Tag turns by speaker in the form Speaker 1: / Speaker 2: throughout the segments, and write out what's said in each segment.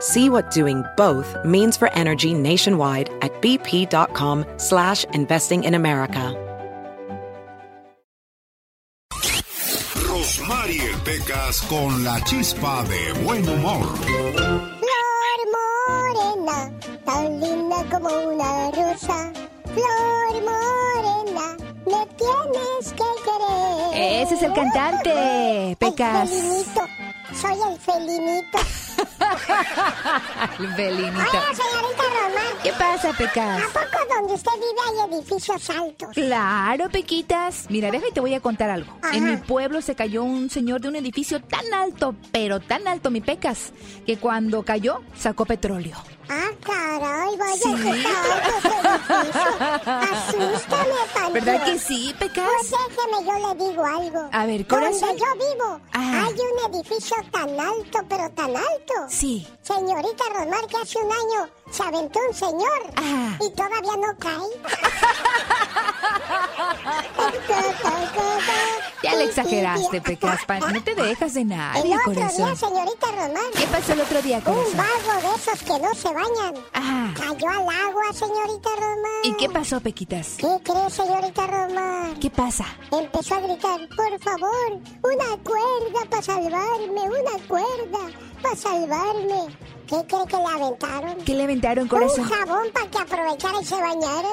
Speaker 1: See what doing both means for energy nationwide at bp.com slash investing in America.
Speaker 2: Rosmarie Pecas con la chispa de buen humor.
Speaker 3: Flor morena, tan linda como una rosa. Flor morena, me tienes que querer.
Speaker 4: Ese es el cantante, Pecas.
Speaker 3: El felinito. Soy el felinito.
Speaker 4: el felinito.
Speaker 3: Hola, señorita Román.
Speaker 4: ¿Qué pasa, Pecas?
Speaker 3: ¿A poco donde usted vive hay edificios altos?
Speaker 4: Claro, Pequitas. Mira, déjame te voy a contar algo.
Speaker 3: Ajá.
Speaker 4: En mi pueblo se cayó un señor de un edificio tan alto, pero tan alto, mi Pecas, que cuando cayó sacó petróleo.
Speaker 3: Ah, caray, vaya
Speaker 4: Sí.
Speaker 3: que está edificio. Asústame, panteón.
Speaker 4: ¿Verdad que sí, Pecas?
Speaker 3: Pues déjeme, yo le digo algo.
Speaker 4: A ver, corazón.
Speaker 3: Donde yo vivo,
Speaker 4: Ah.
Speaker 3: hay un edificio tan alto, pero tan alto.
Speaker 4: Sí.
Speaker 3: Señorita Rosmar, que hace un año se aventó un señor
Speaker 4: Ah.
Speaker 3: y todavía no cae.
Speaker 4: Ya le exageraste, Pecas. pa- No te dejas de
Speaker 3: El
Speaker 4: nadie,
Speaker 3: otro día, señorita Román,
Speaker 4: ¿Qué pasó el otro día,
Speaker 3: un
Speaker 4: corazón?
Speaker 3: vago de esos que no se bañan
Speaker 4: Ah.
Speaker 3: cayó al agua, señorita Román.
Speaker 4: ¿Y qué pasó, Pequitas?
Speaker 3: ¿Qué cree, señorita Román?
Speaker 4: ¿Qué pasa?
Speaker 3: Empezó a gritar, por favor, una cuerda para salvarme, una cuerda para salvarme. ¿Qué cree que le aventaron?
Speaker 4: ¿Qué le aventaron,
Speaker 3: Un
Speaker 4: corazón?
Speaker 3: jabón para que aprovechara y se bañara.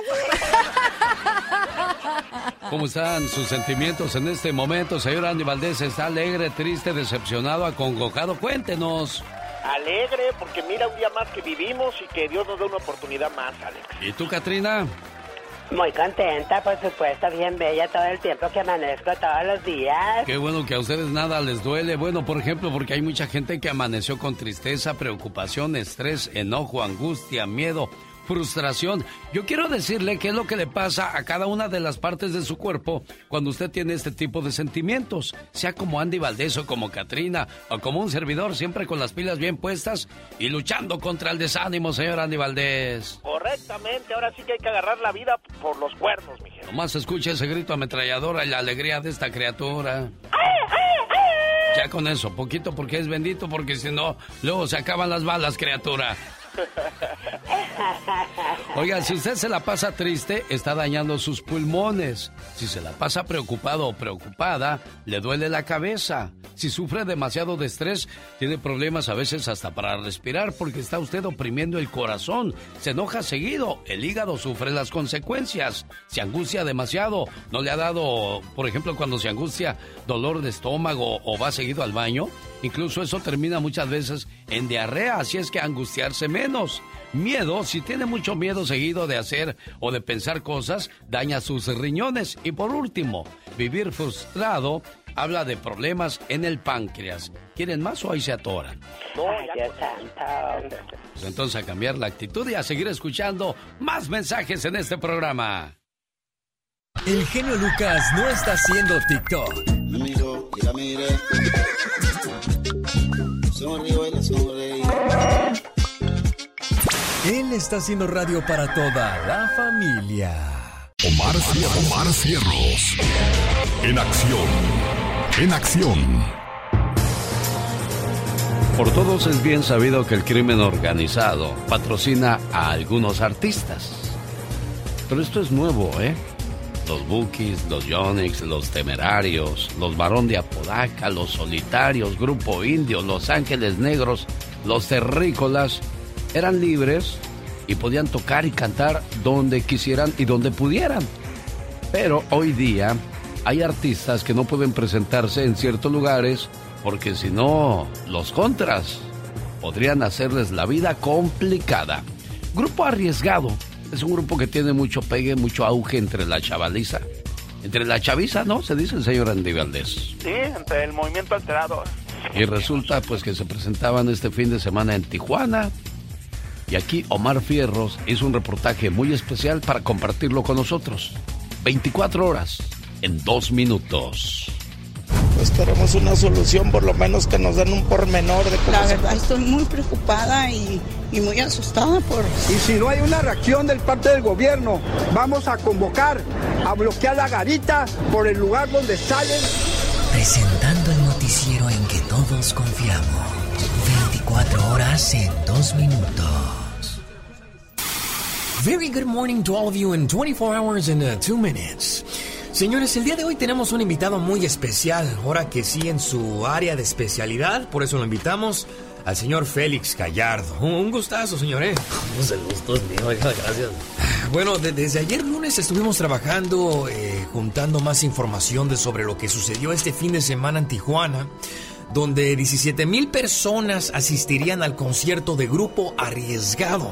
Speaker 5: ¿Cómo están sus sentimientos en este momento, señor Andy Valdés? ¿Está alegre, triste, decepcionado, acongojado? Cuéntenos.
Speaker 6: Alegre, porque mira un día más que vivimos y que Dios nos da una oportunidad más, Alex.
Speaker 5: ¿Y tú, Katrina?
Speaker 7: Muy contenta, por supuesto, bien bella todo el tiempo que amanezco todos los días.
Speaker 5: Qué bueno que a ustedes nada les duele. Bueno, por ejemplo, porque hay mucha gente que amaneció con tristeza, preocupación, estrés, enojo, angustia, miedo, frustración. Yo quiero decirle qué es lo que le pasa a cada una de las partes de su cuerpo cuando usted tiene este tipo de sentimientos. Sea como Andy Valdés o como Katrina o como un servidor, siempre con las pilas bien puestas y luchando contra el desánimo, señor Andy Valdés.
Speaker 6: Correctamente, ahora sí que hay que agarrar la vida por los cuernos, mi gente.
Speaker 5: Nomás escucha ese grito ametralladora y la alegría de esta criatura. Ya con eso, poquito porque es bendito, porque si no, luego se acaban las balas, criatura. Oiga, si usted se la pasa triste, está dañando sus pulmones. Si se la pasa preocupado o preocupada, le duele la cabeza. Si sufre demasiado de estrés, tiene problemas a veces hasta para respirar porque está usted oprimiendo el corazón. Se enoja seguido, el hígado sufre las consecuencias. Se angustia demasiado, no le ha dado, por ejemplo, cuando se angustia, dolor de estómago o va seguido al baño. Incluso eso termina muchas veces en diarrea, así es que angustiarse menos. Miedo, si tiene mucho miedo seguido de hacer o de pensar cosas, daña sus riñones. Y por último, vivir frustrado habla de problemas en el páncreas. ¿Quieren más o ahí se atoran? Pues entonces a cambiar la actitud y a seguir escuchando más mensajes en este programa.
Speaker 8: El genio Lucas no está haciendo TikTok. Él está haciendo radio para toda la familia.
Speaker 2: Omar, Cier- Omar Cierros. En acción. En acción.
Speaker 5: Por todos es bien sabido que el crimen organizado patrocina a algunos artistas. Pero esto es nuevo, ¿eh? Los Bookies, los Yonix, los Temerarios, los Barón de Apodaca, los Solitarios, Grupo Indio, Los Ángeles Negros, los Terrícolas, eran libres y podían tocar y cantar donde quisieran y donde pudieran. Pero hoy día hay artistas que no pueden presentarse en ciertos lugares porque si no, los contras podrían hacerles la vida complicada. Grupo Arriesgado es un grupo que tiene mucho pegue, mucho auge entre la chavaliza. Entre la chaviza, ¿no? Se dice el señor Andy Valdés.
Speaker 6: Sí, entre el movimiento alterado.
Speaker 5: Y resulta pues que se presentaban este fin de semana en Tijuana. Y aquí Omar Fierros hizo un reportaje muy especial para compartirlo con nosotros. 24 horas en dos minutos.
Speaker 9: Esperemos una solución, por lo menos que nos den un pormenor de cómo
Speaker 10: La
Speaker 9: se-
Speaker 10: verdad estoy muy preocupada y, y muy asustada por...
Speaker 11: Y si no hay una reacción del parte del gobierno, vamos a convocar a bloquear la garita por el lugar donde salen.
Speaker 12: Presentando el noticiero en que todos confiamos. 24 horas en 2 minutos.
Speaker 8: Very good morning to all of you in 24 hours and 2 minutes. Señores, el día de hoy tenemos un invitado muy especial, ahora que sí en su área de especialidad, por eso lo invitamos al señor Félix Gallardo. Un, gustazo, señor, ¿eh?
Speaker 13: Pues el gusto es mío, gracias.
Speaker 8: Bueno, de- desde ayer lunes estuvimos trabajando, eh, juntando más información de sobre lo que sucedió este fin de semana en Tijuana, donde 17 mil personas asistirían al concierto de grupo arriesgado.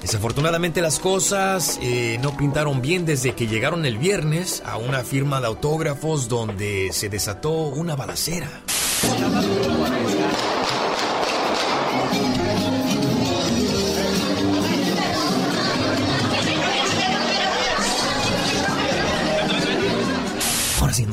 Speaker 8: Desafortunadamente las cosas eh, no pintaron bien desde que llegaron el viernes a una firma de autógrafos donde se desató una balacera.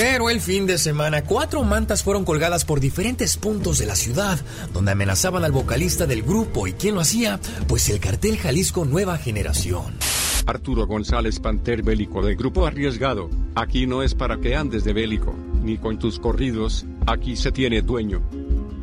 Speaker 8: Pero el fin de semana, cuatro mantas fueron colgadas por diferentes puntos de la ciudad, donde amenazaban al vocalista del grupo. ¿Y quién lo hacía? Pues el cartel Jalisco Nueva Generación.
Speaker 14: Arturo González Panter Bélico del Grupo Arriesgado. Aquí no es para que andes de bélico, ni con tus corridos, aquí se tiene dueño.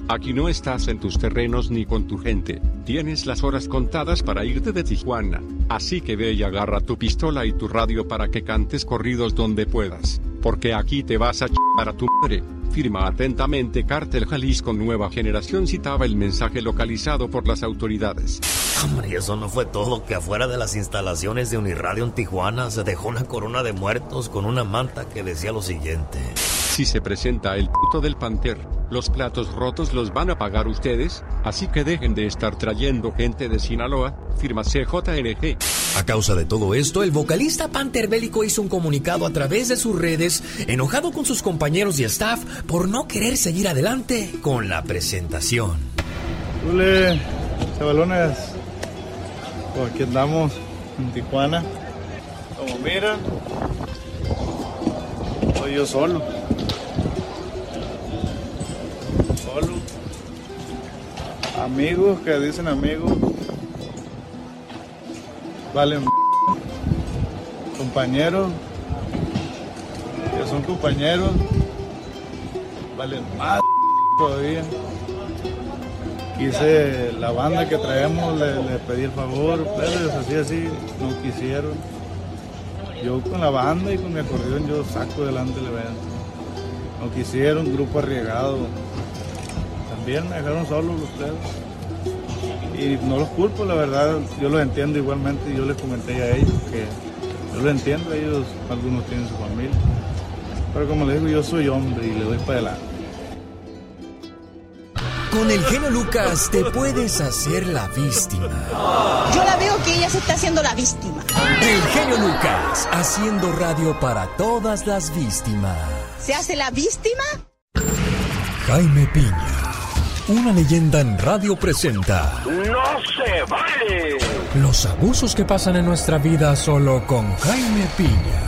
Speaker 14: Aquí no estás en tus terrenos ni con tu gente, tienes las horas contadas para irte de Tijuana, así que ve y agarra tu pistola y tu radio para que cantes corridos donde puedas, porque aquí te vas a ch**ar a tu madre. Firma atentamente Cártel Jalisco Nueva Generación citaba el mensaje localizado por las autoridades.
Speaker 13: Hombre, eso no fue todo, que afuera de las instalaciones de Uniradio en Tijuana se dejó una corona de muertos con una manta que decía lo siguiente.
Speaker 14: Si se presenta el puto del Panther, los platos rotos los van a pagar ustedes, así que dejen de estar trayendo gente de Sinaloa, firma CJNG.
Speaker 8: A causa de todo esto, el vocalista Panther Bélico hizo un comunicado a través de sus redes, enojado con sus compañeros y staff por no querer seguir adelante con la presentación.
Speaker 15: Ule, chavalones, pues aquí andamos en Tijuana. Como miran, soy yo. Solo. Amigos que dicen amigos. Valen. Compañeros. Que son compañeros. Valen más todavía. Quise la banda que traemos, le, le pedí el favor, pero así así, no quisieron. Yo con la banda y con mi acordeón yo saco adelante el evento. No quisieron, grupo arriesgado. También me dejaron solos los tres. Y no los culpo, la verdad, yo los entiendo igualmente, yo les comenté a ellos que yo los entiendo, ellos algunos tienen su familia. Pero como les digo, yo soy hombre y le doy para adelante.
Speaker 8: Con el genio Lucas te puedes hacer la víctima.
Speaker 10: Yo la veo que ella se está haciendo la víctima.
Speaker 8: El genio Lucas, haciendo radio para todas las víctimas.
Speaker 10: ¿Se hace la víctima?
Speaker 8: Jaime Piña, una leyenda en radio presenta
Speaker 6: ¡No se vale!
Speaker 8: los abusos que pasan en nuestra vida solo con Jaime Piña.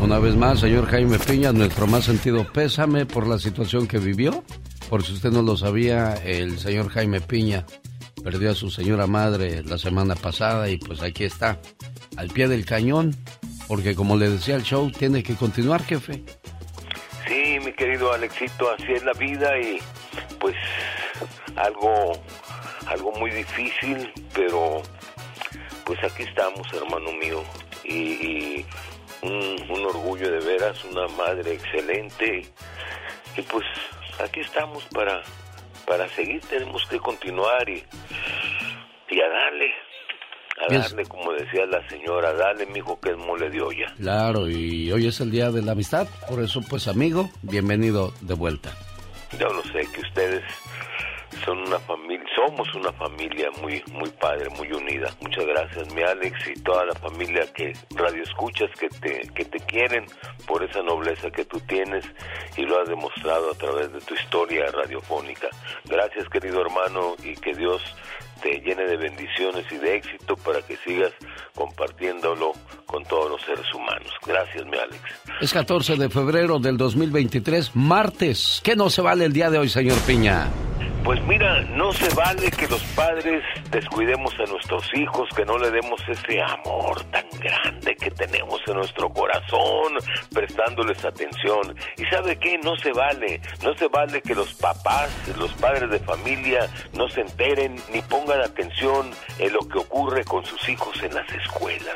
Speaker 5: Una vez más, señor Jaime Piña, nuestro más sentido pésame por la situación que vivió. Por si usted no lo sabía, el señor Jaime Piña perdió a su señora madre la semana pasada y pues aquí está, al pie del cañón, porque como le decía el show, tiene que continuar, jefe.
Speaker 16: Mi querido Alexito, así es la vida y pues algo algo muy difícil, pero pues aquí estamos, hermano mío, y, y un, un orgullo de veras, una madre excelente, y pues aquí estamos para, para seguir, tenemos que continuar y, y a darle, a darle, como decía la señora, dale, mijo, que es mole de olla.
Speaker 5: Claro, y hoy es el día de la amistad, por eso pues amigo, bienvenido de vuelta.
Speaker 16: Yo lo sé que ustedes son una familia, somos una familia muy muy padre, muy unida. Muchas gracias, mi Alex y toda la familia que radio escuchas que te que te quieren por esa nobleza que tú tienes y lo has demostrado a través de tu historia radiofónica. Gracias, querido hermano, y que Dios te llene de bendiciones y de éxito para que sigas compartiéndolo con todos los seres humanos. Gracias, mi Alex.
Speaker 5: Es 14 de febrero del 2023, martes. ¿Qué no se vale el día de hoy, señor Piña?
Speaker 16: Pues mira, no se vale que los padres descuidemos a nuestros hijos, que no le demos ese amor tan grande que tenemos en nuestro corazón, prestándoles atención. ¿Y sabe qué? No se vale. No se vale que los papás, los padres de familia, no se enteren ni pongan atención en lo que ocurre con sus hijos en las escuelas.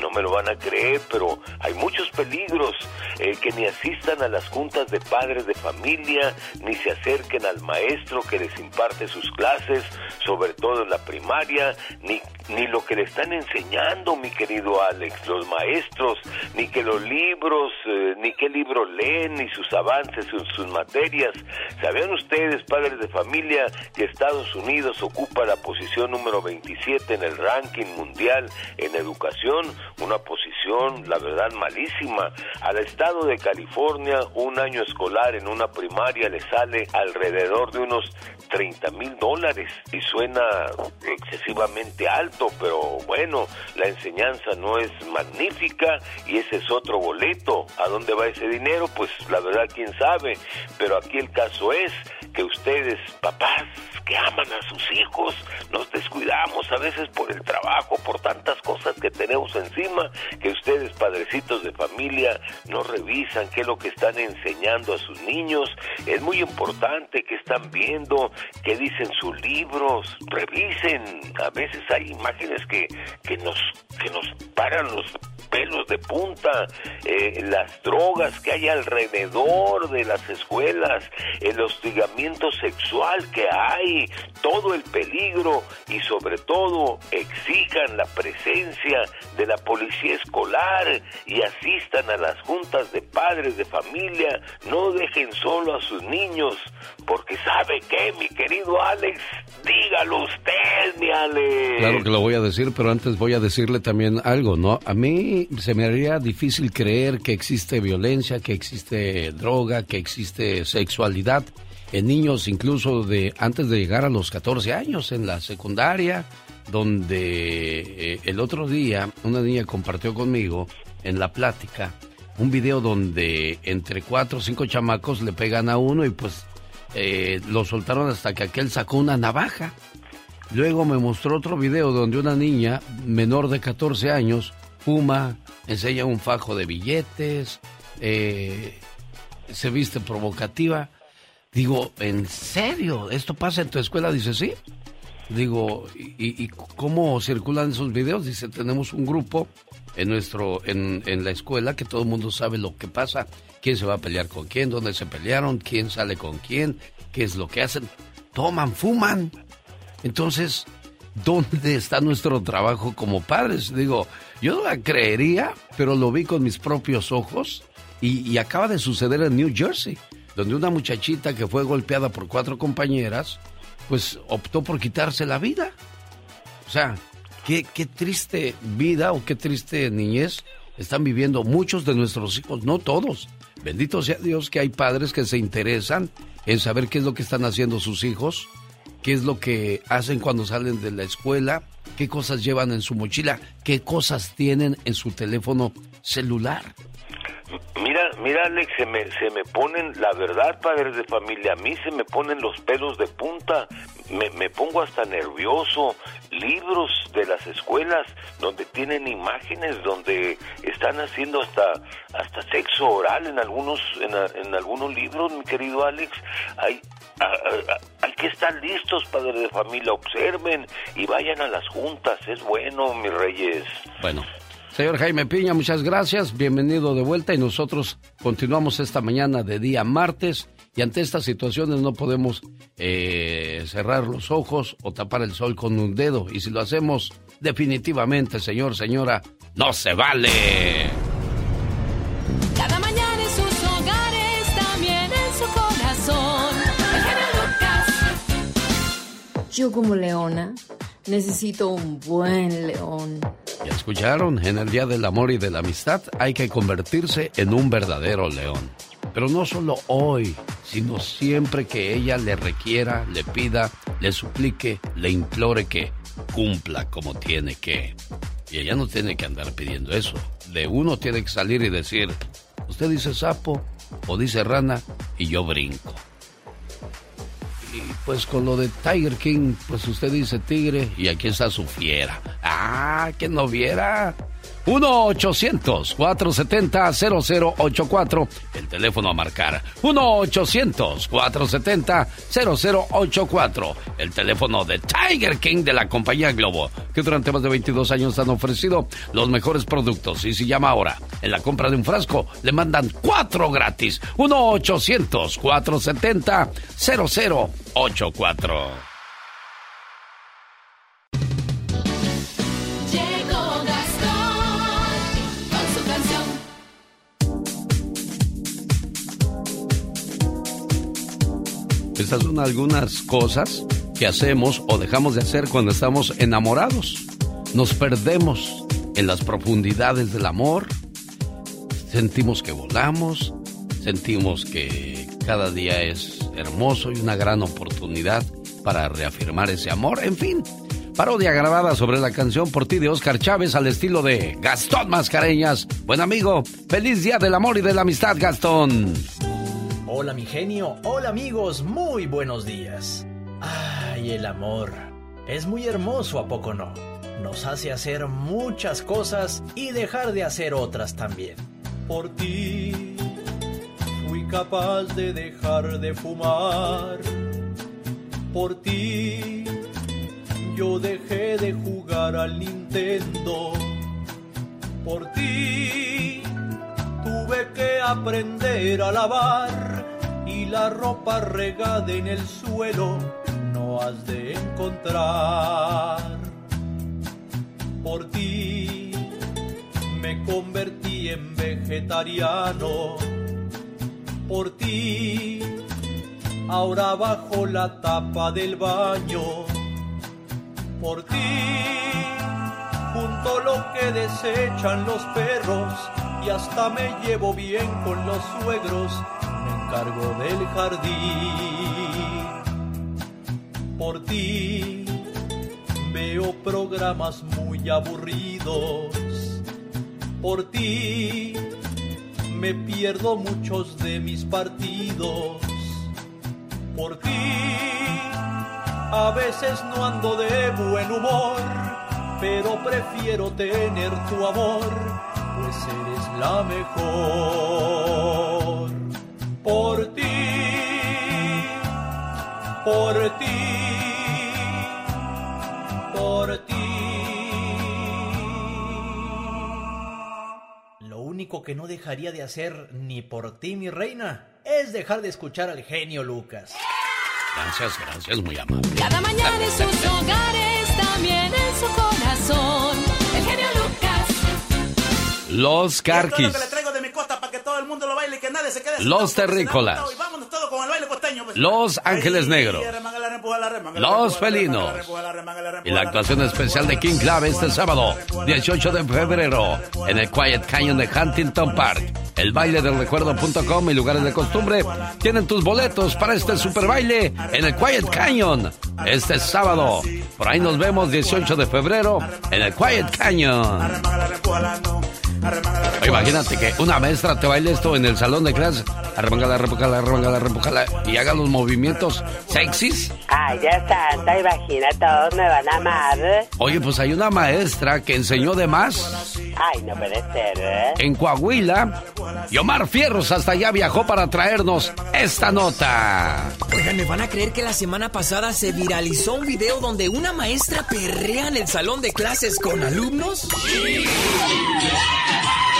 Speaker 16: No me lo van a creer, pero hay muchos peligros eh, que ni asistan a las juntas de padres de familia, ni se acerquen al maestro que les imparte sus clases, sobre todo en la primaria, ni, ni lo que le están enseñando, mi querido Alex, los maestros, ni que los libros, eh, ni qué libro leen, ni sus avances en sus materias. ¿Sabían ustedes, padres de familia, que Estados Unidos ocupa la posición número 27 en el ranking mundial en educación? Una posición, la verdad, malísima. Al estado de California, un año escolar en una primaria le sale alrededor de unos 30 mil dólares y suena excesivamente alto, pero bueno, la enseñanza no es magnífica y ese es otro boleto. ¿A dónde va ese dinero? Pues la verdad, quién sabe. Pero aquí el caso es que ustedes, papás, que aman a sus hijos, nos descuidamos a veces por el trabajo, por tantas cosas que tenemos encima, que ustedes, padrecitos de familia, no revisan qué es lo que están enseñando a sus niños. Es muy importante que están viendo, qué dicen sus libros, revisen. A veces hay imágenes que, que, nos, que nos paran los pelos de punta, eh, las drogas que hay alrededor de las escuelas, el hostigamiento sexual que hay, todo el peligro y sobre todo exijan la presencia de la policía escolar y asistan a las juntas de padres de familia, no dejen solo a sus niños, porque sabe que mi querido Alex, dígalo usted, mi Alex.
Speaker 5: Claro que lo voy a decir, pero antes voy a decirle también algo, ¿no? A mí se me haría difícil creer que existe violencia, que existe droga, que existe sexualidad en niños incluso de antes de llegar a los 14 años en la secundaria, donde eh, el otro día una niña compartió conmigo en la plática un video donde entre cuatro o cinco chamacos le pegan a uno y pues eh, lo soltaron hasta que aquel sacó una navaja. Luego me mostró otro video donde una niña menor de 14 años fuma, enseña un fajo de billetes, eh, se viste provocativa. Digo, ¿en serio? ¿Esto pasa en tu escuela? Dice, sí. Digo, ¿y, y cómo circulan esos videos? Dice, tenemos un grupo en nuestro, en, en la escuela que todo el mundo sabe lo que pasa, quién se va a pelear con quién, dónde se pelearon, quién sale con quién, qué es lo que hacen. Toman, fuman. Entonces, ¿dónde está nuestro trabajo como padres? Digo, yo no la creería, pero lo vi con mis propios ojos y, acaba de suceder en New Jersey, donde una muchachita que fue golpeada por cuatro compañeras, pues optó por quitarse la vida. O sea, qué, qué triste vida o qué triste niñez están viviendo muchos de nuestros hijos, no todos. Bendito sea Dios que hay padres que se interesan en saber qué es lo que están haciendo sus hijos, qué es lo que hacen cuando salen de la escuela, qué cosas llevan en su mochila, qué cosas tienen en su teléfono celular.
Speaker 16: Mira, mira Alex, se me, se me ponen, la verdad, padres de familia, a mí se me ponen los pelos de punta, me, me pongo hasta nervioso. Libros de las escuelas donde tienen imágenes, donde están haciendo hasta, hasta sexo oral en algunos, en, en algunos libros, mi querido Alex. Hay, hay que estar listos, padres de familia, observen y vayan a las juntas, es bueno, mis reyes.
Speaker 5: Bueno, Señor Jaime Piña, muchas gracias. Bienvenido de vuelta y nosotros continuamos esta mañana de día martes y ante estas situaciones no podemos eh, cerrar los ojos o tapar el sol con un dedo y si lo hacemos definitivamente, señor, señora, no se vale.
Speaker 17: Cada mañana en sus hogares, también en su corazón.
Speaker 18: Yo como leona necesito un buen león.
Speaker 5: Ya escucharon, en el Día del Amor y de la Amistad hay que convertirse en un verdadero león. Pero no solo hoy, sino siempre que ella le requiera, le pida, le suplique, le implore que cumpla como tiene que. Y ella no tiene que andar pidiendo eso. De uno tiene que salir y decir, usted dice sapo o dice rana y yo brinco pues con lo de Tiger King, pues usted dice tigre y aquí está su fiera. Ah, que no viera. 1-800-470-0084, el teléfono a marcar. 1-800-470-0084, el teléfono de Tiger King de la compañía Globo, que durante más de 22 años han ofrecido los mejores productos. Y si llama ahora, en la compra de un frasco, le mandan cuatro gratis. 1-800-470-0084. Estas son algunas cosas que hacemos o dejamos de hacer cuando estamos enamorados. Nos perdemos en las profundidades del amor, sentimos que volamos, sentimos que cada día es hermoso y una gran oportunidad para reafirmar ese amor. En fin, parodia grabada sobre la canción por ti de Oscar Chávez al estilo de Gastón Mascareñas. Buen amigo, feliz día del amor y de la amistad, Gastón.
Speaker 19: Hola mi genio, hola amigos, muy buenos días. Ay, el amor. Es muy hermoso, ¿a poco no? Nos hace hacer muchas cosas y dejar de hacer otras también.
Speaker 20: Por ti fui capaz de dejar de fumar. Por ti yo dejé de jugar al Nintendo. Por ti tuve que aprender a lavar y la ropa regada en el suelo no has de encontrar. Por ti me convertí en vegetariano. Por ti ahora bajo la tapa del baño. Por ti junto lo que desechan los perros y hasta me llevo bien con los suegros, me encargo del jardín. Por ti veo programas muy aburridos. Por ti me pierdo muchos de mis partidos. Por ti a veces no ando de buen humor, pero prefiero tener tu amor pues eres la mejor. Por ti, por ti, por ti.
Speaker 19: Lo único que no dejaría de hacer ni por ti, mi reina, es dejar de escuchar al genio Lucas.
Speaker 5: Gracias, gracias, muy amable.
Speaker 17: Cada mañana en sus hogares, también en su corazón.
Speaker 5: Los Carquis. Los Terrícolas.
Speaker 20: Pues.
Speaker 5: Los Ángeles Negros. Los Felinos. Y la actuación especial de King Club este sábado, 18 de febrero, en el Quiet Canyon de Huntington Park. El baile del recuerdo.com y lugares de costumbre tienen tus boletos para este super baile en el Quiet Canyon este sábado. Por ahí nos vemos 18 de febrero en el Quiet Canyon. Imagínate que una maestra te baile esto en el salón de clases. Arremangala, arremangala, arremangala, arremangala. Y haga los movimientos sexys.
Speaker 7: Ay, ya está, imagina, todos me van a amar.
Speaker 5: Oye, pues hay una maestra que enseñó de más.
Speaker 7: Ay, no puede ser, ¿eh?
Speaker 5: En Coahuila, y Omar Fierros hasta allá viajó para traernos esta nota.
Speaker 8: Oigan, ¿me van a creer que la semana pasada se viralizó un video donde una maestra perrea en el salón de clases con alumnos?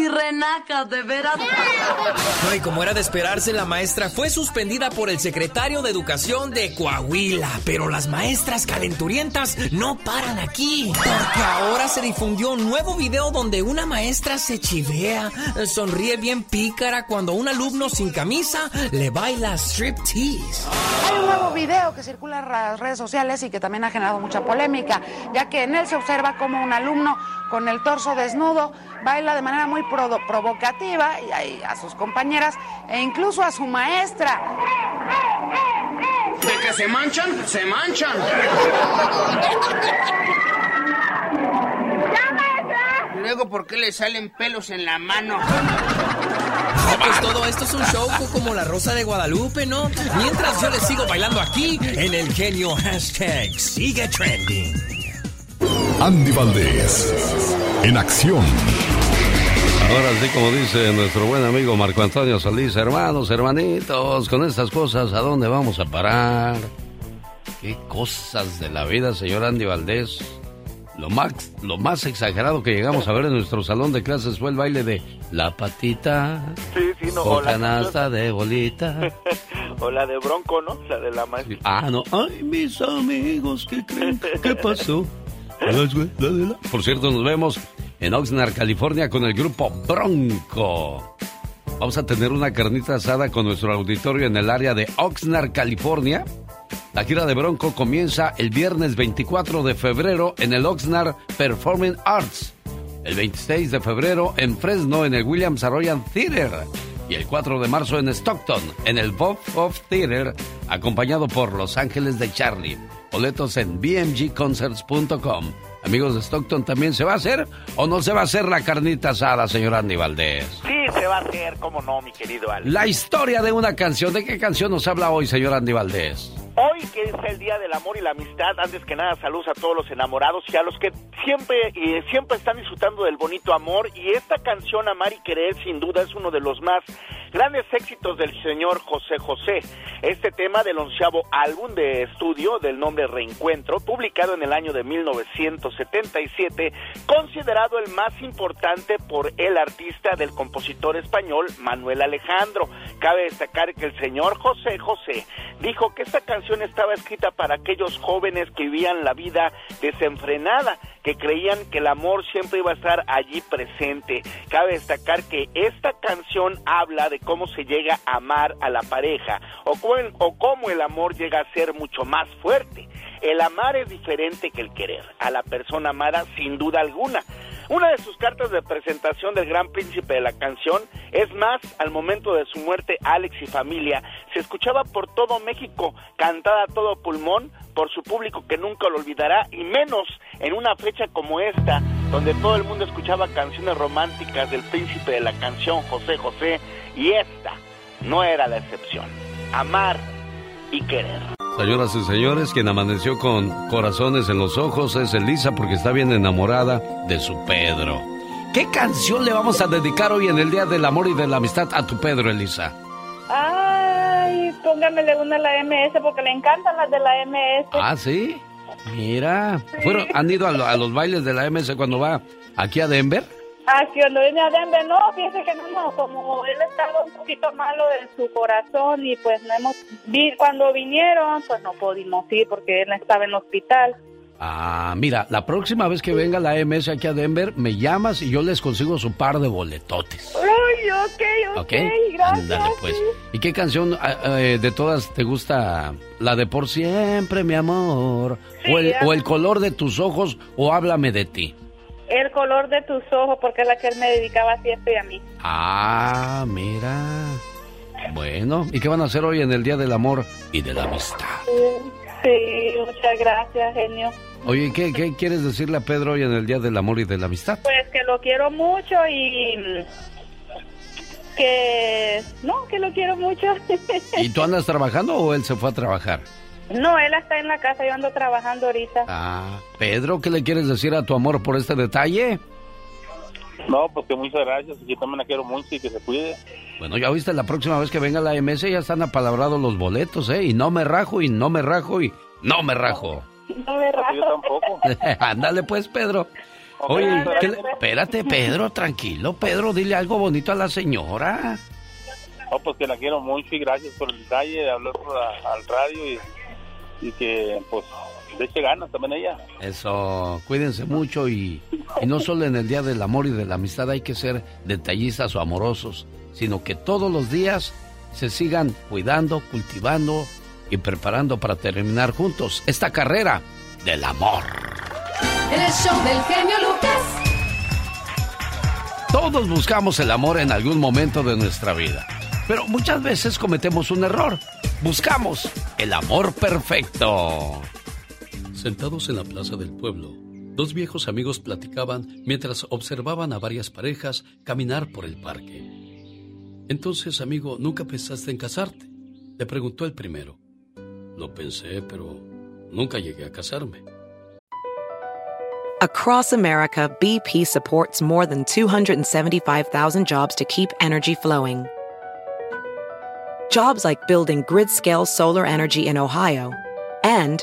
Speaker 21: Y renaca, de veras.
Speaker 8: No, y como era de esperarse, la maestra fue suspendida por el secretario de Educación de Coahuila. Pero las maestras calenturientas no paran aquí. Porque ahora se difundió un nuevo video donde una maestra se chivea, sonríe bien pícara cuando un alumno sin camisa le baila striptease.
Speaker 22: Hay un nuevo video que circula en las redes sociales y que también ha generado mucha polémica, ya que en él se observa como un alumno con el torso desnudo baila de manera muy provocativa y ahí a sus compañeras e incluso a su maestra.
Speaker 23: De que se manchan, se manchan.
Speaker 24: Luego, ¿por qué le salen pelos en la mano?
Speaker 8: No, pues todo esto es un show co- como la Rosa de Guadalupe, ¿no? Mientras yo les sigo bailando aquí en el genio hashtag sigue trending.
Speaker 2: Andy Valdés, en acción.
Speaker 5: Ahora sí, como dice nuestro buen amigo Marco Antonio Solís, hermanos, hermanitos, con estas cosas, ¿a dónde vamos a parar? ¿Qué cosas de la vida, señor Andy Valdés? Lo más, lo más exagerado que llegamos a ver en nuestro salón de clases fue el baile de la patita
Speaker 6: Sí, sí, no. o la-
Speaker 5: canasta de bolita.
Speaker 6: o la de Bronco, ¿no? La de la maestra.
Speaker 5: Ah, no. Ay, mis amigos, ¿qué creen? ¿Qué pasó? Por cierto, nos vemos en Oxnard, California, con el grupo Bronco. Vamos a tener una carnita asada con nuestro auditorio en el área de Oxnard, California. La gira de Bronco comienza el viernes 24 de febrero en el Oxnard Performing Arts. El 26 de febrero en Fresno en el Williams Arroyan Theater. Y el 4 de marzo en Stockton en el Bob of Theater, acompañado por Los Ángeles de Charlie. Boletos en bmgconcerts.com. Amigos de Stockton, ¿también se va a hacer o no se va a hacer la carnita asada, señor Andy Valdés?
Speaker 6: Sí, se va a hacer, cómo no, mi querido Alex.
Speaker 5: La historia de una canción. ¿De qué canción nos habla hoy, señor Andy Valdés?
Speaker 6: Hoy que es el Día del Amor y la Amistad, antes que nada saludos a todos los enamorados y a los que siempre y siempre están disfrutando del bonito amor y esta canción Amar y Querer sin duda es uno de los más grandes éxitos del señor José José. Este tema del onceavo álbum de estudio del nombre Reencuentro, publicado en el año de 1977, considerado el más importante por el artista del compositor español Manuel Alejandro. Cabe destacar que el señor José José dijo que esta canción estaba escrita para aquellos jóvenes que vivían la vida desenfrenada, que creían que el amor siempre iba a estar allí presente. Cabe destacar que esta canción habla de cómo se llega a amar a la pareja o cómo, el amor llega a ser mucho más fuerte. El amar es diferente que el querer. A la persona amada, sin duda alguna. Una de sus cartas de presentación del gran príncipe de la canción, es más, al momento de su muerte, Alex y familia, se escuchaba por todo México, cantada a todo pulmón por su público que nunca lo olvidará, y menos en una fecha como esta, donde todo el mundo escuchaba canciones románticas del príncipe de la canción, José José, y esta no era la excepción. Amar y querer.
Speaker 5: Señoras y señores, quien amaneció con corazones en los ojos es Elisa porque está bien enamorada de su Pedro. ¿Qué canción le vamos a dedicar hoy en el Día del Amor y de la Amistad a tu Pedro, Elisa?
Speaker 25: Ay, póngamele una a la MS porque le encantan las de la MS.
Speaker 5: Ah, sí. Mira, ¿Fueron, ¿han ido a, lo- a los bailes de la MS cuando va aquí a Denver?
Speaker 25: Que cuando viene a Denver, no, fíjese que no, no, como él estaba un poquito malo de su corazón y pues no hemos, vi, cuando vinieron, pues no pudimos ir porque él estaba en el hospital.
Speaker 5: Ah, mira, la próxima vez que venga la MS aquí a Denver, me llamas y yo les consigo su par de boletotes.
Speaker 25: Ay, ok, ok,
Speaker 5: ¿Ok?
Speaker 25: gracias.
Speaker 5: Ándale, pues. ¿Y qué canción ah, eh, de todas te gusta? ¿La de Por Siempre, mi amor?
Speaker 25: Sí,
Speaker 5: o, el, o el color de tus ojos? ¿O Háblame de ti?
Speaker 25: El color de tus ojos, porque es la que él me dedicaba siempre a mí.
Speaker 5: Ah, mira. Bueno, ¿y qué van a hacer hoy en el Día del Amor y de la Amistad?
Speaker 25: Sí, muchas gracias, genio.
Speaker 5: Oye, ¿qué, ¿qué quieres decirle a Pedro hoy en el Día del Amor y de la Amistad?
Speaker 25: Pues que lo quiero mucho y que no, que lo quiero mucho.
Speaker 5: ¿Y tú andas trabajando o él se fue a trabajar?
Speaker 25: No, él está en la casa, yo ando trabajando ahorita.
Speaker 5: Ah, Pedro, ¿qué le quieres decir a tu amor por este detalle?
Speaker 26: No, pues que muchas gracias. Yo también la quiero mucho y que se cuide.
Speaker 5: Bueno, ya viste, la próxima vez que venga la MS ya están apalabrados los boletos, ¿eh? Y no me rajo, y no me rajo, y no me rajo.
Speaker 25: No me rajo.
Speaker 26: Yo tampoco.
Speaker 5: Ándale pues, Pedro. Oye, ¿qué le- espérate, Pedro, tranquilo, Pedro, dile algo bonito a la señora.
Speaker 26: No, pues que la quiero mucho y gracias por el detalle de hablar por la- al radio y, y que, pues, le eche ganas también ella.
Speaker 5: Eso, cuídense mucho y, y no solo en el Día del Amor y de la Amistad hay que ser detallistas o amorosos, sino que todos los días se sigan cuidando, cultivando y preparando para terminar juntos esta carrera del amor.
Speaker 17: El show del genio Lucas.
Speaker 5: Todos buscamos el amor en algún momento de nuestra vida, pero muchas veces cometemos un error. Buscamos el amor perfecto. Sentados en la plaza del pueblo, dos viejos amigos platicaban mientras observaban a varias parejas caminar por el parque. Entonces, amigo, ¿nunca pensaste en casarte? Le preguntó el primero. Lo pensé, pero nunca llegué a casarme.
Speaker 27: Across America, BP supports more than 275,000 jobs to keep energy flowing. Jobs like building grid scale solar energy in Ohio and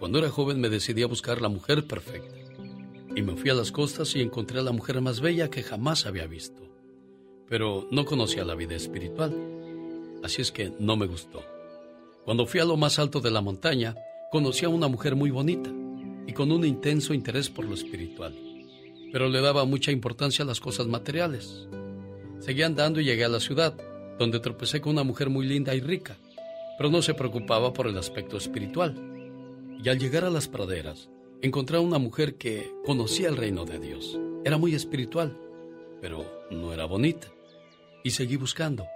Speaker 5: Cuando era joven me decidí a buscar la mujer perfecta. Y me fui a las costas y encontré a la mujer más bella que jamás había visto. Pero no conocía la vida espiritual. Así es que no me gustó. Cuando fui a lo más alto de la montaña, conocí a una mujer muy bonita y con un intenso interés por lo espiritual. Pero le daba mucha importancia a las cosas materiales. Seguí andando y llegué a la ciudad, donde tropecé con una mujer muy linda y rica, pero no se preocupaba por el aspecto espiritual y al llegar a las praderas, encontré a una mujer que conocía el reino de Dios. Era muy espiritual, pero no era bonita. Y seguí buscando.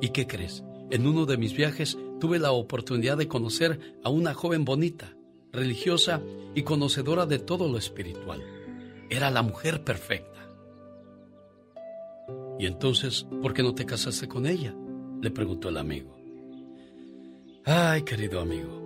Speaker 5: ¿Y qué crees? En uno de mis viajes tuve la oportunidad de conocer a una joven bonita, religiosa y conocedora de todo lo espiritual. Era la mujer perfecta. ¿Y entonces por qué no te casaste con ella? Le preguntó el amigo. Ay, querido amigo,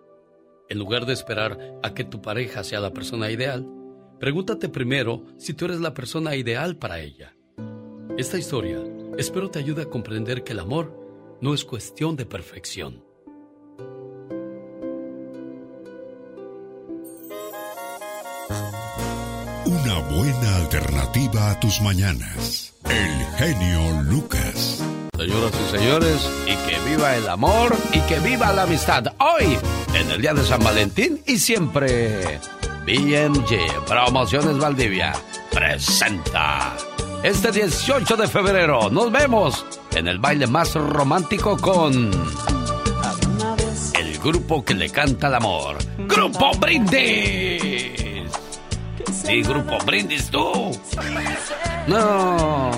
Speaker 5: En lugar de esperar a que tu pareja sea la persona ideal, pregúntate primero si tú eres la persona ideal para ella. Esta historia espero te ayude a comprender que el amor no es cuestión de perfección.
Speaker 2: Una buena alternativa a tus mañanas. El genio Lucas.
Speaker 5: Señoras y señores, y que viva el amor y que viva la amistad. Hoy, en el día de San Valentín y siempre. BMG Promociones Valdivia presenta este 18 de febrero. Nos vemos en el baile más romántico con el grupo que le canta el amor. Grupo Brindis. Sí, Grupo Brindis tú. No.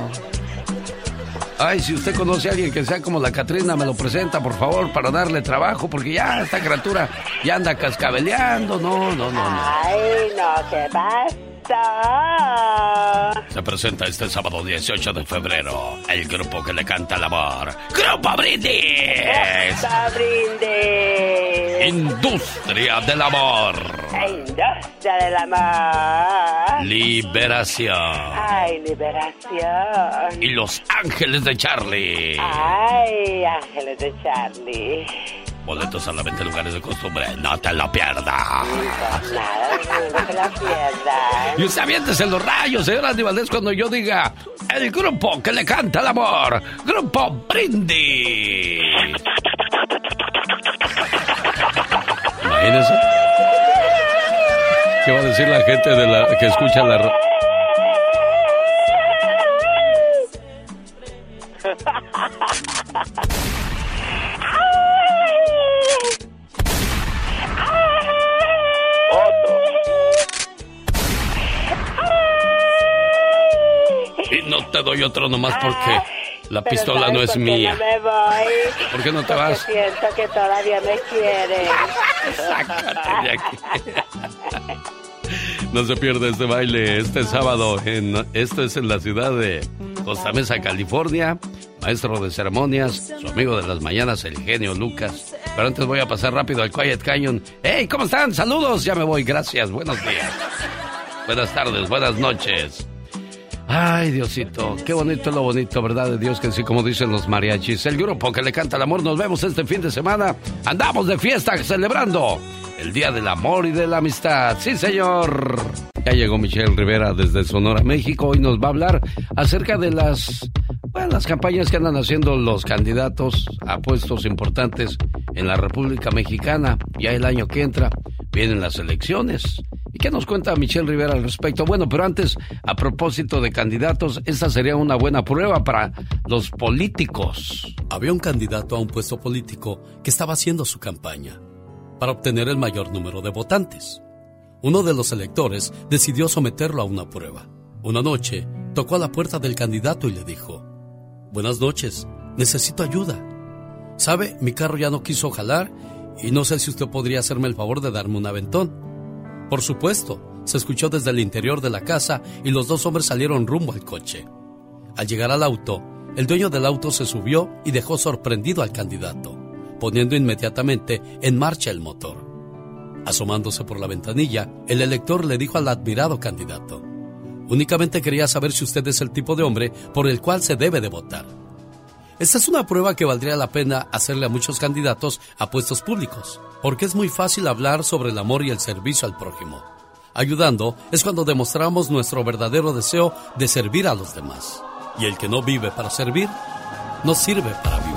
Speaker 5: Ay, si usted conoce a alguien que sea como la Catrina, me lo presenta, por favor, para darle trabajo, porque ya esta criatura ya anda cascabeleando. No, no, no, no.
Speaker 7: Ay, no, ¿qué pasa?
Speaker 5: Se presenta este sábado 18 de febrero el grupo que le canta el amor. ¡Grupo Brindis!
Speaker 7: ¡Grupo Brindis!
Speaker 5: Industria del amor.
Speaker 7: Industria del amor.
Speaker 5: Liberación.
Speaker 7: Ay, liberación.
Speaker 5: Y los ángeles de Charlie.
Speaker 7: Ay, ángeles de Charlie.
Speaker 5: Boletos a la venta en lugares de costumbre. No te lo pierdas.
Speaker 7: No te la pierdas.
Speaker 5: Y usted aviéntese los rayos, señor Andy Valdés, cuando yo diga el grupo que le canta el amor. Grupo Brindis. Imagínense. ¿Qué va a decir la gente de la que escucha la te doy otro nomás porque la
Speaker 7: Pero
Speaker 5: pistola
Speaker 7: ¿sabes
Speaker 5: no es mía.
Speaker 7: No me voy.
Speaker 5: ¿Por qué no te
Speaker 7: Porque
Speaker 5: vas?
Speaker 7: siento que todavía me quieren.
Speaker 5: Sácate de aquí. No se pierda este baile este sábado. En, esto es en la ciudad de Costa Mesa, California. Maestro de ceremonias, su amigo de las mañanas, el genio Lucas. Pero antes voy a pasar rápido al Quiet Canyon. ¡Hey! ¿Cómo están? Saludos. Ya me voy. Gracias. Buenos días. Buenas tardes. Buenas noches. Ay, Diosito, qué bonito es lo bonito, ¿verdad? De Dios que sí, como dicen los mariachis. El grupo que le canta el amor, nos vemos este fin de semana. Andamos de fiesta celebrando el Día del Amor y de la Amistad. Sí, señor. Ya llegó Michelle Rivera desde Sonora, México, y nos va a hablar acerca de las, bueno, las campañas que andan haciendo los candidatos a puestos importantes en la República Mexicana. Ya el año que entra vienen las elecciones. ¿Y qué nos cuenta Michelle Rivera al respecto? Bueno, pero antes, a propósito de candidatos, esta sería una buena prueba para los políticos.
Speaker 28: Había un candidato a un puesto político que estaba haciendo su campaña para obtener el mayor número de votantes. Uno de los electores decidió someterlo a una prueba. Una noche, tocó a la puerta del candidato y le dijo, Buenas noches, necesito ayuda. ¿Sabe? Mi carro ya no quiso jalar y no sé si usted podría hacerme el favor de darme un aventón. Por supuesto, se escuchó desde el interior de la casa y los dos hombres salieron rumbo al coche. Al llegar al auto, el dueño del auto se subió y dejó sorprendido al candidato, poniendo inmediatamente en marcha el motor. Asomándose por la ventanilla, el elector le dijo al admirado candidato, Únicamente quería saber si usted es el tipo de hombre por el cual se debe de votar. Esta es una prueba que valdría la pena hacerle a muchos candidatos a puestos públicos, porque es muy fácil hablar sobre el amor y el servicio al prójimo. Ayudando es cuando demostramos nuestro verdadero deseo de servir a los demás. Y el que no vive para servir, no sirve para vivir.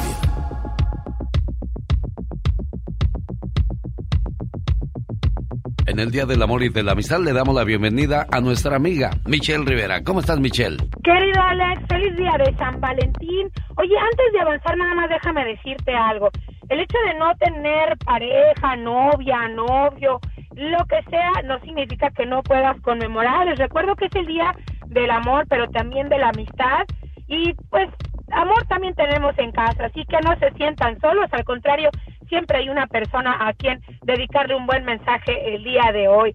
Speaker 5: En el Día del Amor y de la Amistad le damos la bienvenida a nuestra amiga Michelle Rivera. ¿Cómo estás, Michelle?
Speaker 29: Querido Alex, feliz día de San Valentín. Oye, antes de avanzar, nada más déjame decirte algo. El hecho de no tener pareja, novia, novio, lo que sea, no significa que no puedas conmemorar. Les recuerdo que es el día del amor, pero también de la amistad. Y pues, amor también tenemos en casa, así que no se sientan solos, al contrario, siempre hay una persona a quien dedicarle un buen mensaje el día de hoy.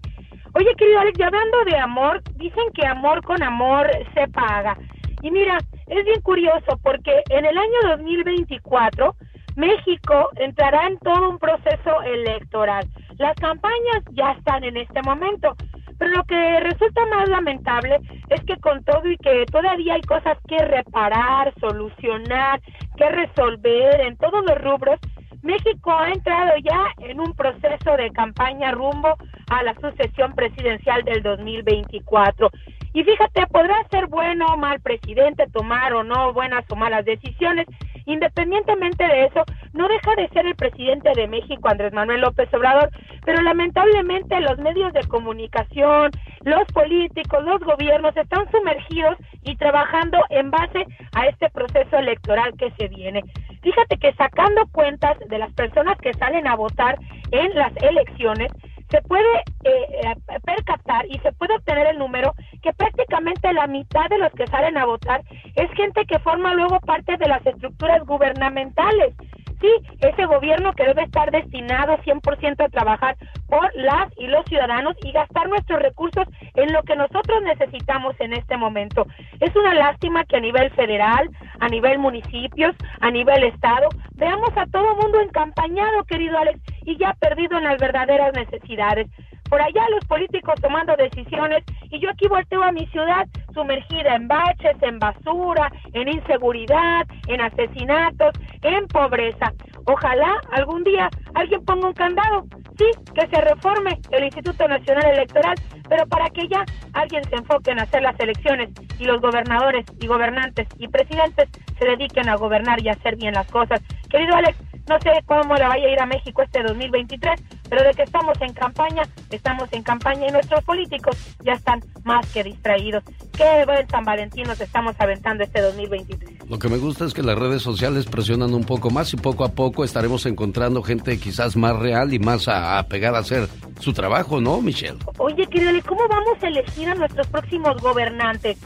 Speaker 29: Oye, querido Alex, y hablando de amor, dicen que amor con amor se paga. Y mira, es bien curioso porque en el año 2024 México entrará en todo un proceso electoral. Las campañas ya están en este momento, pero lo que resulta más lamentable es que con todo y que todavía hay cosas que reparar, solucionar, que resolver en todos los rubros, México ha entrado ya en un proceso de campaña rumbo a la sucesión presidencial del 2024. Y fíjate, podrá ser bueno o mal presidente, tomar o no buenas o malas decisiones. Independientemente de eso, no deja de ser el presidente de México, Andrés Manuel López Obrador, pero lamentablemente los medios de comunicación, los políticos, los gobiernos están sumergidos y trabajando en base a este proceso electoral que se viene. Fíjate que sacando cuentas de las personas que salen a votar en las elecciones, se puede eh, eh, percatar y se puede obtener el número que prácticamente la mitad de los que salen a votar es gente que forma luego parte de las estructuras gubernamentales sí, ese gobierno que debe estar destinado 100% a trabajar por las y los ciudadanos y gastar nuestros recursos en lo que nosotros necesitamos en este momento. Es una lástima que a nivel federal, a nivel municipios, a nivel estado, veamos a todo mundo encampañado, querido Alex, y ya perdido en las verdaderas necesidades por allá los políticos tomando decisiones y yo aquí volteo a mi ciudad sumergida en baches, en basura, en inseguridad, en asesinatos, en pobreza. Ojalá algún día alguien ponga un candado, sí, que se reforme el Instituto Nacional Electoral, pero para que ya alguien se enfoque en hacer las elecciones y los gobernadores y gobernantes y presidentes se dediquen a gobernar y a hacer bien las cosas. Querido Alex, no sé cómo le vaya a ir a México este 2023, pero de que estamos en campaña, estamos en campaña y nuestros políticos ya están más que distraídos. Qué buen San Valentín nos estamos aventando este 2023.
Speaker 5: Lo que me gusta es que las redes sociales presionan un poco más y poco a poco estaremos encontrando gente quizás más real y más apegada a hacer su trabajo, ¿no, Michelle?
Speaker 29: Oye, querido, ¿cómo vamos a elegir a nuestros próximos gobernantes?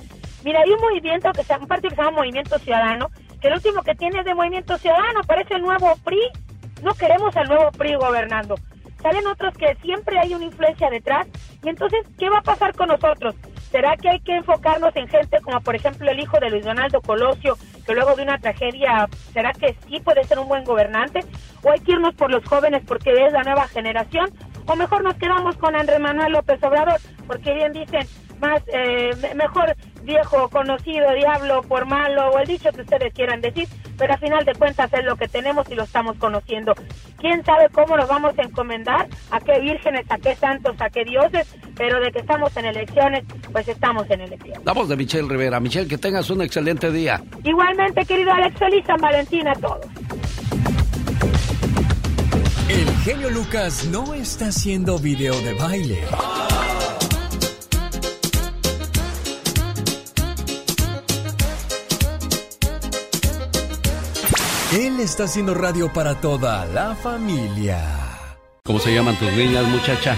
Speaker 29: Mira, hay un movimiento que se un partido que se llama Movimiento Ciudadano que el último que tiene es de Movimiento Ciudadano, parece el nuevo PRI. No queremos al nuevo PRI gobernando. Salen otros que siempre hay una influencia detrás. Y entonces, ¿qué va a pasar con nosotros? ¿Será que hay que enfocarnos en gente como por ejemplo el hijo de Luis Donaldo Colosio, que luego de una tragedia, ¿será que sí puede ser un buen gobernante? ¿O hay que irnos por los jóvenes porque es la nueva generación? ¿O mejor nos quedamos con Andrés Manuel López Obrador? Porque bien dicen, más eh, mejor viejo conocido diablo por malo o el dicho que ustedes quieran decir, pero a final de cuentas es lo que tenemos y lo estamos conociendo. ¿Quién sabe cómo nos vamos a encomendar? ¿A qué vírgenes, a qué santos, a qué dioses? Pero de que estamos en elecciones, pues estamos en elecciones.
Speaker 5: La voz de Michelle Rivera. Michelle, que tengas un excelente día.
Speaker 29: Igualmente, querido Alex, feliz San Valentín a todos.
Speaker 8: El genio Lucas no está haciendo video de baile. Él está haciendo radio para toda la familia.
Speaker 5: ¿Cómo se llaman tus niñas, muchacha?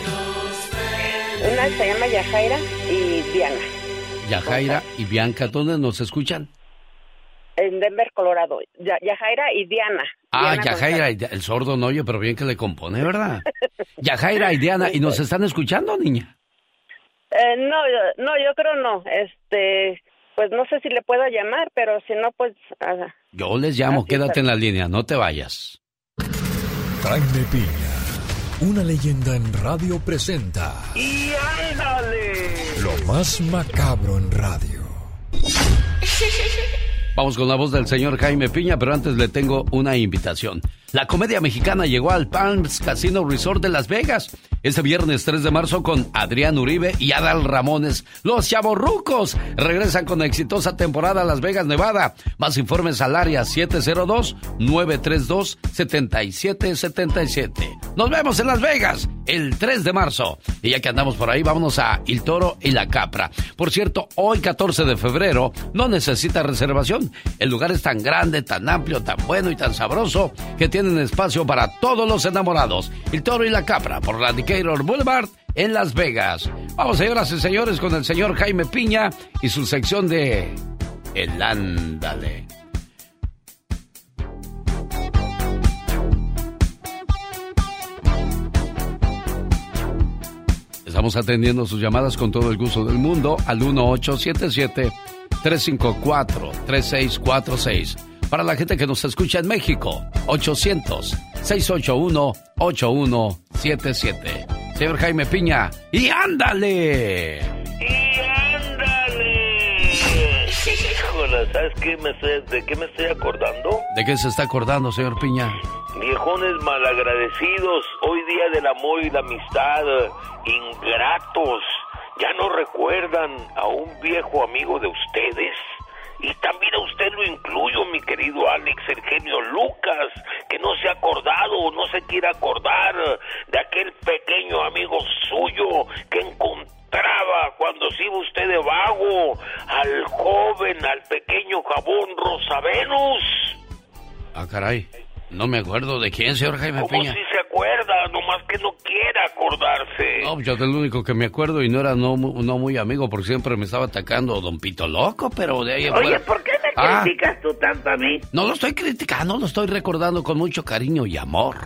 Speaker 30: Una se llama Yajaira y Diana.
Speaker 5: Yajaira y Bianca, ¿dónde nos escuchan?
Speaker 30: En Denver, Colorado. Yajaira y Diana.
Speaker 5: Ah, Yajaira, y el sordo no oye, pero bien que le compone, ¿verdad? Yajaira y Diana, ¿y nos están escuchando, niña?
Speaker 30: Eh, no, no, yo creo no. Este, pues no sé si le puedo llamar, pero si no, pues... Ah,
Speaker 5: Yo les llamo, quédate en la línea, no te vayas.
Speaker 8: Jaime Piña, una leyenda en radio presenta...
Speaker 16: ¡Y ándale!
Speaker 8: Lo más macabro en radio.
Speaker 5: Vamos con la voz del señor Jaime Piña, pero antes le tengo una invitación. La comedia mexicana llegó al Palms Casino Resort de Las Vegas este viernes 3 de marzo con Adrián Uribe y Adal Ramones. Los chavorrucos regresan con exitosa temporada a Las Vegas, Nevada. Más informes al área 702-932-7777. Nos vemos en Las Vegas el 3 de marzo. Y ya que andamos por ahí, vámonos a El Toro y la Capra. Por cierto, hoy 14 de febrero no necesita reservación. El lugar es tan grande, tan amplio, tan bueno y tan sabroso que tienen espacio para todos los enamorados. El Toro y la Capra por la Decatur Boulevard en Las Vegas. Vamos, señoras y señores, con el señor Jaime Piña y su sección de El Ándale. Estamos atendiendo sus llamadas con todo el gusto del mundo al 1877-354-3646. Para la gente que nos escucha en México, 800-681-8177. Señor Jaime Piña, y ándale.
Speaker 16: ¡Y ándale! Híjole, ¿sabes qué me estoy- de qué me estoy acordando?
Speaker 5: ¿De qué se está acordando, señor Piña?
Speaker 16: Viejones malagradecidos, hoy día del amor y la amistad, ingratos, ya no recuerdan a un viejo amigo de ustedes. Y también a usted lo incluyo, mi querido Alex, el genio Lucas, que no se ha acordado o no se quiere acordar de aquel pequeño amigo suyo que encontraba cuando se iba usted de vago, al joven, al pequeño jabón Rosa Venus.
Speaker 5: Ah, caray. No me acuerdo de quién, señor Jaime
Speaker 16: ¿Cómo
Speaker 5: Piña.
Speaker 16: si se acuerda, nomás que no quiere acordarse.
Speaker 5: No, yo del único que me acuerdo y no era no, no muy amigo porque siempre me estaba atacando Don Pito Loco, pero de ahí
Speaker 31: Oye,
Speaker 5: fuera-
Speaker 31: ¿por qué me
Speaker 5: Ah.
Speaker 31: criticas tú tanto a mí?
Speaker 5: No lo estoy criticando, lo estoy recordando con mucho cariño y amor.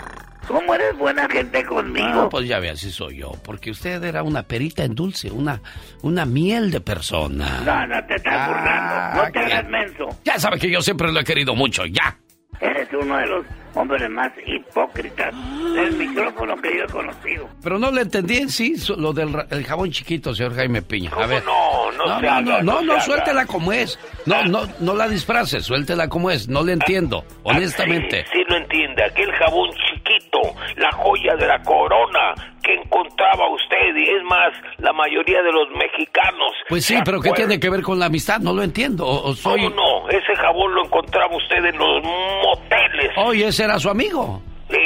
Speaker 31: ¿Cómo eres buena gente conmigo?
Speaker 5: Ah, pues ya ve, así soy yo, porque usted era una perita en dulce, una, una miel de persona.
Speaker 31: No, no te estás burlando. No te hagas menso.
Speaker 5: Ya sabe que yo siempre lo he querido mucho, ya.
Speaker 31: Eres uno de los hombres más hipócritas del micrófono que yo he conocido.
Speaker 5: Pero no le entendí en sí lo del el jabón chiquito, señor Jaime Piña. A ver.
Speaker 16: no? No
Speaker 5: no,
Speaker 16: se
Speaker 5: no,
Speaker 16: haga,
Speaker 5: no,
Speaker 16: no
Speaker 5: no, no, suéltela como es. No, no, no la disfrace, suéltela como es. No le entiendo, honestamente.
Speaker 16: Sí, sí lo entiende. Aquel jabón chiquito, la joya de la corona que encontraba usted. Y es más, la mayoría de los mexicanos.
Speaker 5: Pues sí,
Speaker 16: ¿se
Speaker 5: pero ¿qué tiene que ver con la amistad? No lo entiendo. O, o soy.
Speaker 16: ¿Cómo no? Ese jabón lo encontraba usted en los moteles.
Speaker 5: Oye, ese era su amigo.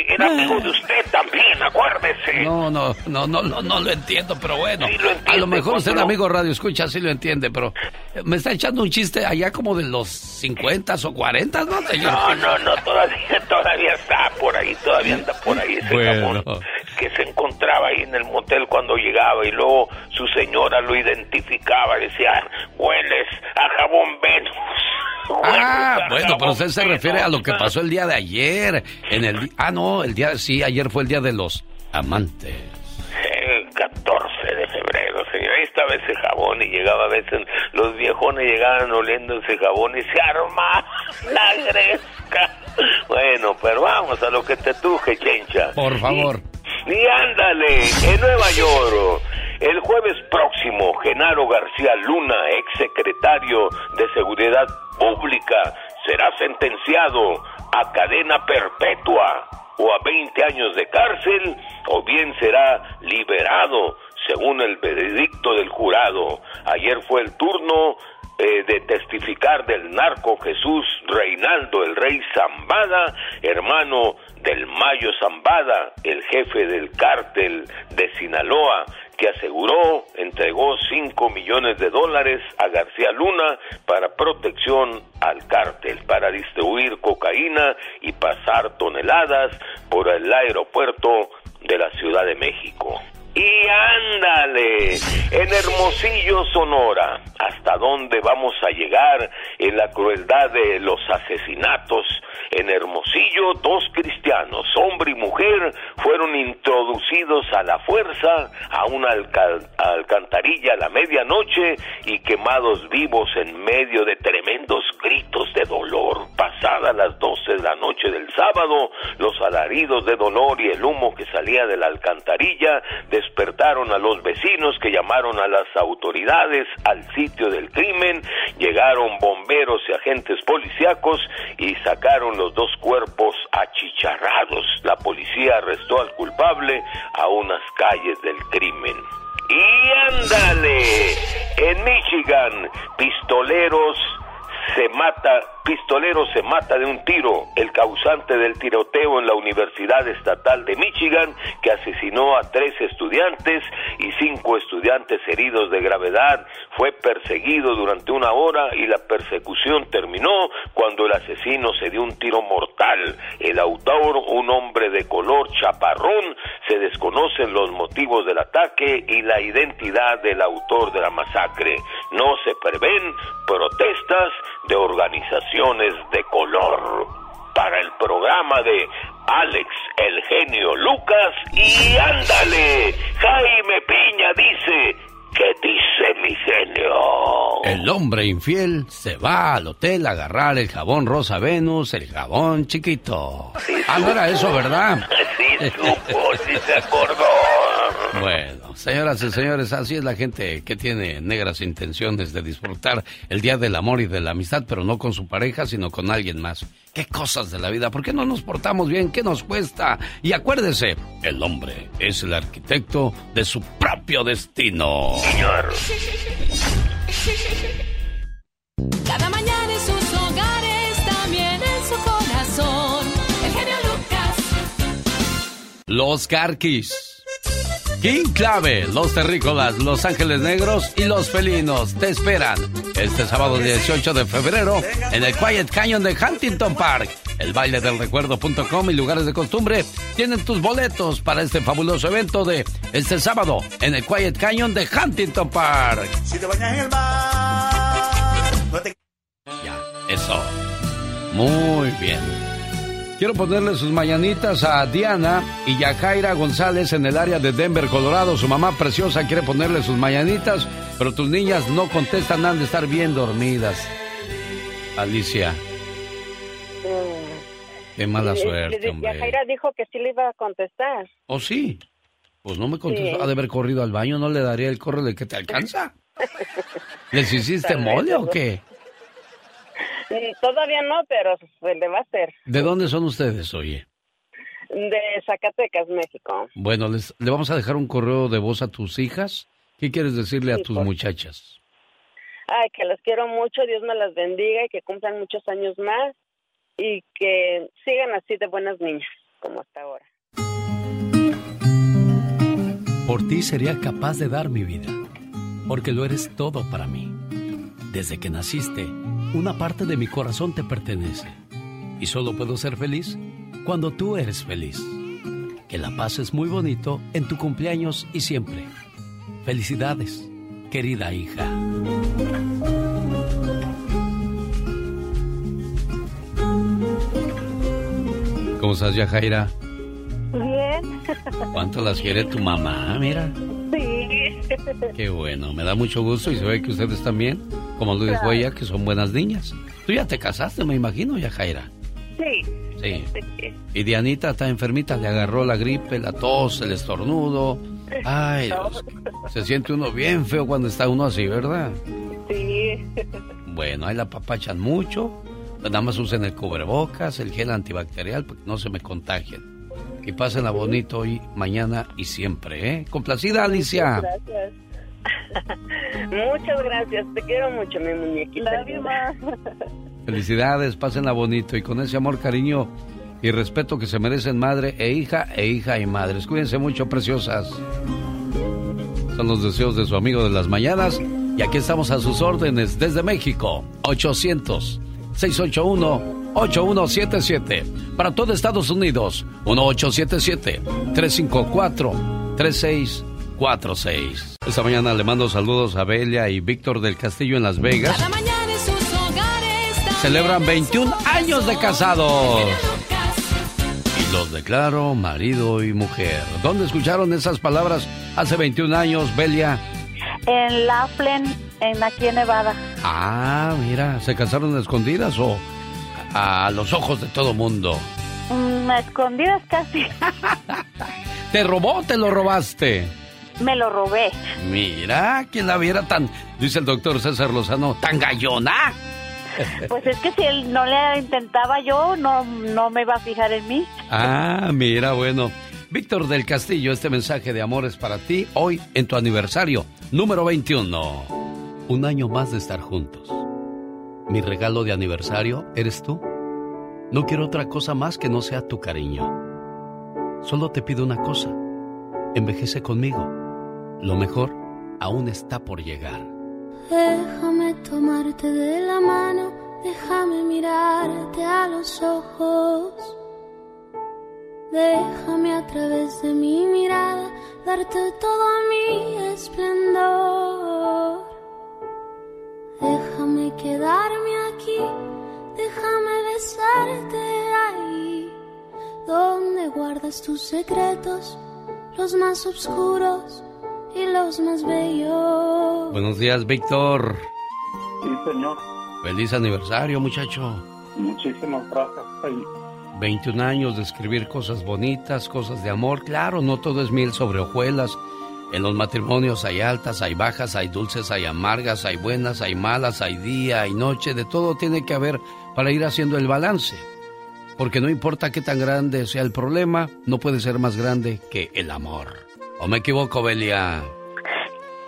Speaker 16: Era amigo de usted también, acuérdese.
Speaker 5: No, no, no, no, no, no lo entiendo, pero bueno.
Speaker 16: Sí lo entiende,
Speaker 5: a lo mejor usted, amigo Radio Escucha, sí lo entiende, pero eh, me está echando un chiste allá como de los 50 o 40, ¿no, señor?
Speaker 16: No, no, no, todavía, todavía está por ahí, todavía anda por ahí ese
Speaker 5: Bueno.
Speaker 16: que se encontraba ahí en el motel cuando llegaba y luego su señora lo identificaba, decía, hueles a jabón Venus.
Speaker 5: Ah, bueno, pero usted se refiere a lo que pasó el día de ayer. En el Ah, no, el día, sí, ayer fue el día de los amantes.
Speaker 16: El 14 de febrero, señor. Ahí estaba ese jabón y llegaba a veces, los viejones llegaban oliendo ese jabón y se armaba la gresca. Bueno, pero vamos a lo que te truje, chencha.
Speaker 5: Por favor.
Speaker 16: Y ándale, en Nueva York, el jueves próximo, Genaro García Luna, ex secretario de Seguridad Pública, será sentenciado a cadena perpetua o a 20 años de cárcel, o bien será liberado, según el veredicto del jurado. Ayer fue el turno eh, de testificar del narco Jesús Reinaldo, el rey Zambada, hermano del Mayo Zambada, el jefe del cártel de Sinaloa, que aseguró entregó 5 millones de dólares a García Luna para protección al cártel, para distribuir cocaína y pasar toneladas por el aeropuerto de la Ciudad de México. Y ándale, en Hermosillo, Sonora, ¿hasta dónde vamos a llegar en la crueldad de los asesinatos? En Hermosillo, dos cristianos, hombre y mujer, fueron introducidos a la fuerza a una alca- alcantarilla a la medianoche y quemados vivos en medio de tremendos gritos de dolor. Pasadas las 12 de la noche del sábado, los alaridos de dolor y el humo que salía de la alcantarilla despertaron a los vecinos que llamaron a las autoridades al sitio del crimen, llegaron bomberos y agentes policíacos y sacaron los dos cuerpos achicharrados. La policía arrestó al culpable a unas calles del crimen. Y ándale, en Michigan, pistoleros se mata, pistolero se mata de un tiro, el causante del tiroteo en la Universidad Estatal de Michigan, que asesinó a tres estudiantes y cinco estudiantes heridos de gravedad, fue perseguido durante una hora y la persecución terminó cuando el asesino se dio un tiro mortal. El autor, un hombre de color chaparrón, se desconocen los motivos del ataque y la identidad del autor de la masacre. No se prevén protestas de de color para el programa de Alex el genio Lucas y ándale, Jaime Piña dice, ¿qué dice mi genio?
Speaker 5: El hombre infiel se va al hotel a agarrar el jabón Rosa Venus, el jabón chiquito. Ah, no era eso, ¿verdad?
Speaker 16: Sí, supo, sí se acordó.
Speaker 5: Bueno, señoras y señores, así es la gente que tiene negras intenciones de disfrutar el Día del Amor y de la Amistad, pero no con su pareja, sino con alguien más. ¿Qué cosas de la vida? ¿Por qué no nos portamos bien? ¿Qué nos cuesta? Y acuérdese, el hombre es el arquitecto de su propio destino.
Speaker 16: Señor.
Speaker 17: Cada mañana en sus hogares, también en su corazón. El genio Lucas.
Speaker 5: Los Carquis. King Clave, los terrícolas, los ángeles negros y los felinos te esperan este sábado 18 de febrero en el Quiet Canyon de Huntington Park. El baile del recuerdo.com y lugares de costumbre tienen tus boletos para este fabuloso evento de este sábado en el Quiet Canyon de Huntington Park.
Speaker 32: Si te bañas en el mar, no te...
Speaker 5: Ya, eso. Muy bien. Quiero ponerle sus mañanitas a Diana y Yajaira González en el área de Denver, Colorado. Su mamá preciosa quiere ponerle sus mañanitas, pero tus niñas no contestan, han de estar bien dormidas. Alicia. Qué mala suerte, hombre.
Speaker 30: Yajaira dijo que sí le iba a contestar.
Speaker 5: ¿Oh, sí? Pues no me contestó.
Speaker 30: Sí.
Speaker 5: Ha de haber corrido al baño, ¿no le daría el correo de que te alcanza? ¿Les hiciste mole o qué?
Speaker 30: Mm, Todavía no, pero se le va a hacer.
Speaker 5: ¿De dónde son ustedes, oye?
Speaker 30: De Zacatecas, México.
Speaker 5: Bueno, les, le vamos a dejar un correo de voz a tus hijas. ¿Qué quieres decirle a
Speaker 30: Sí,
Speaker 5: tus
Speaker 30: por-
Speaker 5: muchachas?
Speaker 30: Ay, que las quiero mucho, Dios me las bendiga y que cumplan muchos años más y que sigan así de buenas niñas como hasta ahora.
Speaker 28: Por ti sería capaz de dar mi vida, porque lo eres todo para mí. Desde que naciste, una parte de mi corazón te pertenece. Y solo puedo ser feliz cuando tú eres feliz. Que la pases muy bonito en tu cumpleaños y siempre. Felicidades, querida hija.
Speaker 5: ¿Cómo estás, Yajaira?
Speaker 25: Bien.
Speaker 5: ¿Cuánto las quiere tu mamá? Mira. Qué bueno. Me da mucho gusto y se ve que ustedes también, como lo dijo ella, que son buenas niñas. Tú ya te casaste, me imagino, Yajaira.
Speaker 25: Sí.
Speaker 5: Sí. Y Dianita está enfermita, le agarró la gripe, la tos, el estornudo. Ay, Dios, se siente uno bien feo cuando está uno así, ¿verdad?
Speaker 25: Sí.
Speaker 5: Bueno, ahí la papachan mucho. Nada más usen el cubrebocas, el gel antibacterial, para que no se me contagien. Y pásenla bonito hoy, mañana y siempre, ¿eh? Complacida, Alicia.
Speaker 30: Gracias. Muchas gracias, te quiero mucho, mi muñequita. linda.
Speaker 5: Felicidades, pásenla bonito y con ese amor, cariño y respeto que se merecen madre e hija e hija y madres. Cuídense mucho, preciosas. Son los deseos de su amigo de las mañanas y aquí estamos a sus órdenes desde México. 800 681 8177 para todo Estados Unidos. 1877 354 3646. Esta mañana le mando saludos a Belia y Víctor del Castillo en Las Vegas.
Speaker 17: Cada mañana en sus hogares
Speaker 5: Celebran 21 años de casados. Y los declaro marido y mujer. ¿Dónde escucharon esas palabras hace 21 años, Belia?
Speaker 25: En Laughlin, en aquí en Nevada.
Speaker 5: Ah, mira, ¿se casaron a escondidas o a, a los ojos de todo mundo?
Speaker 25: Mm, escondidas casi.
Speaker 5: ¿Te robó o te lo robaste?
Speaker 25: Me lo robé.
Speaker 5: Mira, quien la viera tan, dice el doctor César Lozano, tan gallona.
Speaker 25: Pues es que si él no le intentaba yo, no, no me iba a fijar en mí.
Speaker 5: Ah, mira, bueno. Víctor del Castillo, este mensaje de amor es para ti hoy en tu aniversario número 21. Un año más de estar juntos. Mi regalo de aniversario eres tú. No quiero otra cosa más que no sea tu cariño. Solo te pido una cosa. Envejece conmigo. Lo mejor aún está por llegar.
Speaker 33: Déjame tomarte de la mano, déjame mirarte a los ojos. Déjame a través de mi mirada darte todo mi esplendor. Déjame quedarme aquí, déjame besarte ahí, donde guardas tus secretos, los más oscuros y los más bellos.
Speaker 5: Buenos días, Víctor.
Speaker 34: Sí, señor.
Speaker 5: Feliz aniversario, muchacho.
Speaker 34: Muchísimas gracias. Ay,
Speaker 5: 21 años de escribir cosas bonitas, cosas de amor. Claro, no todo es miel sobre hojuelas. En los matrimonios hay altas, hay bajas, hay dulces, hay amargas, hay buenas, hay malas, hay día, hay noche. De todo tiene que haber para ir haciendo el balance. Porque no importa qué tan grande sea el problema, no puede ser más grande que el amor. ¿O me equivoco, Belia?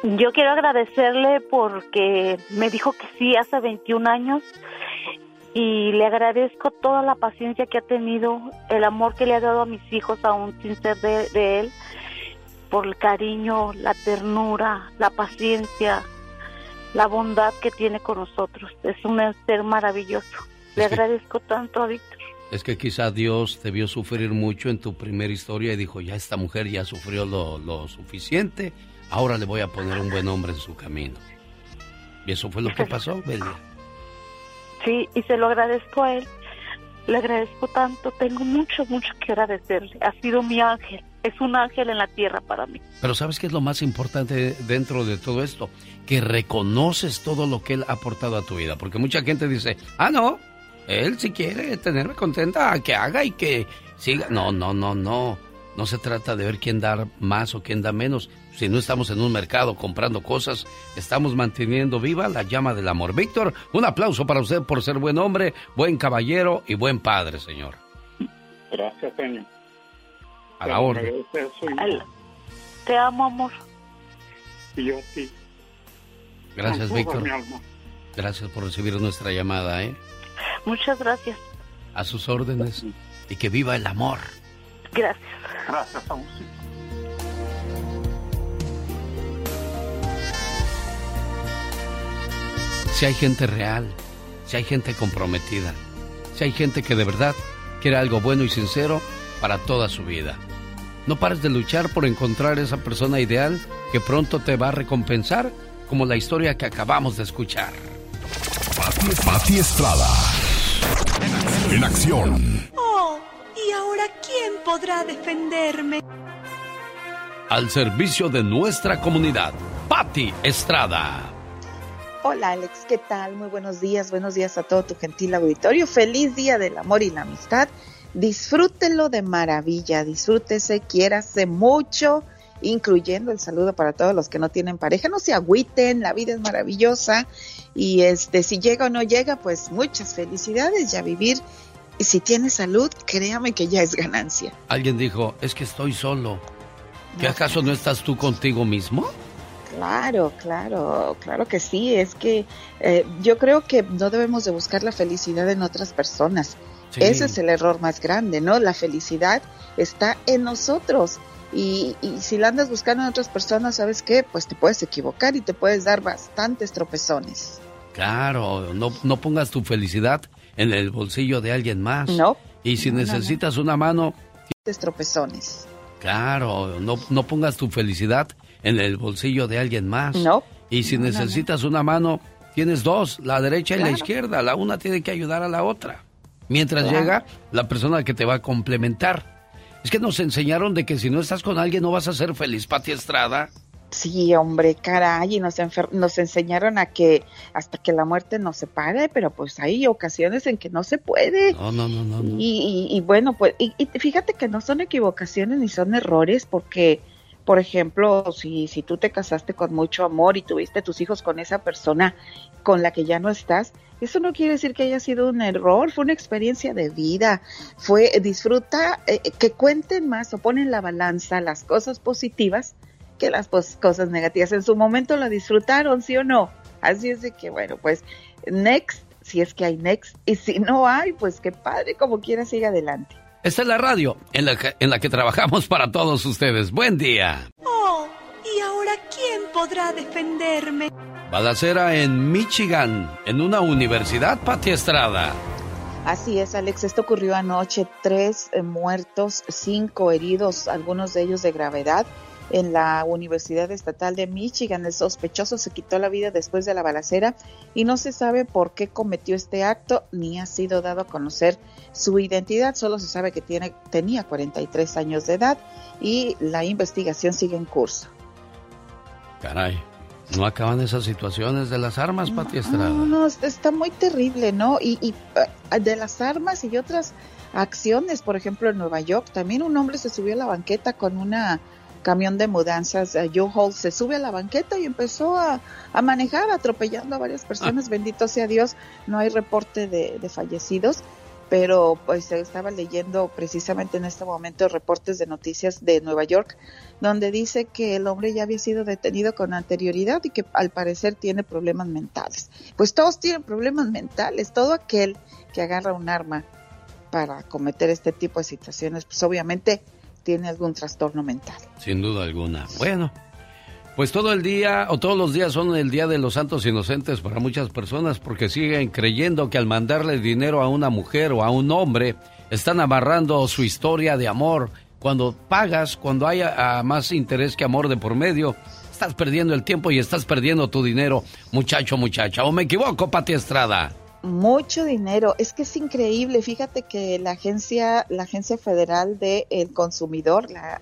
Speaker 25: Yo quiero agradecerle porque me dijo que sí hace 21 años y le agradezco toda la paciencia que ha tenido, el amor que le ha dado a mis hijos aún sin ser de, de él, por el cariño, la ternura, la paciencia la bondad que tiene con nosotros. Es un ser maravilloso. Le agradezco tanto a Víctor.
Speaker 5: Es que quizá Dios te vio sufrir mucho en tu primera historia y dijo, ya esta mujer ya sufrió lo, lo suficiente, ahora le voy a poner un buen hombre en su camino. Y eso fue lo que pasó, Belia.
Speaker 25: Sí, y se lo agradezco a él. Le agradezco tanto. Tengo mucho, mucho que agradecerle. Ha sido mi ángel. Es un ángel en la tierra para mí.
Speaker 5: Pero ¿sabes qué es lo más importante dentro de todo esto? Que reconoces todo lo que él ha aportado a tu vida. Porque mucha gente dice, ah, no, él si quiere tenerme contenta, que haga y que siga. No, no, no, no. No se trata de ver quién da más o quién da menos. Si no estamos en un mercado comprando cosas, estamos manteniendo viva la llama del amor. Víctor, un aplauso para usted por ser buen hombre, buen caballero y buen padre, señor.
Speaker 34: Gracias, señor.
Speaker 5: A la orden.
Speaker 25: Te amo, amor.
Speaker 34: Y yo sí.
Speaker 5: Gracias, Víctor. Gracias por recibir nuestra llamada, ¿eh?
Speaker 25: Muchas gracias.
Speaker 5: A sus órdenes. Y que viva el amor.
Speaker 25: Gracias.
Speaker 34: Gracias a usted.
Speaker 5: Si hay gente real, si hay gente comprometida, si hay gente que de verdad quiere algo bueno y sincero para toda su vida. No pares de luchar por encontrar esa persona ideal que pronto te va a recompensar, como la historia que acabamos de escuchar.
Speaker 2: Pati, Pati Estrada. En acción.
Speaker 35: Oh, ¿y ahora quién podrá defenderme?
Speaker 5: Al servicio de nuestra comunidad, Patti Estrada.
Speaker 36: Hola Alex, ¿qué tal? Muy buenos días, buenos días a todo tu gentil auditorio. Feliz día del amor y la amistad. Disfrútenlo de maravilla, disfrútese, quiérase mucho, incluyendo el saludo para todos los que no tienen pareja. No se agüiten, la vida es maravillosa y este si llega o no llega, pues muchas felicidades ya vivir. Y si tiene salud, créame que ya es ganancia.
Speaker 5: Alguien dijo, es que estoy solo. ¿Que acaso no estás tú contigo mismo?
Speaker 36: Claro, claro, claro que sí. Es que eh, yo creo que no debemos de buscar la felicidad en otras personas.
Speaker 5: Sí.
Speaker 36: Ese es el error más grande, ¿no? La felicidad está en nosotros. Y, y si la andas buscando en otras personas, ¿sabes qué? Pues te puedes equivocar y te puedes dar bastantes tropezones.
Speaker 5: Claro, no, no pongas tu felicidad en el bolsillo de alguien más.
Speaker 36: No.
Speaker 5: Y si
Speaker 36: No, no, no.
Speaker 5: necesitas una mano,
Speaker 36: tropezones.
Speaker 5: claro, no, no pongas tu felicidad en el bolsillo de alguien más.
Speaker 36: No.
Speaker 5: Y si necesitas una mano, tienes dos, la derecha y la izquierda. La una tiene que ayudar a la otra. Mientras
Speaker 36: Claro.
Speaker 5: llega la persona que te va a complementar. Es que nos enseñaron de que si no estás con alguien no vas a ser feliz, Pati Estrada.
Speaker 36: Sí, hombre, caray, y nos, nos enseñaron a que hasta que la muerte nos separe, pero pues hay ocasiones en que no se puede.
Speaker 5: No, no, no, no. no.
Speaker 36: Y, y- y bueno, pues, y, y fíjate que no son equivocaciones ni son errores, porque, por ejemplo, si, si tú te casaste con mucho amor y tuviste tus hijos con esa persona con la que ya no estás, eso no quiere decir que haya sido un error, fue una experiencia de vida, fue, disfruta, eh, que cuenten más o ponen en la balanza las cosas positivas que las cosas negativas. En su momento la disfrutaron, ¿sí o no? Así es de que, bueno, pues, next, si es que hay next, y si no hay, pues qué padre, como quiera, sigue adelante.
Speaker 5: Esta es la radio en la, que, en la que trabajamos para todos ustedes. Buen día.
Speaker 35: Oh, ¿y ahora quién podrá defenderme?
Speaker 5: Balacera en Michigan, en una universidad, Pati Estrada.
Speaker 36: Así es, Alex. Esto ocurrió anoche. Tres eh, muertos, cinco heridos, algunos de ellos de gravedad, en la Universidad Estatal de Michigan. El sospechoso se quitó la vida después de la balacera y no se sabe por qué cometió este acto ni ha sido dado a conocer su identidad. Solo se sabe que tiene, tenía 43 años de edad y la investigación sigue en curso.
Speaker 5: Caray, no acaban esas situaciones de las armas, Pati Estrada.
Speaker 36: No, no, está- muy terrible, ¿no? Y, y, eh, de las armas y otras acciones, por ejemplo, en Nueva York, también un hombre se subió a la banqueta con una camión de mudanzas, eh, U-Haul, se sube a la banqueta y empezó a, a manejar atropellando a varias personas. Bendito sea Dios, no hay reporte de, de fallecidos, pero pues estaba leyendo precisamente en este momento reportes de noticias de Nueva York, donde dice que el hombre ya había sido detenido con anterioridad y que al parecer tiene problemas mentales. Pues todos tienen problemas mentales, todo aquel que agarra un arma para cometer este tipo de situaciones, pues obviamente tiene algún trastorno mental.
Speaker 5: Sin duda alguna. Bueno, Pues todo el día o todos los días son el Día de los Santos Inocentes para muchas personas porque siguen creyendo que al mandarle dinero a una mujer o a un hombre están amarrando su historia de amor. Cuando pagas, cuando hay más interés que amor de por medio, estás perdiendo el tiempo y estás perdiendo tu dinero, muchacho, muchacha. ¿O me equivoco, Pati Estrada?
Speaker 36: Mucho dinero, es que es increíble. Fíjate que la agencia, la agencia federal del consumidor, la,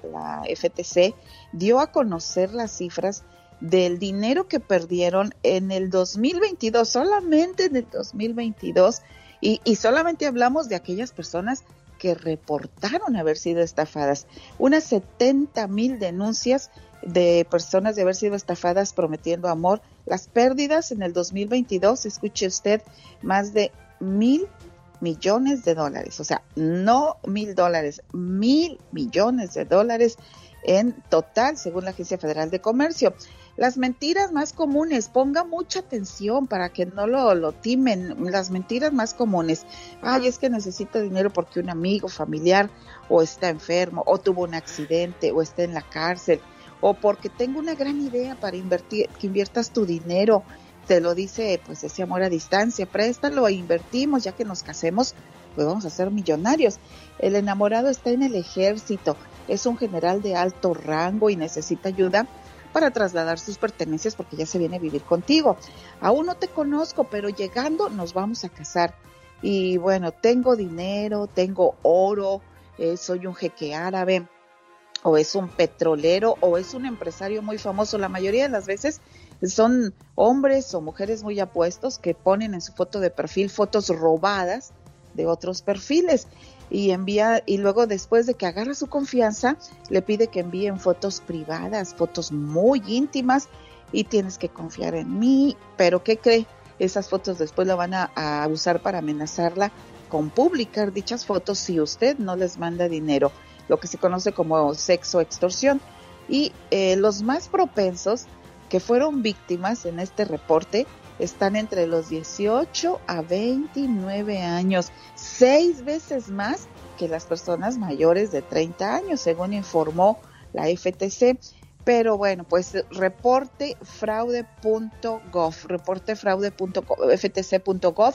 Speaker 36: FTC, dio a conocer las cifras del dinero que perdieron en el 2022, solamente en el 2022, y, y solamente hablamos de aquellas personas que reportaron haber sido estafadas. Unas 70 mil denuncias de personas de haber sido estafadas prometiendo amor. Las pérdidas en el 2022, escuche usted, más de mil millones de dólares. O sea, no mil dólares, mil millones de dólares en total, según la Agencia Federal de Comercio. Las mentiras más comunes, ponga mucha atención para que no lo, lo timen. Las mentiras más comunes, ay, es que necesito dinero porque un amigo familiar o está enfermo, o tuvo un accidente, o está en la cárcel, o porque tengo una gran idea para invertir, que inviertas tu dinero. Te lo dice, pues, ese amor a distancia, préstalo e invertimos, ya que nos casemos, pues vamos a ser millonarios. El enamorado está en el ejército, es un general de alto rango y necesita ayuda para trasladar sus pertenencias porque ya se viene a vivir contigo. Aún no te conozco, pero llegando nos vamos a casar. Y bueno, tengo dinero, tengo oro, eh, soy un jeque árabe, o es un petrolero, o es un empresario muy famoso. La mayoría de las veces son hombres o mujeres muy apuestos que ponen en su foto de perfil fotos robadas de otros perfiles y envía y luego después de que agarra su confianza le pide que envíen fotos privadas, fotos muy íntimas y tienes que confiar en mí, pero ¿qué cree? Esas fotos después la van a, usar para amenazarla con publicar dichas fotos si usted no les manda dinero, lo que se conoce como sexo extorsión. Y eh, los más propensos que fueron víctimas en este reporte están entre los 18 a 29 años, seis veces más que las personas mayores de 30 años, según informó la FTC. Pero bueno, pues reportefraude.gov, reportefraude.ftc.gov,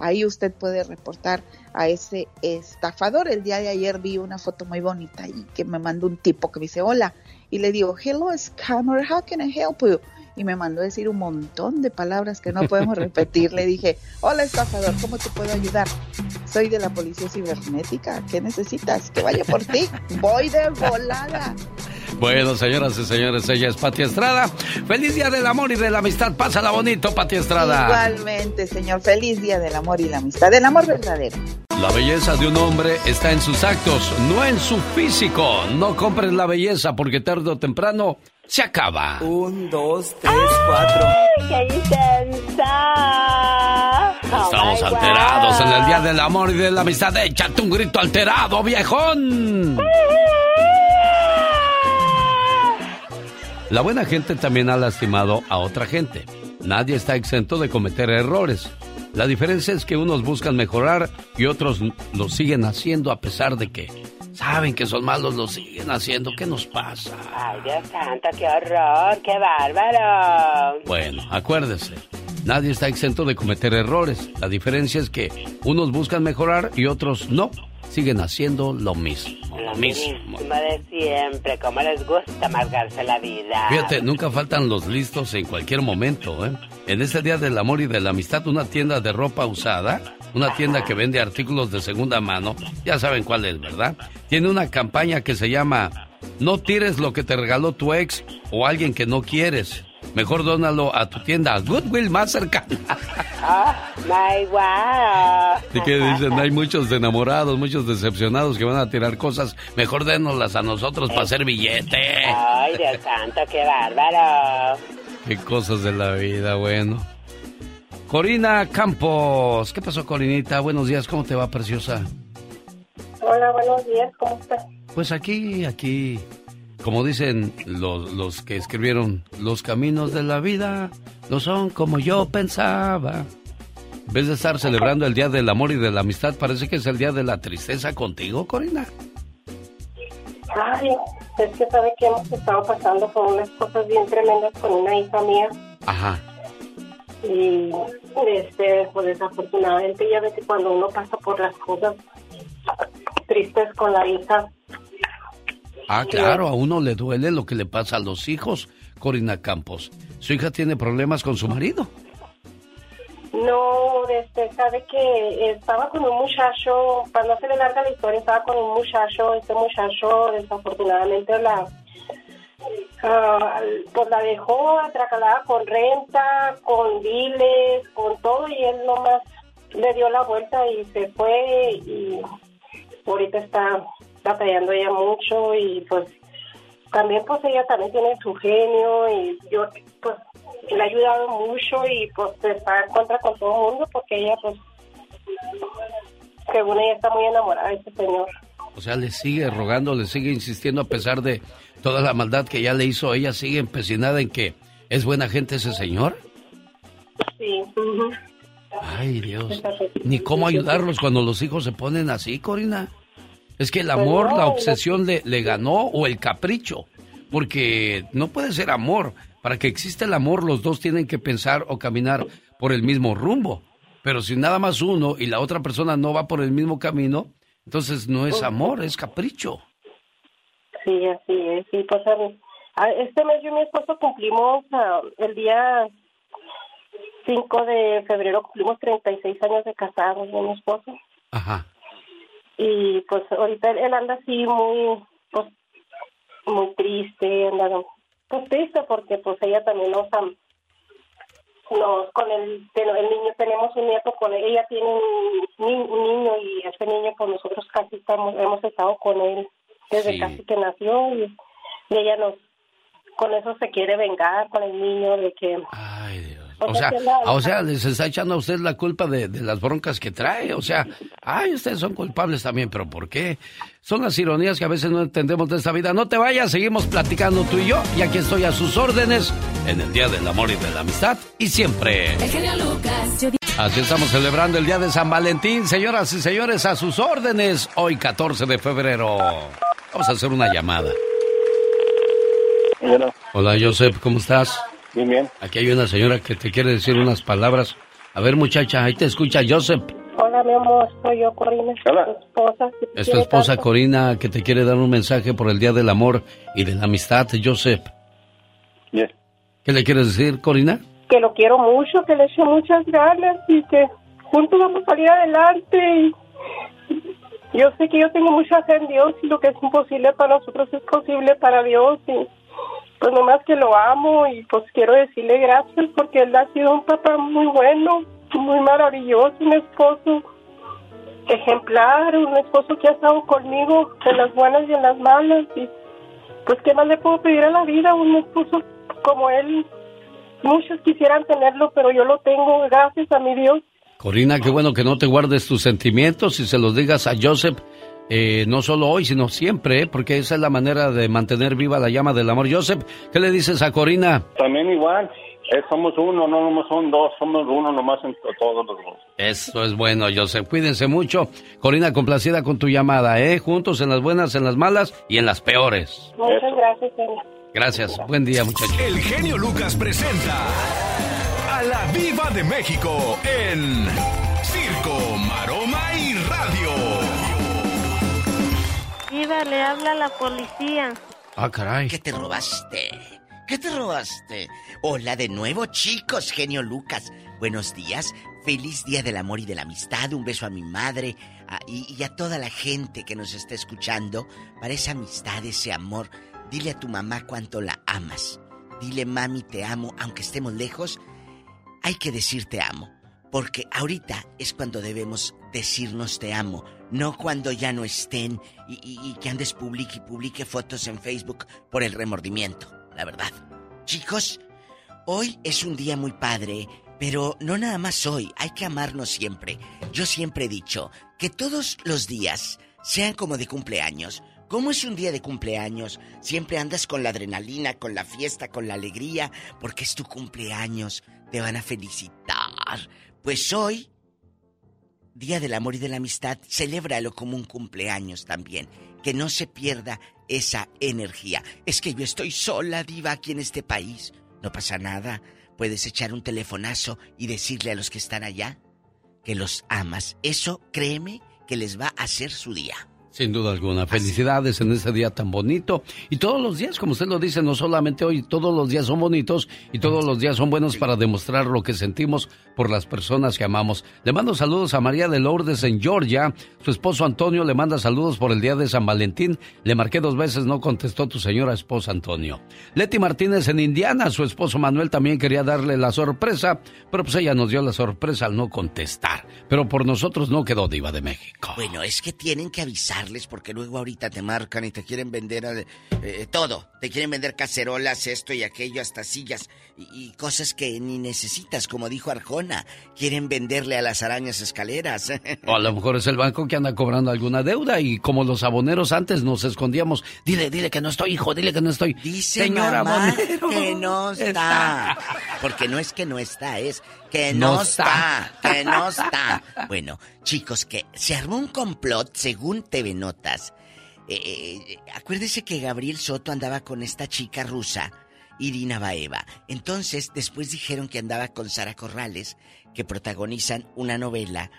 Speaker 36: ahí usted puede reportar a ese estafador. El día de ayer vi una foto muy bonita y que me mandó un tipo que me dice, hola, y le digo, hello scammer, how can I help you? y me mandó a decir un montón de palabras que no podemos repetir. Le dije, hola estafador, ¿cómo te puedo ayudar? Soy de la policía cibernética, ¿qué necesitas? Que vaya por ti, voy de volada.
Speaker 5: Bueno, señoras y señores, ella es Pati Estrada. Feliz Día del Amor y de la Amistad. Pásala bonito, Pati Estrada.
Speaker 36: Igualmente, señor. Feliz Día del Amor y la Amistad. Del amor verdadero.
Speaker 5: La belleza de un hombre está en sus actos, no en su físico. No compres la belleza porque tarde o temprano se acaba.
Speaker 32: Un, dos, tres, cuatro.
Speaker 30: ¡Qué intensa!
Speaker 5: Estamos
Speaker 30: Oh,
Speaker 5: alterados
Speaker 30: God.
Speaker 5: en el Día del Amor y de la Amistad. Échate un grito alterado, viejón. La buena gente también ha lastimado a otra gente. Nadie está exento de cometer errores. La diferencia es que unos buscan mejorar y otros lo siguen haciendo a pesar de que saben que son malos, lo siguen haciendo. ¿Qué nos pasa?
Speaker 30: Ay, Dios santo, qué horror, qué bárbaro.
Speaker 5: Bueno, acuérdese, nadie está exento de cometer errores. La diferencia es que unos buscan mejorar y otros no. Siguen haciendo lo mismo. Lo mismo.
Speaker 30: Mismo de siempre, como les gusta amargarse la vida.
Speaker 5: Fíjate, nunca faltan los listos en cualquier momento, ¿eh? En este Día del Amor y de la Amistad, una tienda de ropa usada, una tienda que vende artículos de segunda mano, ya saben cuál es, ¿verdad? Tiene una campaña que se llama No tires lo que te regaló tu ex o alguien que no quieres. Mejor dónalo a tu tienda Goodwill más cercana.
Speaker 30: Ah, my wow.
Speaker 5: ¿Y que dicen? Hay muchos enamorados, muchos decepcionados que van a tirar cosas. Mejor dénoslas a nosotros para hacer billete.
Speaker 30: Ay, Dios santo, qué bárbaro.
Speaker 5: Qué cosas de la vida, bueno. Corina Campos. ¿Qué pasó, Corinita? Buenos días, ¿cómo te va, preciosa?
Speaker 37: Hola, buenos días, ¿cómo estás?
Speaker 5: Pues aquí, aquí, como dicen los, los que escribieron, los caminos de la vida no son como yo pensaba. En vez de estar celebrando el Día del Amor y de la Amistad, parece que es el Día de la Tristeza contigo, Corina.
Speaker 37: Ay, es que sabe que hemos estado pasando por unas cosas bien tremendas con una hija mía.
Speaker 5: Ajá.
Speaker 37: Y este, pues desafortunadamente ya ve que cuando uno pasa por las cosas tristes con la hija.
Speaker 5: Ah, claro, a uno le duele lo que le pasa a los hijos, Corina Campos. ¿Su hija tiene problemas con su marido?
Speaker 37: No, este, sabe que estaba con un muchacho, para no hacerle larga la historia, estaba con un muchacho, este muchacho desafortunadamente la, ah, pues la dejó atracalada con renta, con biles, con todo y él nomás le dio la vuelta y se fue y ahorita está batallando ella mucho y pues también pues ella también tiene su genio y yo pues le ha ayudado mucho y pues está en contra con todo el mundo porque ella pues según ella está muy enamorada de ese señor.
Speaker 5: O sea, le sigue rogando, le sigue insistiendo a pesar de toda la maldad que ya le hizo, ella sigue empecinada en que es buena gente ese señor.
Speaker 37: Sí.
Speaker 5: Ay, Dios. Ni cómo ayudarlos cuando los hijos se ponen así, Corina. Es que el amor, la obsesión le, le ganó o el capricho. Porque no puede ser amor. Para que exista el amor, los dos tienen que pensar o caminar por el mismo rumbo. Pero si nada más uno y la otra persona no va por el mismo camino, entonces no es amor, es capricho.
Speaker 37: Sí, así es. Sí, pues, este mes yo y mi esposo cumplimos ah, el día 5 de febrero, cumplimos 36 años de casados, y mi esposo.
Speaker 5: Ajá.
Speaker 37: Y pues ahorita él, anda así muy, pues, muy triste, anda pues triste porque pues ella también nos, nos con el, el niño, tenemos un nieto con él, ella tiene un, un niño y ese niño pues nosotros casi estamos, hemos estado con él desde
Speaker 5: Sí.
Speaker 37: casi que nació y, y ella nos, con eso se quiere vengar con el niño de que...
Speaker 5: O sea, o sea, les está echando a usted la culpa de, de las broncas que trae. O sea, ay, ustedes son culpables también, pero ¿por qué? Son las ironías que a veces no entendemos de esta vida. No te vayas, seguimos platicando tú y yo. Y aquí estoy a sus órdenes en el Día del Amor y de la Amistad. Y siempre.
Speaker 17: El genio Lucas.
Speaker 5: Así estamos celebrando el Día de San Valentín, señoras y señores, a sus órdenes. Hoy, 14 de febrero. Vamos a hacer una llamada. Hola, Joseph, ¿cómo estás?
Speaker 26: Bien, bien.
Speaker 5: Aquí hay una señora que te quiere decir unas palabras. A ver, muchacha, ahí te escucha Joseph.
Speaker 37: Hola, mi amor, soy yo, Corina, tu esposa.
Speaker 5: Es tu esposa
Speaker 37: tanto.
Speaker 5: Corina que te quiere dar un mensaje por el Día del Amor y de la Amistad, Joseph. ¿Qué le quieres decir, Corina?
Speaker 37: que lo quiero mucho, que le echo muchas ganas y que juntos vamos a salir adelante. Y yo sé que yo tengo mucha fe en Dios y lo que es imposible para nosotros es posible para Dios. Y pues nomás que lo amo y pues quiero decirle gracias porque él ha sido un papá muy bueno, muy maravilloso, un esposo ejemplar, un esposo que ha estado conmigo en las buenas y en las malas. Y pues, ¿qué más le puedo pedir a la vida? Un esposo como él. Muchos quisieran tenerlo, pero yo lo tengo, gracias a mi Dios.
Speaker 5: Corina, qué bueno que no te guardes tus sentimientos y se los digas a Joseph, eh, no solo hoy, sino siempre, ¿eh? porque esa es la manera de mantener viva la llama del amor. Joseph, ¿qué le dices a Corina?
Speaker 26: También igual, eh, somos uno, no nomás son dos, somos uno nomás entre todos los dos.
Speaker 5: Eso es bueno, Joseph. Cuídense mucho. Corina, complacida con tu llamada, ¿eh? Juntos en las buenas, en las malas y en las peores.
Speaker 37: Muchas gracias, señor.
Speaker 5: Gracias. Buen día, muchachos.
Speaker 2: El genio Lucas presenta a la Viva de México en Circo,
Speaker 38: Le habla la policía.
Speaker 5: Ah, caray.
Speaker 39: ¿Qué te robaste? ¿Qué te robaste? Hola de nuevo, chicos, genio Lucas. Buenos días. Feliz Día del Amor y de la Amistad. Un beso a mi madre a- y, y a toda la gente que nos está escuchando. Para esa amistad, ese amor. Dile a tu mamá cuánto la amas. Dile, mami, te amo, aunque estemos lejos. Hay que decir te amo. Porque ahorita es cuando debemos decirnos te amo, no cuando ya no estén y, que andes publique y publique fotos en Facebook por el remordimiento, la verdad. Chicos, hoy es un día muy padre, pero no nada más hoy, hay que amarnos siempre. Yo siempre he dicho que todos los días sean como de cumpleaños. ¿Cómo es un día de cumpleaños? Siempre andas con la adrenalina, con la fiesta, con la alegría, porque es tu cumpleaños, te van a felicitar. Pues hoy Día del Amor y de la Amistad, celébralo como un cumpleaños también. Que no se pierda esa energía. Es que yo estoy sola, diva, aquí en este país. No pasa nada. Puedes echar un telefonazo y decirle a los que están allá que los amas. Eso, créeme, que les va a hacer su día.
Speaker 5: Sin duda alguna. Felicidades en este día tan bonito. Y todos los días, como usted lo dice, no solamente hoy, todos los días son bonitos y todos los días son buenos para demostrar lo que sentimos por las personas que amamos. Le mando saludos a María de Lourdes en Georgia. Su esposo Antonio le manda saludos por el día de San Valentín. Le marqué dos veces, no contestó tu señora esposa Antonio. Leti Martínez en Indiana. Su esposo Manuel también quería darle la sorpresa, pero pues ella nos dio la sorpresa al no contestar. Pero por nosotros no quedó diva de México.
Speaker 39: Bueno, es que tienen que avisar porque luego ahorita te marcan y te quieren vender eh, eh, todo. Te quieren vender cacerolas, esto y aquello, hasta sillas y, y, cosas que ni necesitas, como dijo Arjona. Quieren venderle a las arañas escaleras.
Speaker 5: O a lo mejor es el banco que anda cobrando alguna deuda y como los aboneros antes nos escondíamos. Dile, dile que no estoy, hijo, dile que no estoy.
Speaker 39: Dice Señora mamá que no está. Porque no es que no está, es que no, no está, que no está. Bueno, chicos, que se armó un complot según TV Notas. Eh, eh, acuérdese que Gabriel Soto andaba con esta chica rusa, Irina Baeva. Entonces, después dijeron que andaba con Sara Corrales, que protagonizan una novela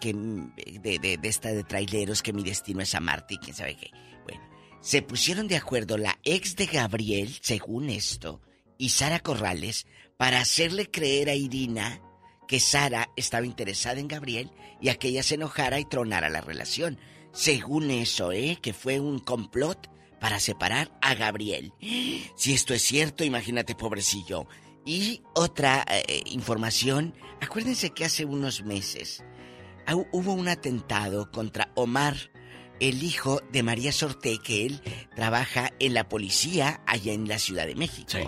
Speaker 39: que de, de, de esta de traileros que mi destino es amarte y quién sabe qué. Bueno, se pusieron de acuerdo la ex de Gabriel, según esto, y Sara Corrales para hacerle creer a Irina que Sara estaba interesada en Gabriel y a que se enojara y tronara la relación. Según eso, ¿eh? Que fue un complot para separar a Gabriel. Si esto es cierto, imagínate, pobrecillo. Y otra eh, información, acuérdense que hace unos meses hubo un atentado contra Omar, el hijo de María Sorté, que él trabaja en la policía allá en la Ciudad de México. Sí.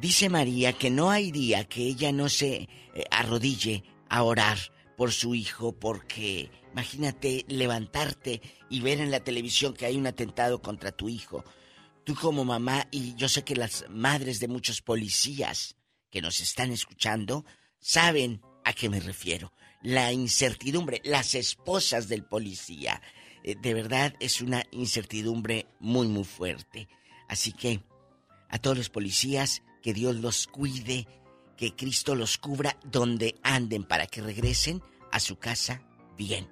Speaker 39: Dice María que no hay día que ella no se eh, arrodille a orar por su hijo porque imagínate levantarte y ver en la televisión que hay un atentado contra tu hijo. Tú como mamá y yo sé que las madres de muchos policías que nos están escuchando saben a qué me refiero. La incertidumbre, las esposas del policía. Eh, de verdad es una incertidumbre muy muy fuerte. Así que a todos los policías que Dios los cuide, que Cristo los cubra donde anden para que regresen a su casa bien.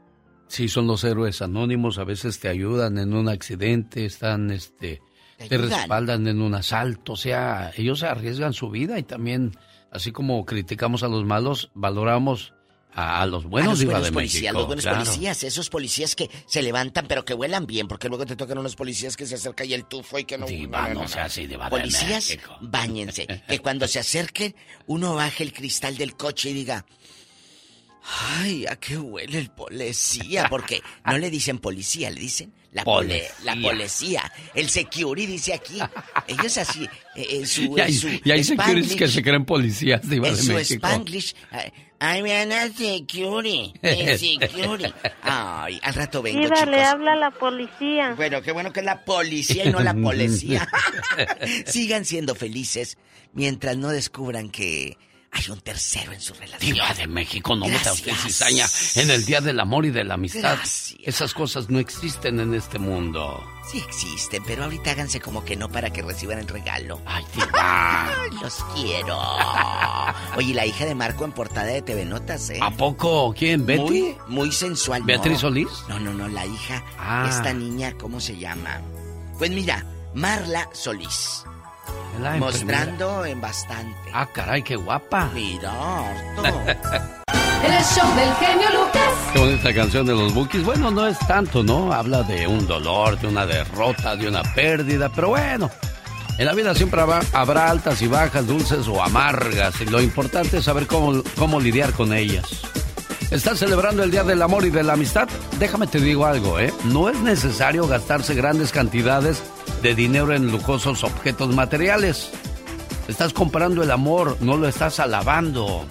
Speaker 5: Sí, son los héroes anónimos, a veces te ayudan en un accidente, están, este, te, te respaldan en un asalto, o sea, ellos arriesgan su vida y también, así como criticamos a los malos, valoramos a, los buenos,
Speaker 39: a los
Speaker 5: buenos
Speaker 39: de policías,
Speaker 5: México,
Speaker 39: los buenos
Speaker 5: claro.
Speaker 39: policías, esos policías que se levantan pero que vuelan bien, porque luego te tocan unos policías que se acerca y el tufo y que no...
Speaker 5: Diva,
Speaker 39: no,
Speaker 5: no
Speaker 39: no,
Speaker 5: sea así, de
Speaker 39: Policías,
Speaker 5: México.
Speaker 39: báñense, que cuando se acerquen uno baje el cristal del coche y diga... Ay, ¿a qué huele el policía? Porque no le dicen policía, le dicen la, pole, la policía. El security dice aquí. Ellos así, eh, en su,
Speaker 5: Y hay,
Speaker 39: su
Speaker 5: y hay securities
Speaker 39: Spanglish,
Speaker 5: que se creen policías, Diva
Speaker 39: en
Speaker 5: de
Speaker 39: su
Speaker 5: México.
Speaker 39: Spanglish. eh, I'm a security. eh, security. Ay, al rato vengo,
Speaker 38: le
Speaker 39: chicos.
Speaker 38: habla la policía.
Speaker 39: Bueno, qué bueno que es la policía y no la policía. Sigan siendo felices mientras no descubran que hay un tercero en su relación.
Speaker 5: Diva de México, no meta usted cizaña en el Día del Amor y de la Amistad.
Speaker 39: Gracias.
Speaker 5: Esas cosas no existen en este mundo.
Speaker 39: Sí existen, pero ahorita háganse como que no para que reciban el regalo.
Speaker 5: Ay, Diva.
Speaker 39: Los quiero. Oye, la hija de Marco en portada de TV Notas, ¿eh?
Speaker 5: ¿A poco? ¿Quién? ¿Betty?
Speaker 39: Muy, muy sensual. no.
Speaker 5: ¿Beatriz Solís?
Speaker 39: No, no, no, la hija.
Speaker 5: Ah.
Speaker 39: Esta niña, ¿cómo se llama? Pues mira, Marla Solís.
Speaker 5: La
Speaker 39: mostrando en bastante.
Speaker 5: Ah, caray, qué guapa.
Speaker 39: Mira, harto.
Speaker 17: El show del genio Lucas.
Speaker 5: Qué bonita canción de los Bookies. Bueno, no es tanto, ¿no? Habla de un dolor, de una derrota, de una pérdida, pero bueno. En la vida siempre habrá, habrá altas y bajas, dulces o amargas, y lo importante es saber cómo, cómo lidiar con ellas. ¿Estás celebrando el Día del Amor y de la Amistad? Déjame te digo algo, ¿eh? No es necesario gastarse grandes cantidades de dinero en lujosos objetos materiales. Estás comprando el amor, no lo estás alabando.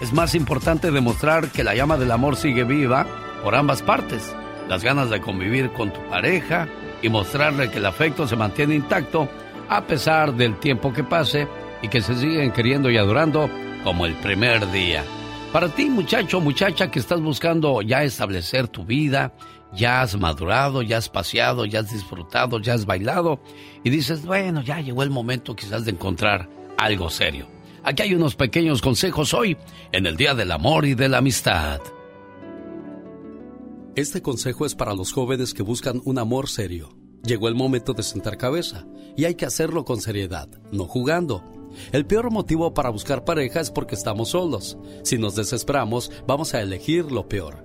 Speaker 5: Es más importante demostrar que la llama del amor sigue viva por ambas partes. Las ganas de convivir con tu pareja y mostrarle que el afecto se mantiene intacto a pesar del tiempo que pase y que se siguen queriendo y adorando como el primer día.
Speaker 40: Para ti, muchacho, muchacha, que estás buscando ya establecer tu vida, ya has madurado, ya has paseado, ya has disfrutado, ya has bailado y dices, bueno, ya llegó el momento quizás de encontrar algo serio. Aquí hay unos pequeños consejos hoy en el Día del Amor y de la Amistad.
Speaker 5: Este consejo es para los jóvenes que buscan un amor serio. Llegó el momento de sentar cabeza y hay que hacerlo con seriedad, no jugando. El peor motivo para buscar pareja es porque estamos solos. Si nos desesperamos, vamos a elegir lo peor.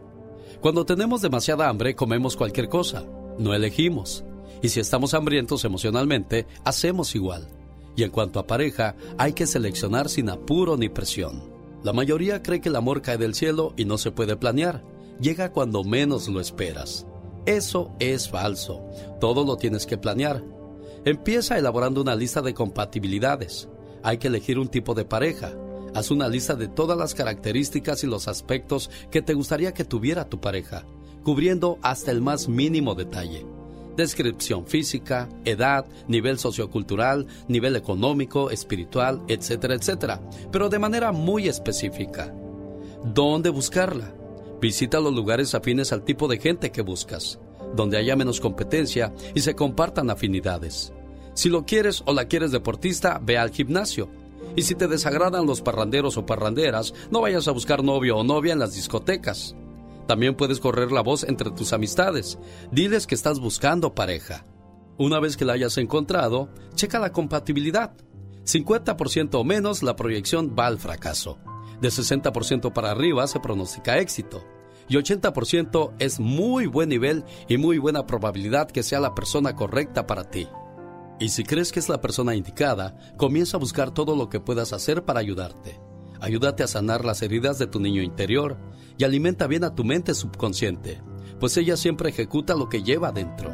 Speaker 5: Cuando tenemos demasiada hambre, comemos cualquier cosa. No elegimos. Y si estamos hambrientos emocionalmente, hacemos igual. Y en cuanto a pareja, hay que seleccionar sin apuro ni presión. La mayoría cree que el amor cae del cielo y no se puede planear. Llega cuando menos lo esperas. Eso es falso. Todo lo tienes que planear. Empieza elaborando una lista de compatibilidades. Hay que elegir un tipo de pareja. Haz una lista de todas las características y los aspectos que te gustaría que tuviera tu pareja, cubriendo hasta el más mínimo detalle. Descripción física, edad, nivel sociocultural, nivel económico, espiritual, etcétera, etcétera, pero de manera muy específica. ¿Dónde buscarla? Visita los lugares afines al tipo de gente que buscas, donde haya menos competencia y se compartan afinidades. Si lo quieres o la quieres deportista, ve al gimnasio. Y si te desagradan los parranderos o parranderas, no vayas a buscar novio o novia en las discotecas. También puedes correr la voz entre tus amistades. Diles que estás buscando pareja. Una vez que la hayas encontrado, checa la compatibilidad. 50% o menos la proyección va al fracaso. De 60% para arriba se pronostica éxito. Y 80% es muy buen nivel y muy buena probabilidad que sea la persona correcta para ti. Y si crees que es la persona indicada, comienza a buscar todo lo que puedas hacer para ayudarte. Ayúdate a sanar las heridas de tu niño interior y alimenta bien a tu mente subconsciente, pues ella siempre ejecuta lo que lleva dentro.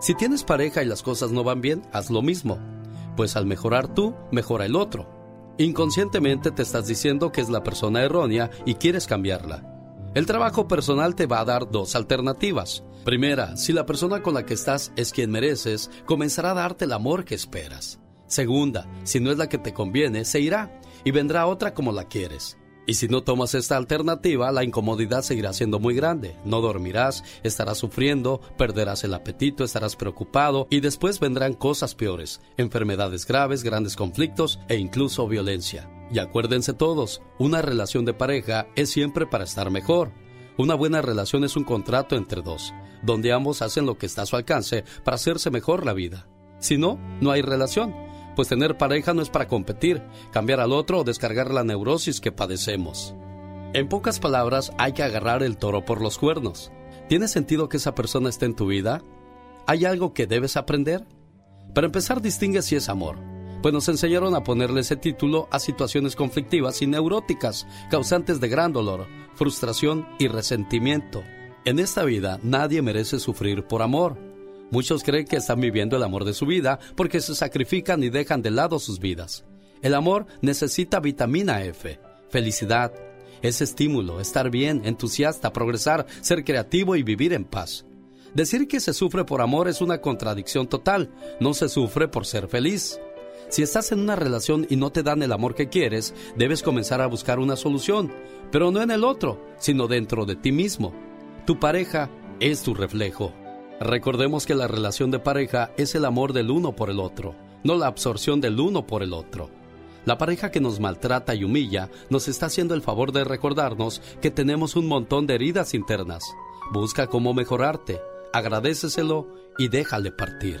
Speaker 5: Si tienes pareja y las cosas no van bien, haz lo mismo, pues al mejorar tú, mejora el otro. Inconscientemente te estás diciendo que es la persona errónea y quieres cambiarla. El trabajo personal te va a dar dos alternativas. Primera, si la persona con la que estás es quien mereces, comenzará a darte el amor que esperas. Segunda, si no es la que te conviene, se irá y vendrá otra como la quieres. Y si no tomas esta alternativa, la incomodidad seguirá siendo muy grande. No dormirás, estarás sufriendo, perderás el apetito, estarás preocupado y después vendrán cosas peores, enfermedades graves, grandes conflictos e incluso violencia. Y acuérdense todos, una relación de pareja es siempre para estar mejor. Una buena relación es un contrato entre dos, donde ambos hacen lo que está a su alcance para hacerse mejor la vida. Si no, no hay relación pues tener pareja no es para competir, cambiar al otro o descargar la neurosis que padecemos. En pocas palabras, hay que agarrar el toro por los cuernos. ¿Tiene sentido que esa persona esté en tu vida? ¿Hay algo que debes aprender? Para empezar, distingue si es amor, pues nos enseñaron a ponerle ese título a situaciones conflictivas y neuróticas, causantes de gran dolor, frustración y resentimiento. En esta vida nadie merece sufrir por amor Muchos creen que están viviendo el amor de su vida porque se sacrifican y dejan de lado sus vidas. El amor necesita vitamina F, felicidad, es estímulo, estar bien, entusiasta, progresar, ser creativo y vivir en paz. Decir que se sufre por amor es una contradicción total, no se sufre por ser feliz. Si estás en una relación y no te dan el amor que quieres, debes comenzar a buscar una solución, pero no en el otro, sino dentro de ti mismo. Tu pareja es tu reflejo. Recordemos que la relación de pareja es el amor del uno por el otro, no la absorción del uno por el otro. La pareja que nos maltrata y humilla nos está haciendo el favor de recordarnos que tenemos un montón de heridas internas. Busca cómo mejorarte, agradeceselo y déjale partir.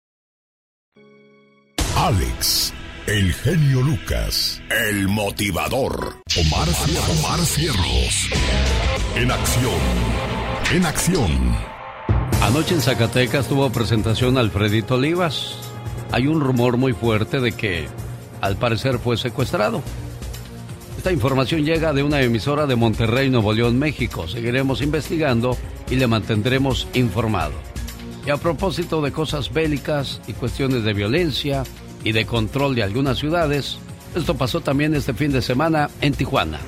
Speaker 2: Alex, el genio Lucas, el motivador. Omar, Omar Cierros. En acción. En acción.
Speaker 5: Anoche en Zacatecas tuvo presentación Alfredito Olivas. Hay un rumor muy fuerte de que al parecer fue secuestrado. Esta información llega de una emisora de Monterrey, Nuevo León, México. Seguiremos investigando y le mantendremos informado. Y a propósito de cosas bélicas y cuestiones de violencia y de control de algunas ciudades, esto pasó también este fin de semana en Tijuana.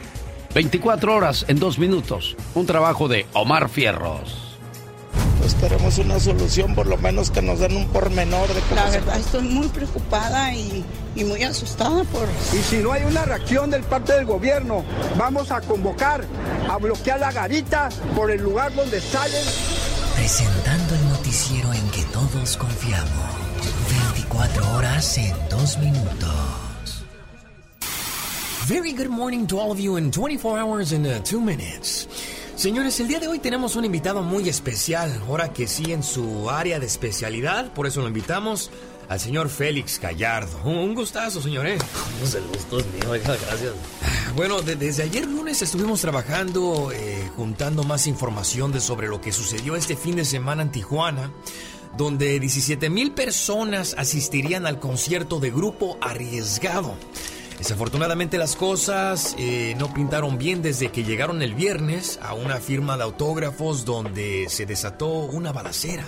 Speaker 5: 24 horas en dos minutos. Un trabajo de Omar Fierros.
Speaker 9: Pues queremos una solución, por lo menos que nos den un pormenor de cómo
Speaker 41: La
Speaker 9: se-
Speaker 41: verdad estoy muy preocupada y, y muy asustada por...
Speaker 42: Y si no hay una reacción del parte del gobierno, vamos a convocar a bloquear la garita por el lugar donde salen.
Speaker 43: Presentando el noticiero en que todos confiamos. 24 horas en dos minutos.
Speaker 8: Very good morning to all of you in 24 hours and uh, 2 minutes. Señores, el día de hoy tenemos un invitado muy especial, ahora que sí en su área de especialidad, por eso lo invitamos al señor Félix Gallardo. Un, gustazo, señor, ¿eh?
Speaker 44: Pues el gusto es mío, gracias.
Speaker 8: Bueno, de- desde ayer lunes estuvimos trabajando, eh, juntando más información de sobre lo que sucedió este fin de semana en Tijuana, donde 17 mil personas asistirían al concierto de grupo arriesgado. Desafortunadamente las cosas eh, no pintaron bien desde que llegaron el viernes a una firma de autógrafos donde se desató una balacera.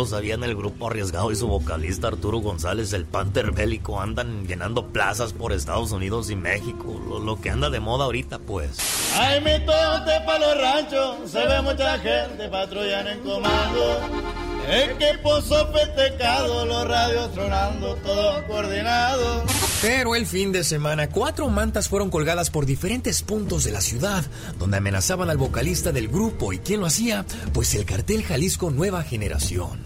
Speaker 44: Lo sabían, el grupo arriesgado y su vocalista Arturo González, el Panther Bélico, andan llenando plazas por Estados Unidos y México. Lo, lo que anda de moda ahorita, pues.
Speaker 45: Ay, mi tote pa' los ranchos, se ve mucha gente patrullando en comando. Equipo sofisticado, los radios tronando, todo coordinado.
Speaker 8: Pero el fin de semana, cuatro mantas fueron colgadas por diferentes puntos de la ciudad, donde amenazaban al vocalista del grupo. ¿Y quién lo hacía? Pues el cartel Jalisco Nueva Generación.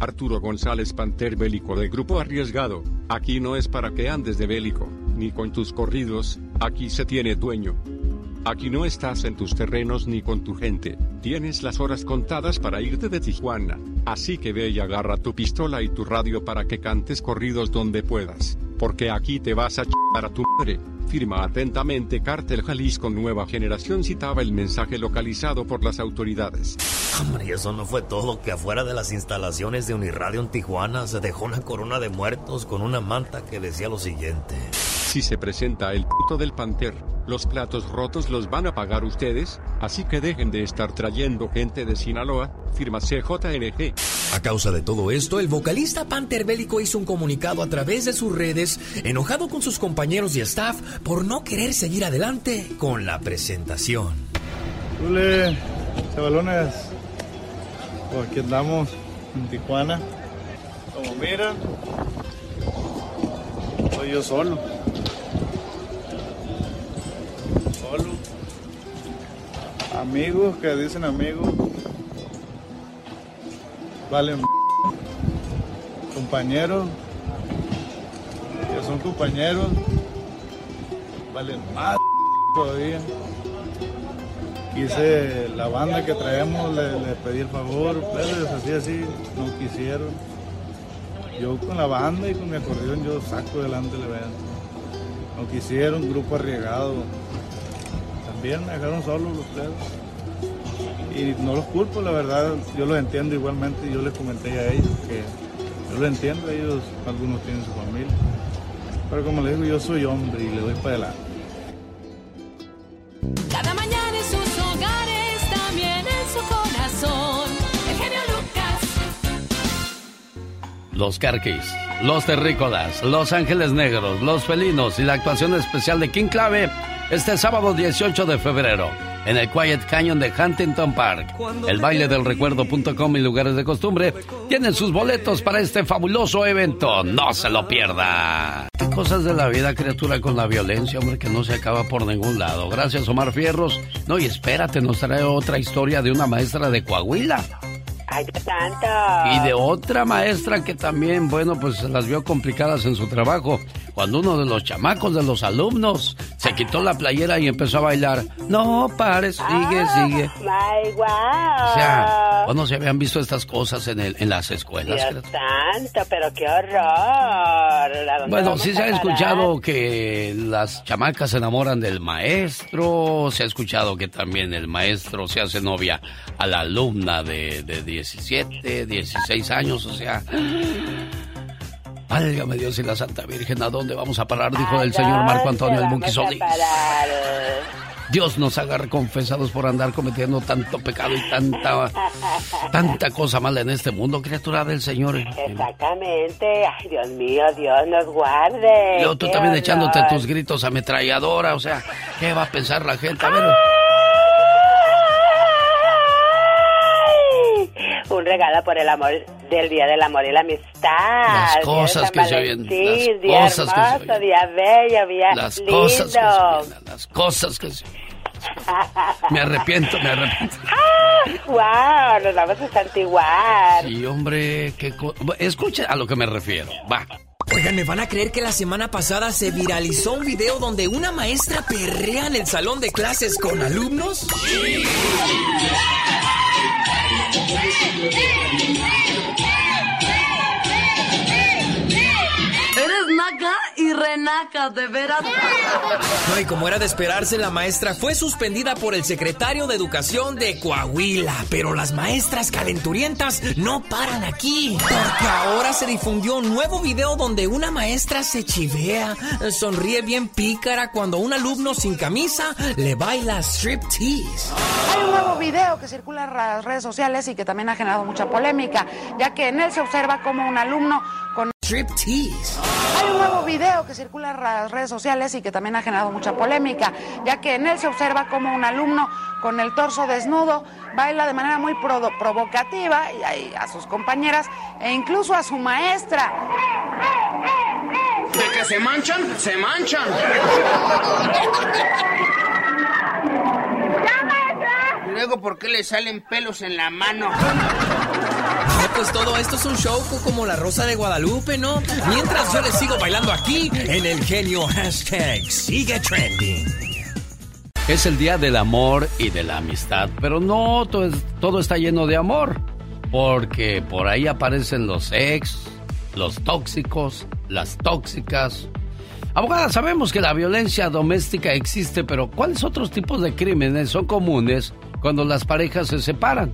Speaker 14: Arturo González Panter Bélico del Grupo Arriesgado. Aquí no es para que andes de bélico, ni con tus corridos, aquí se tiene dueño. Aquí no estás en tus terrenos ni con tu gente, tienes las horas contadas para irte de Tijuana, así que ve y agarra tu pistola y tu radio para que cantes corridos donde puedas, porque aquí te vas a ch**ar a tu madre. Firma atentamente Cártel Jalisco Nueva Generación citaba el mensaje localizado por las autoridades.
Speaker 44: Hombre, y eso no fue todo, que afuera de las instalaciones de Uniradio en Tijuana se dejó una corona de muertos con una manta que decía lo siguiente.
Speaker 14: Si se presenta el puto del Panther, los platos rotos los van a pagar ustedes, así que dejen de estar trayendo gente de Sinaloa, firma CJNG.
Speaker 8: A causa de todo esto, el vocalista Panther Bélico hizo un comunicado a través de sus redes, enojado con sus compañeros y staff por no querer seguir adelante con la presentación.
Speaker 45: Ule, chavalones, pues aquí andamos en Tijuana. Como miran, soy yo solo. Solo. Amigos que dicen amigos. Valen. Compañeros. Que son compañeros. Valen más todavía. Quise la banda que traemos, le, le pedí el favor, pero les hacía así, no quisieron. Yo con la banda y con mi acordeón yo saco adelante el evento. No quisieron, grupo arriesgado. También me dejaron solos los tres. Y no los culpo, la verdad, yo los entiendo igualmente, yo les comenté a ellos que yo lo entiendo, ellos algunos tienen su familia. Pero como les digo, yo soy hombre y le doy para adelante.
Speaker 17: Corazón. El genio Lucas.
Speaker 5: los carquis, los terrícolas, los ángeles negros, los felinos y la actuación especial de King Clave este sábado 18 de febrero en el Quiet Canyon de Huntington Park. El baile del recuerdo.com y lugares de costumbre tienen sus boletos para este fabuloso evento. No se lo pierda. ¿Qué cosas de la vida, criatura, con la violencia, hombre, que no se acaba por ningún lado? Gracias, Omar Fierros. No, y espérate, nos trae otra historia de una maestra de Coahuila.
Speaker 46: Ay, tanto.
Speaker 5: Y de otra maestra que también, bueno, pues se las vio complicadas en su trabajo. Cuando uno de los chamacos de los alumnos se quitó la playera y empezó a bailar. No, pare, sigue,
Speaker 46: Ah,
Speaker 5: sigue.
Speaker 46: My, wow.
Speaker 5: O sea, ¿cuándo se habían visto estas cosas en, el, en las escuelas?
Speaker 46: Dios santo, pero qué horror. ¿A dónde
Speaker 5: Bueno, sí se ha escuchado que las chamacas se enamoran del maestro, se ha escuchado que también el maestro se hace novia a la alumna de, de 17, 16 años, o sea... Válgame Dios y la Santa Virgen, ¿a dónde vamos a parar? Dijo el señor Marco Antonio el Buki Solís. Dios nos haga confesados por andar cometiendo tanto pecado y tanta, tanta cosa mala en este mundo, criatura del Señor.
Speaker 46: Exactamente. Ay, Dios mío, Dios nos guarde.
Speaker 5: Y luego tú también echándote tus gritos ametralladora, o sea, ¿qué va a pensar la gente? A ver,
Speaker 46: Ay, Un regalo por el amor del Día del Amor y la Amistad.
Speaker 5: Las cosas que se oyen, las
Speaker 46: día
Speaker 5: cosas que se
Speaker 46: hermoso,
Speaker 5: oyen.
Speaker 46: día bello, día
Speaker 5: las
Speaker 46: lindo.
Speaker 5: cosas que se oyen, las cosas que se Me arrepiento, me arrepiento.
Speaker 46: wow, nos vamos a santiguar.
Speaker 5: Sí, hombre, qué co- Escucha a lo que me refiero, va.
Speaker 8: Oigan, ¿me van a creer que la semana pasada se viralizó un video donde una maestra perrea en el salón de clases con alumnos?
Speaker 47: Eres naca y renaca, de veras.
Speaker 8: No, y como era de esperarse, la maestra fue suspendida por el secretario de Educación de Coahuila. Pero las maestras calenturientas no paran aquí. Porque ahora se difundió un nuevo video donde una maestra se chivea, sonríe bien pícara cuando un alumno sin camisa le baila striptease.
Speaker 48: Hay un nuevo video que circula en las redes sociales y que también ha generado mucha polémica, ya que en él se observa como un alumno con
Speaker 8: striptease.
Speaker 48: Hay un nuevo video que circula en las redes sociales y que también ha generado mucha polémica, ya que en él se observa como un alumno con el torso desnudo baila de manera muy provocativa y a sus compañeras e incluso a su maestra.
Speaker 49: De que se manchan, se manchan.
Speaker 50: Luego, ¿por qué le salen pelos en la mano?
Speaker 8: No, pues todo esto es un show co- como la Rosa de Guadalupe, ¿no? Mientras yo les sigo bailando aquí en el genio hashtag sigue trending.
Speaker 5: Es el día del amor y de la amistad, pero no todo, es- todo está lleno de amor, porque por ahí aparecen los ex, los tóxicos, las tóxicas. Abogada, sabemos que la violencia doméstica existe, pero ¿cuáles otros tipos de crímenes son comunes cuando las parejas se separan?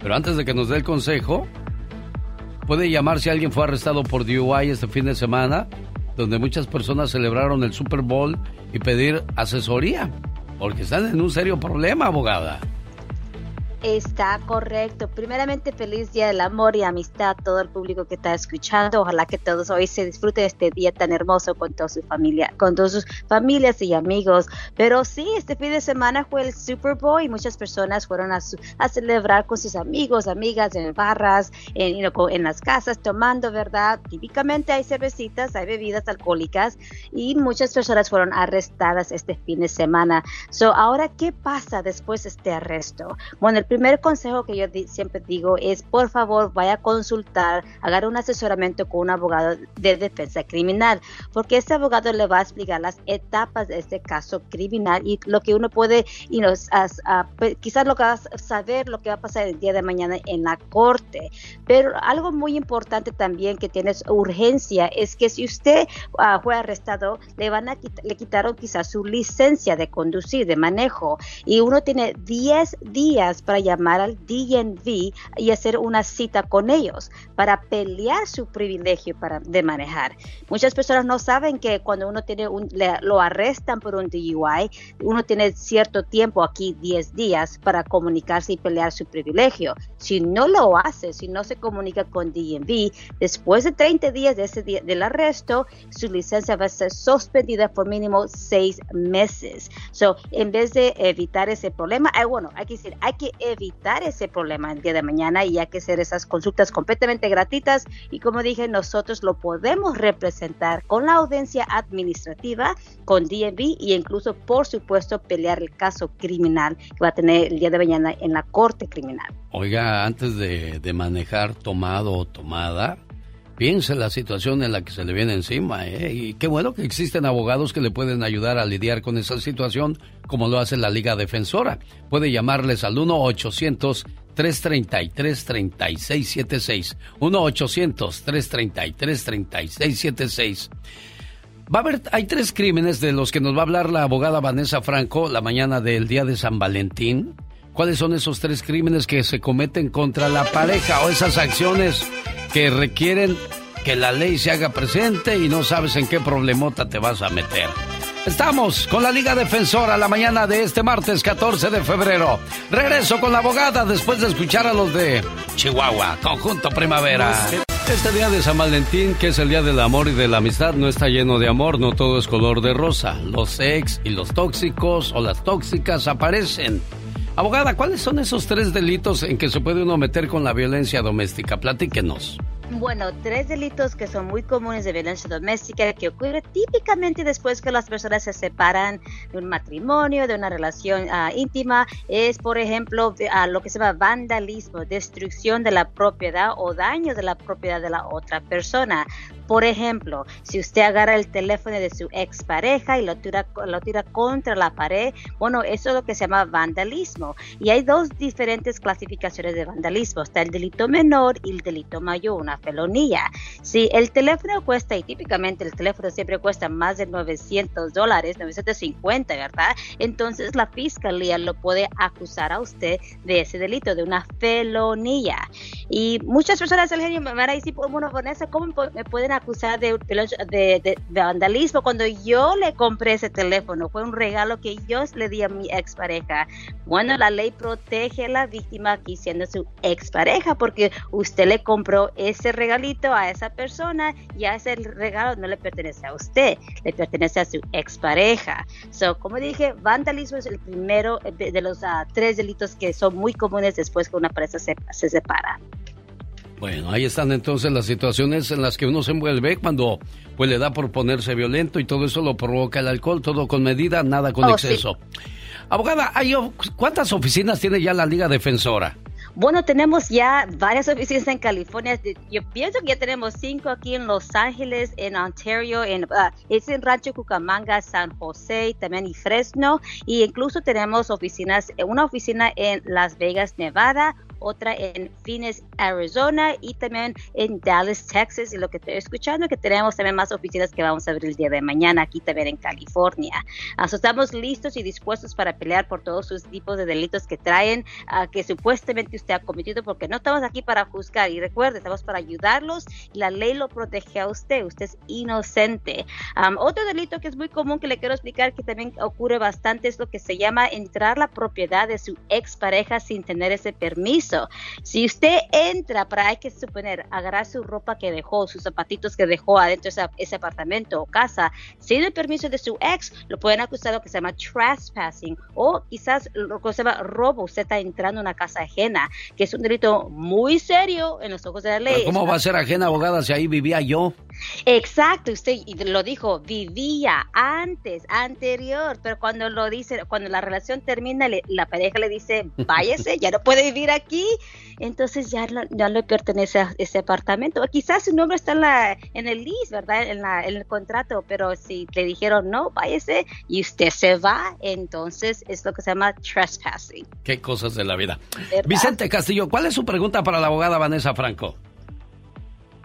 Speaker 5: Pero antes de que nos dé el consejo, puede llamar si alguien fue arrestado por DUI este fin de semana, donde muchas personas celebraron el Super Bowl y pedir asesoría, porque están en un serio problema, abogada.
Speaker 51: Está correcto. Primeramente, feliz día del amor y amistad a todo el público que está escuchando. Ojalá que todos hoy se disfruten este día tan hermoso con toda su familia, con todas sus familias y amigos. Pero sí, este fin de semana fue el Super Bowl y muchas personas fueron a, su- a celebrar con sus amigos, amigas, en barras, en, en las casas, tomando, ¿verdad? Típicamente hay cervecitas, hay bebidas alcohólicas y muchas personas fueron arrestadas este fin de semana. So, ahora, ¿qué pasa después de este arresto? Bueno, el primer consejo que yo di- siempre digo es, por favor, vaya a consultar, haga un asesoramiento con un abogado de defensa criminal, porque este abogado le va a explicar las etapas de este caso criminal y lo que uno puede, know, as- a- quizás lo que va a saber lo que va a pasar el día de mañana en la corte. Pero algo muy importante también que tiene urgencia es que si usted ah, fue arrestado, le van a le quitaron quizás su licencia de conducir, de manejo, y uno tiene 10 días para llamar al DNV y hacer una cita con ellos para pelear su privilegio para, de manejar. Muchas personas no saben que cuando uno tiene un, lo arrestan por un DUI, uno tiene cierto tiempo aquí, 10 días, para comunicarse y pelear su privilegio. Si no lo hace, si no se comunica con DNV, después de 30 días de ese día, del arresto, su licencia va a ser suspendida por mínimo 6 meses. So, en vez de evitar ese problema, hay, bueno, hay que decir, hay que evitar ese problema el día de mañana y hay que hacer esas consultas completamente gratuitas y como dije, nosotros lo podemos representar con la audiencia administrativa, con DMV y incluso, por supuesto, pelear el caso criminal que va a tener el día de mañana en la corte criminal.
Speaker 5: Oiga, antes de manejar tomado o tomada, piense la situación en la que se le viene encima. ¿eh? Y qué bueno que existen abogados que le pueden ayudar a lidiar con esa situación, como lo hace la Liga Defensora. Puede llamarles al 1-800-333-3676. 1-800-333-3676. Va a haber, hay tres crímenes de los que nos va a hablar la abogada Vanessa Franco la mañana del día de San Valentín. ¿Cuáles son esos tres crímenes que se cometen contra la pareja o esas acciones que requieren que la ley se haga presente y no sabes en qué problemota te vas a meter. Estamos con la Liga Defensora la mañana de este martes 14 de febrero. Regreso con la abogada después de escuchar a los de Chihuahua, Conjunto Primavera. Este día de San Valentín, que es el día del amor y de la amistad, no está lleno de amor, no todo es color de rosa. Los ex y los tóxicos o las tóxicas aparecen. Abogada, ¿cuáles son esos tres delitos en que se puede uno meter con la violencia doméstica? Platíquenos.
Speaker 51: Bueno, tres delitos que son muy comunes de violencia doméstica que ocurre típicamente después que las personas se separan de un matrimonio, de una relación ah, íntima, es por ejemplo a lo que se llama vandalismo, destrucción de la propiedad o daño de la propiedad de la otra persona. Por ejemplo, si usted agarra el teléfono de su expareja y lo tira, lo tira contra la pared, bueno, eso es lo que se llama vandalismo. Y hay dos diferentes clasificaciones de vandalismo. Está el delito menor y el delito mayor, una felonía. Si el teléfono cuesta, y típicamente el teléfono siempre cuesta más de 900 dólares, 950, ¿verdad? Entonces la fiscalía lo puede acusar a usted de ese delito, de una felonía. Y muchas personas del genio me van a decir, bueno, Vanessa, ¿cómo me pueden acusar de, de, vandalismo cuando yo le compré ese teléfono. Fue un regalo que yo le di a mi expareja. Bueno, la ley protege a la víctima aquí siendo su expareja porque usted le compró ese regalito a esa persona y a ese regalo no le pertenece a usted, le pertenece a su expareja. So, como dije, vandalismo es el primero de los ah, tres delitos que son muy comunes después que una pareja se, se separa.
Speaker 5: Bueno, ahí están entonces las situaciones en las que uno se envuelve cuando pues le da por ponerse violento y todo eso lo provoca el alcohol, todo con medida, nada con oh, exceso. Abogada, ¿cuántas oficinas tiene ya la Liga Defensora?
Speaker 51: Bueno, tenemos ya varias oficinas en California. Yo pienso que ya tenemos cinco aquí en Los Ángeles, en Ontario, en, uh, es en Rancho Cucamonga, San José, también y Fresno. Y incluso tenemos oficinas, una oficina en Las Vegas, Nevada, otra en Phoenix, Arizona y también en Dallas, Texas. Y lo que estoy escuchando es que tenemos también más oficinas que vamos a abrir el día de mañana aquí también en California. estamos listos y dispuestos para pelear por todos sus tipos de delitos que traen, que supuestamente usted ha cometido, porque no estamos aquí para juzgar. Y recuerde, estamos para ayudarlos y la ley lo protege a usted. Usted es inocente. otro delito que es muy común que le quiero explicar que también ocurre bastante es lo que se llama entrar la propiedad de su expareja sin tener ese permiso. Si usted entra para, hay que suponer, agarrar su ropa que dejó, sus zapatitos que dejó adentro de ese, apartamento o casa, sin el permiso de su ex, lo pueden acusar de lo que se llama trespassing o quizás lo que se llama robo. Usted está entrando a una casa ajena, que es un delito muy serio en los ojos de la ley.
Speaker 5: ¿Cómo va a ser ajena, abogada, si ahí vivía yo?
Speaker 51: Exacto, usted lo dijo, vivía antes, anterior, pero cuando lo dice, cuando la relación termina, la pareja le dice, váyase, ya no puede vivir aquí, entonces ya, ya le pertenece a ese apartamento. quizás su nombre está en, la, en el lease, ¿verdad? En, la, en el contrato, pero si le dijeron, no, váyase, y usted se va, entonces es lo que se llama trespassing.
Speaker 5: Qué cosas de la vida. Vicente Castillo, ¿cuál es su pregunta para la abogada Vanessa Franco?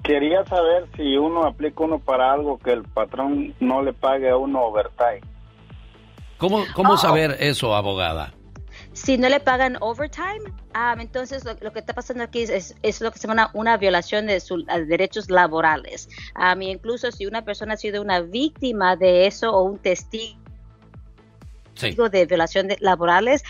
Speaker 52: Quería saber si uno aplica uno para algo que el patrón no le pague a uno overtime.
Speaker 5: ¿Cómo, cómo oh. saber eso, abogada?
Speaker 51: si no le pagan overtime, ah, entonces lo, que está pasando aquí es, es, lo que se llama una, violación de sus derechos laborales. A mí incluso si una persona ha sido una víctima de eso o un testigo de violación de laborales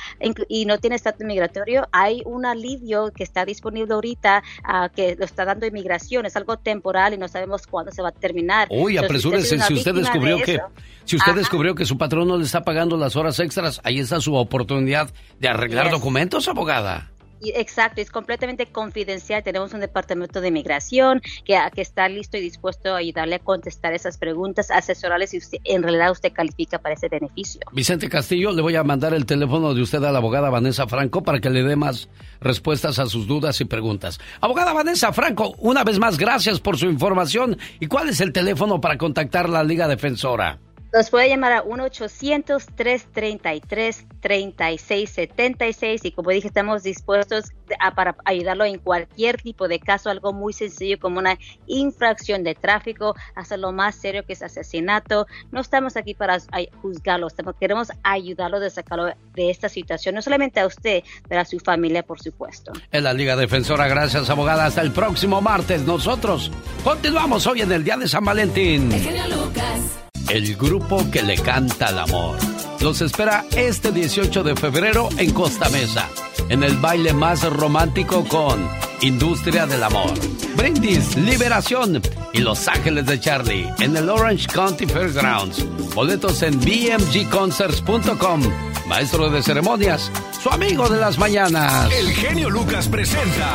Speaker 51: y no tiene estatus migratorio, hay un alivio que está disponible ahorita uh, que lo está dando inmigración, es algo temporal y no sabemos cuándo se va a terminar.
Speaker 5: Uy, apresúrese, si usted descubrió que si usted descubrió que su patrón no le está pagando las horas extras, ahí está su oportunidad de arreglar documentos, abogada.
Speaker 51: Exacto, es completamente confidencial. Tenemos un departamento de inmigración que, que está listo y dispuesto a ayudarle a contestar esas preguntas, asesorarle si usted, en realidad usted califica para ese beneficio.
Speaker 5: Vicente Castillo, le voy a mandar el teléfono de usted a la abogada Vanessa Franco para que le dé más respuestas a sus dudas y preguntas. Abogada Vanessa Franco, una vez más, gracias por su información. ¿Y cuál es el teléfono para contactar la Liga Defensora?
Speaker 51: Nos puede llamar a 1-800-333-3676 y como dije, estamos dispuestos a, para ayudarlo en cualquier tipo de caso, algo muy sencillo como una infracción de tráfico, hasta lo más serio que es asesinato. No estamos aquí para juzgarlo, estamos, queremos ayudarlo de sacarlo de esta situación, no solamente a usted, pero a su familia, por supuesto.
Speaker 5: En la Liga Defensora, gracias abogada, hasta el próximo martes. Nosotros continuamos hoy en el Día de San Valentín. Lucas el grupo que le canta al amor. Los espera este 18 de febrero en Costa Mesa, en el baile más romántico con Industria del Amor, Brindis, Liberación y Los Ángeles de Charlie en el Orange County Fairgrounds. Boletos en bmgconcerts.com. Maestro de ceremonias, su amigo de las mañanas.
Speaker 53: El genio Lucas presenta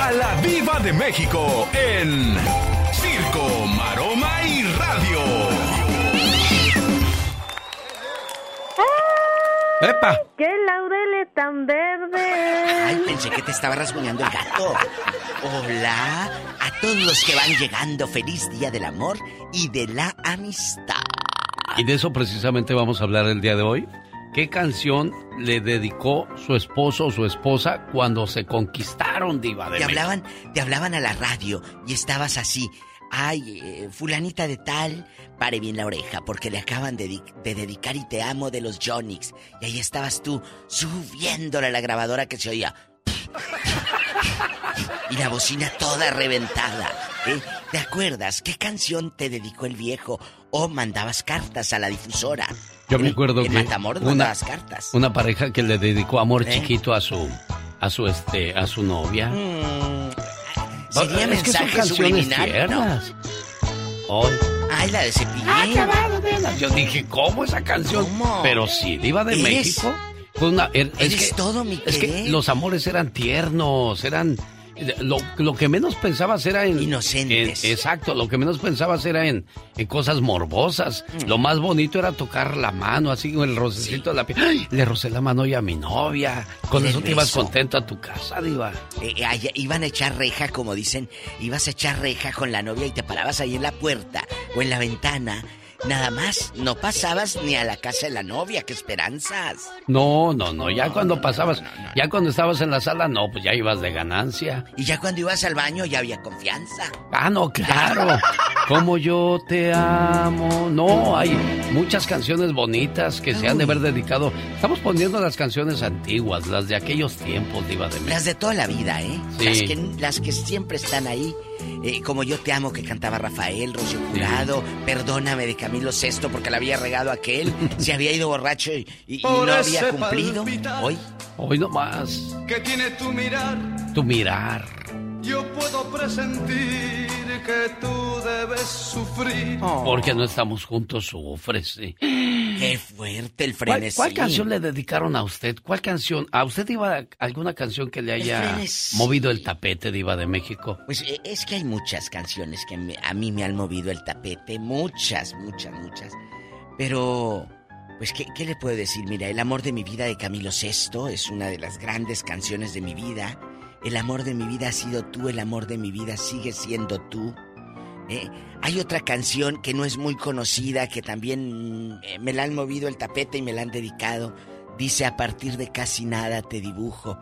Speaker 53: a la Viva de México en
Speaker 5: ¡Epa!
Speaker 54: ¡Qué laureles tan verde!
Speaker 39: Ay, pensé que te estaba rasguñando el gato. Hola a todos los que van llegando. Feliz Día del Amor y de la Amistad.
Speaker 5: Y de eso precisamente vamos a hablar el día de hoy. ¿Qué canción le dedicó su esposo o su esposa cuando se conquistaron, Diva de
Speaker 39: Te hablaban, te hablaban a la radio y estabas así ay, eh, fulanita de tal, pare bien la oreja, porque le acaban de, dedicar y te amo de los Jonix. Y ahí estabas tú, subiéndole a la grabadora que se oía. Y la bocina toda reventada. ¿eh? ¿Te acuerdas qué canción te dedicó el viejo? O mandabas cartas a la difusora.
Speaker 5: Yo me acuerdo
Speaker 39: que una, cartas.
Speaker 5: una pareja que le dedicó amor ¿Eh? chiquito a su a su este a su novia. Mm,
Speaker 39: Sería es que son canciones tiernas.
Speaker 5: Hoy.
Speaker 39: Ay, la de Cepillín.
Speaker 5: Ah, Yo dije, ¿cómo esa canción? Pero sí, Diva de México. una, er, es que,
Speaker 39: todo mi
Speaker 5: Es que los amores eran tiernos, eran lo, que menos pensabas era en...
Speaker 39: Inocentes.
Speaker 5: exacto, lo que menos pensabas era en, en cosas morbosas. Mm. Lo más bonito era tocar la mano, así con el rocecito de la piel. Le rocé la mano y a mi novia. Con eso te ibas contento a tu casa, Diva.
Speaker 39: Eh, eh iban a echar reja, como dicen, ibas a echar reja con la novia y te parabas ahí en la puerta o en la ventana Nada más, no pasabas ni a la casa de la novia, qué esperanzas.
Speaker 5: No, no, no, ya cuando pasabas, ya cuando estabas en la sala, no, pues ya ibas de ganancia.
Speaker 39: Y ya cuando ibas al baño ya había confianza.
Speaker 5: Ah, no, claro. Como yo te amo. No, hay muchas canciones bonitas que se han de haber dedicado. Estamos poniendo las canciones antiguas, las de aquellos tiempos, Diva de
Speaker 39: Las de toda la vida, ¿eh?
Speaker 5: Sí.
Speaker 39: Las que, las que siempre están ahí eh, como yo te amo que cantaba Rafael, Rocío Jurado, Perdóname de Camilo VI porque le había regado aquel, se había ido borracho y, no había cumplido. Hoy.
Speaker 5: Hoy más.
Speaker 55: ¿Qué tiene tu mirar?
Speaker 5: Tu mirar.
Speaker 55: Yo puedo presentir que tú debes sufrir.
Speaker 5: Oh. Porque no estamos juntos, sufres. Sí.
Speaker 39: Qué fuerte el frenesí.
Speaker 5: ¿Cuál, canción le dedicaron a usted? ¿Cuál canción? ¿A usted iba alguna canción que le haya movido el tapete, Diva de México?
Speaker 39: Pues eh, es que hay muchas canciones que a mí me han movido el tapete. Muchas, muchas, muchas. Pero. Pues, ¿qué, ¿qué, le puedo decir? Mira, El amor de mi vida de Camilo VI es una de las grandes canciones de mi vida. El amor de mi vida ha sido tú, el amor de mi vida sigue siendo tú. ¿Eh? Hay otra canción que no es muy conocida, que también eh, me la han movido el tapete y me la han dedicado. Dice, a partir de casi nada te dibujo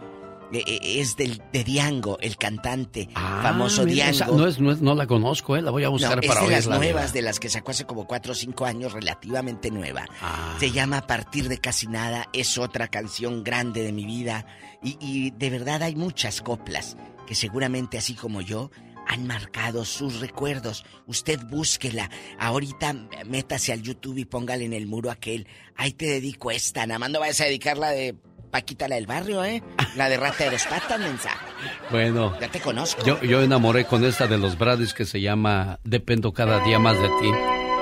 Speaker 39: es del, de Diango, el cantante famoso
Speaker 5: Ah, mira,
Speaker 39: Diango.
Speaker 5: no, es, no, es- no la conozco, ¿eh? La voy a buscar
Speaker 39: No,
Speaker 5: para
Speaker 39: es de las nuevas, de las que sacó hace como 4 o 5 años, relativamente nueva.
Speaker 5: Ah.
Speaker 39: Se llama A partir de casi nada, es otra canción grande de mi vida. Y, y de verdad hay muchas coplas que seguramente, así como yo, han marcado sus recuerdos. Usted búsquela. Ahorita métase al YouTube y póngale en el muro aquel. Ahí te dedico esta. Nada más no vayas a dedicar la de Paquita, la del barrio, ¿eh? La de Rata de dos patas, mensa.
Speaker 5: Bueno,
Speaker 39: Ya te conozco.
Speaker 5: yo, yo enamoré con esta de los Bradys que se llama Dependo cada día más de ti.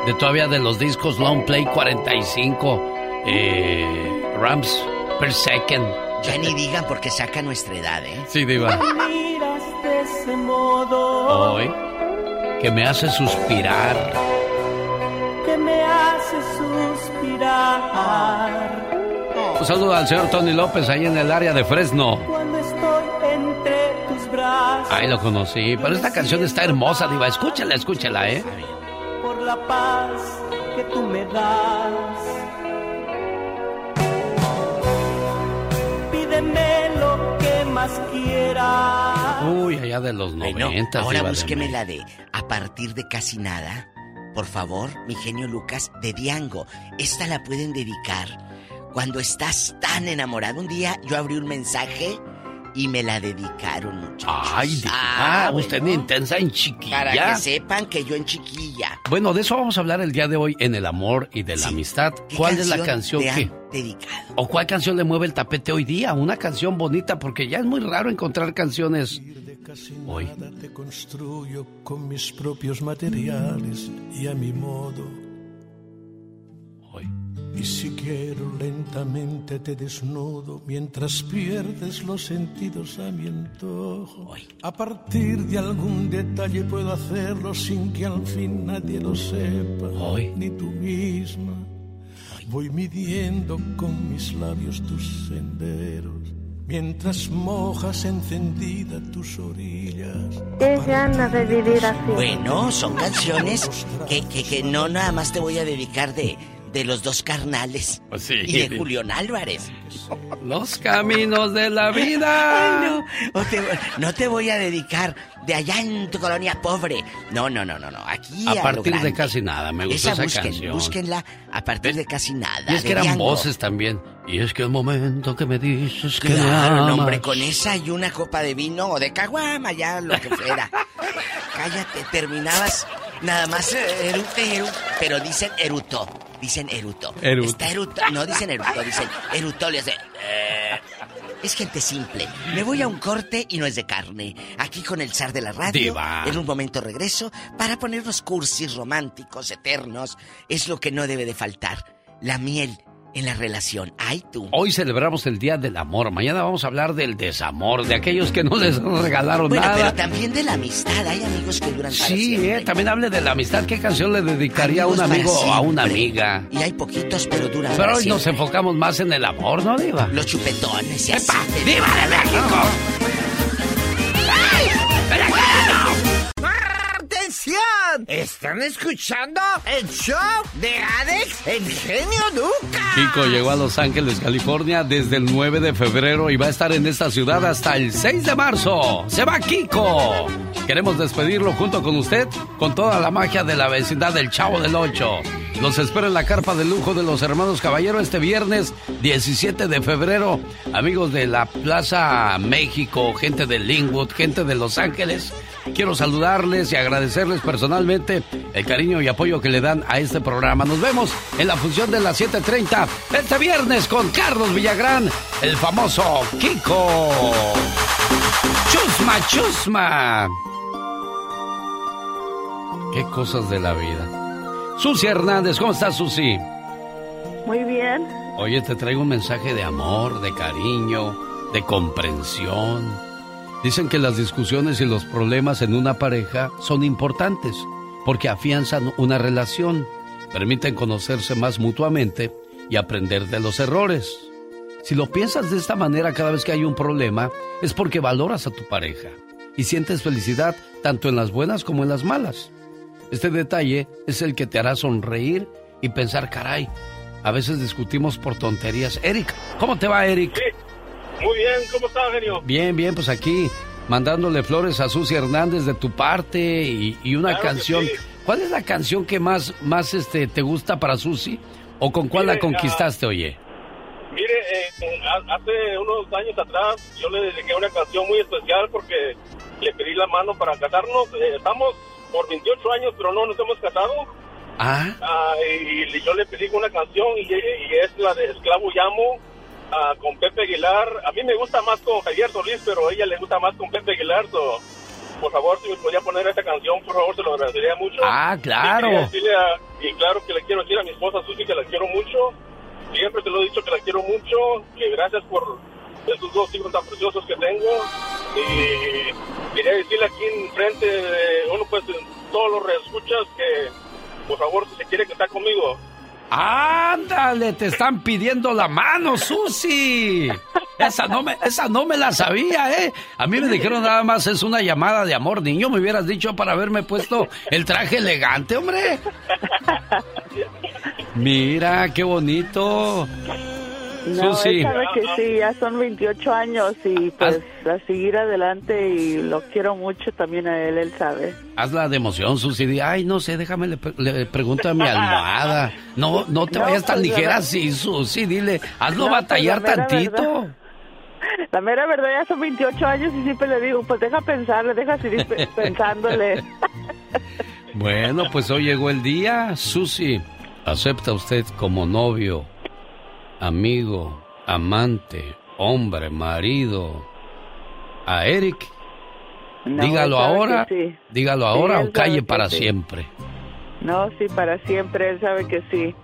Speaker 5: De todavía de los discos Long Play 45, eh, Rams per second.
Speaker 39: Ya ni digan porque saca nuestra edad, ¿eh?
Speaker 5: Sí, Diva.
Speaker 55: miras de ese modo
Speaker 5: Hoy, que me hace suspirar.
Speaker 55: que me hace suspirar
Speaker 5: Un saludo al señor Tony López ahí en el área de Fresno.
Speaker 55: cuando estoy entre tus brazos
Speaker 5: Ahí lo conocí, pero esta canción está hermosa, Diva. Escúchala, escúchala, ¿eh?
Speaker 55: por la paz que tú me das. Pídeme lo que más quieras.
Speaker 5: Uy, allá de los
Speaker 39: Bueno,
Speaker 5: 90.
Speaker 39: ahora
Speaker 5: Diva de
Speaker 39: búsqueme la de A partir de casi nada. Por favor, mi genio Lucas de Diango. Esta la pueden dedicar cuando estás tan enamorado. Un día yo abrí un mensaje y me la dedicaron, muchachos.
Speaker 5: Ay, Diva,
Speaker 39: Ah,
Speaker 5: usted
Speaker 39: bueno.
Speaker 5: intensa en chiquilla.
Speaker 39: Para que sepan que yo en chiquilla.
Speaker 5: Bueno, de eso vamos a hablar el día de hoy en el amor y de la amistad.
Speaker 39: ¿Qué
Speaker 5: ¿Cuál es la canción
Speaker 39: te
Speaker 5: que
Speaker 39: dedicado?
Speaker 5: o cuál canción le mueve el tapete hoy día? Una canción bonita porque ya es muy raro encontrar canciones hoy.
Speaker 20: Nada te construyo con mis propios materiales y a mi modo. Y si quiero lentamente te desnudo mientras pierdes los sentidos a mi antojo. A partir de algún detalle puedo hacerlo sin que al fin nadie lo sepa, ni tú misma. Voy midiendo con mis labios tus senderos mientras mojas encendida tus orillas.
Speaker 54: Qué ganas de vivir así.
Speaker 39: Bueno, son canciones que, que, que no nada más te voy a dedicar de, de los dos carnales.
Speaker 5: Pues sí.
Speaker 39: Y de Julián Álvarez.
Speaker 5: Los caminos de la vida.
Speaker 39: Ay, no. Te- no te voy a dedicar de allá en tu colonia pobre. No, no, no, no, no. Aquí
Speaker 5: A
Speaker 39: lo
Speaker 5: partir de casi nada, me gustó esa,
Speaker 39: busquen,
Speaker 5: canción.
Speaker 39: Búsquenla a partir de casi nada.
Speaker 5: Y es que
Speaker 39: de
Speaker 5: eran
Speaker 39: Diango.
Speaker 5: voces también. Y es que el momento que me dices que me
Speaker 39: Claro, no,
Speaker 5: amas.
Speaker 39: hombre, con esa y una copa de vino o de caguama, ya lo que fuera. Cállate, terminabas nada más eh, erute, eru- pero dicen eruto, dicen eruto.
Speaker 5: Eruto.
Speaker 39: Está eruto, no dicen eruto, dicen eruto, le hace... eh. Es gente simple. Me voy a un corte y no es de carne. Aquí con el zar de la radio.
Speaker 5: Diva.
Speaker 39: En un momento regreso para ponernos cursis románticos, eternos. Es lo que no debe de faltar. La miel en la relación. Ay, tú.
Speaker 5: Hoy celebramos el Día del Amor. Mañana vamos a hablar del desamor, de aquellos que no les regalaron
Speaker 39: Bueno,
Speaker 5: nada.
Speaker 39: pero también de la amistad. Hay amigos que duran para
Speaker 5: Sí,
Speaker 39: siempre.
Speaker 5: eh, también hable de la amistad. ¿Qué canción le dedicaría a un amigo o a una amiga?
Speaker 39: Y hay poquitos, pero duran
Speaker 5: Pero
Speaker 39: para
Speaker 5: hoy nos enfocamos más en el amor, ¿no, Diva?
Speaker 39: Los chupetones y así.
Speaker 5: ¡Viva de México!
Speaker 50: ¿Están escuchando el show de Alex, el genio Lucas?
Speaker 5: Kiko llegó a Los Ángeles, California desde el 9 de febrero y va a estar en esta ciudad hasta el 6 de marzo. ¡Se va Kiko! Queremos despedirlo junto con usted con toda la magia de la vecindad del Chavo del Ocho. Los espero en la carpa de lujo de los hermanos Caballero este viernes 17 de febrero. Amigos de la Plaza México, gente de Linwood, gente de Los Ángeles. Quiero saludarles y agradecerles personalmente el cariño y apoyo que le dan a este programa. Nos vemos en la función de las 7.30 este viernes con Carlos Villagrán, el famoso Kiko. Chusma, chusma. Qué cosas de la vida. Susi Hernández, ¿cómo estás, Susi?
Speaker 54: Muy bien.
Speaker 5: Oye, te traigo un mensaje de amor, de cariño, de comprensión. Dicen que las discusiones y los problemas en una pareja son importantes porque afianzan una relación, permiten conocerse más mutuamente y aprender de los errores. Si lo piensas de esta manera cada vez que hay un problema, es porque valoras a tu pareja y sientes felicidad tanto en las buenas como en las malas. Este detalle es el que te hará sonreír y pensar, caray, a veces discutimos por tonterías. Eric, ¿cómo te va, Eric?
Speaker 56: Muy bien, ¿cómo estás, genio?
Speaker 5: Bien, bien, pues aquí mandándole flores a Susi Hernández de tu parte y, una canción. ¿Cuál es la canción que más, más este, te gusta para Susi? ¿O con cuál la conquistaste, oye?
Speaker 56: Mire, eh, hace unos años atrás yo le dediqué una canción muy especial porque le pedí la mano para casarnos. Eh, estamos por 28 años, pero no nos hemos casado.
Speaker 5: Ah.
Speaker 56: ah y, yo le pedí una canción y, es la de Esclavo Llamo ah, con Pepe Aguilar. A mí me gusta más con Javier Solís, pero a ella le gusta más con Pepe Aguilar. por favor, si me podía poner esa canción, por favor, se lo agradecería mucho.
Speaker 5: Ah, claro.
Speaker 56: Y, claro que le quiero decir a mi esposa Susi que la quiero mucho. Siempre te lo he dicho que la quiero mucho, que gracias por esos dos hijos tan preciosos que tengo. Y quería decirle aquí en frente de uno, pues, todos los reescuchas que, por favor, si se quiere que está conmigo.
Speaker 5: ¡Ándale! Te están pidiendo la mano, Susi. Esa no, me, esa no me la sabía, ¿eh? A mí me dijeron nada más es una llamada de amor. Niño, me hubieras dicho para haberme puesto el traje elegante, hombre. Mira, qué bonito.
Speaker 54: No, Susi. sabe que sí, ya son 28 años y pues a seguir adelante y lo quiero mucho también a él, él sabe.
Speaker 5: Hazla de emoción, Susi. Ay, no sé, déjame, le, pregunto a mi almohada. No, no te vayas tan pues, ligera así, Susi, dile, hazlo pues, batallar tantito.
Speaker 54: La mera verdad, ya son 28 años y siempre le digo, pues deja pensarle, deja seguir pensándole.
Speaker 5: Bueno, pues hoy llegó el día, Susi. ¿Acepta usted como novio amigo, amante, hombre, marido, a Eric, dígalo ahora, dígalo ahora o calle para siempre.
Speaker 54: No, sí, para siempre, él sabe que sí.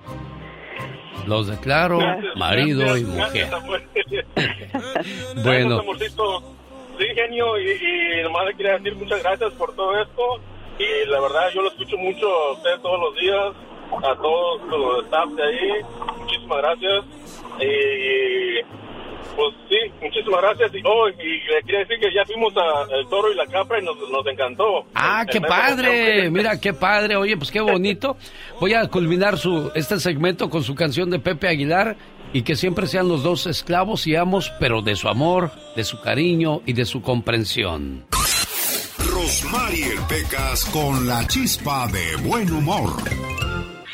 Speaker 5: Los declaro marido y mujer. bueno.
Speaker 56: Sí, genio, y, y nomás le quería decir muchas gracias por todo esto. Y la verdad, yo lo escucho mucho a usted todos los días, a todos los staff de ahí. Muchísimas gracias. Y pues sí, muchísimas gracias. Y, oh, y le quería decir que ya fuimos al Toro y la Capra y nos, nos encantó.
Speaker 5: Ah, qué padre. Mira, qué padre. Oye, pues qué bonito. Voy a culminar su este segmento con su canción de Pepe Aguilar y que siempre sean los dos esclavos y amos, pero de su amor, de su cariño y de su comprensión.
Speaker 2: Rosmarie Pecas con la chispa de buen humor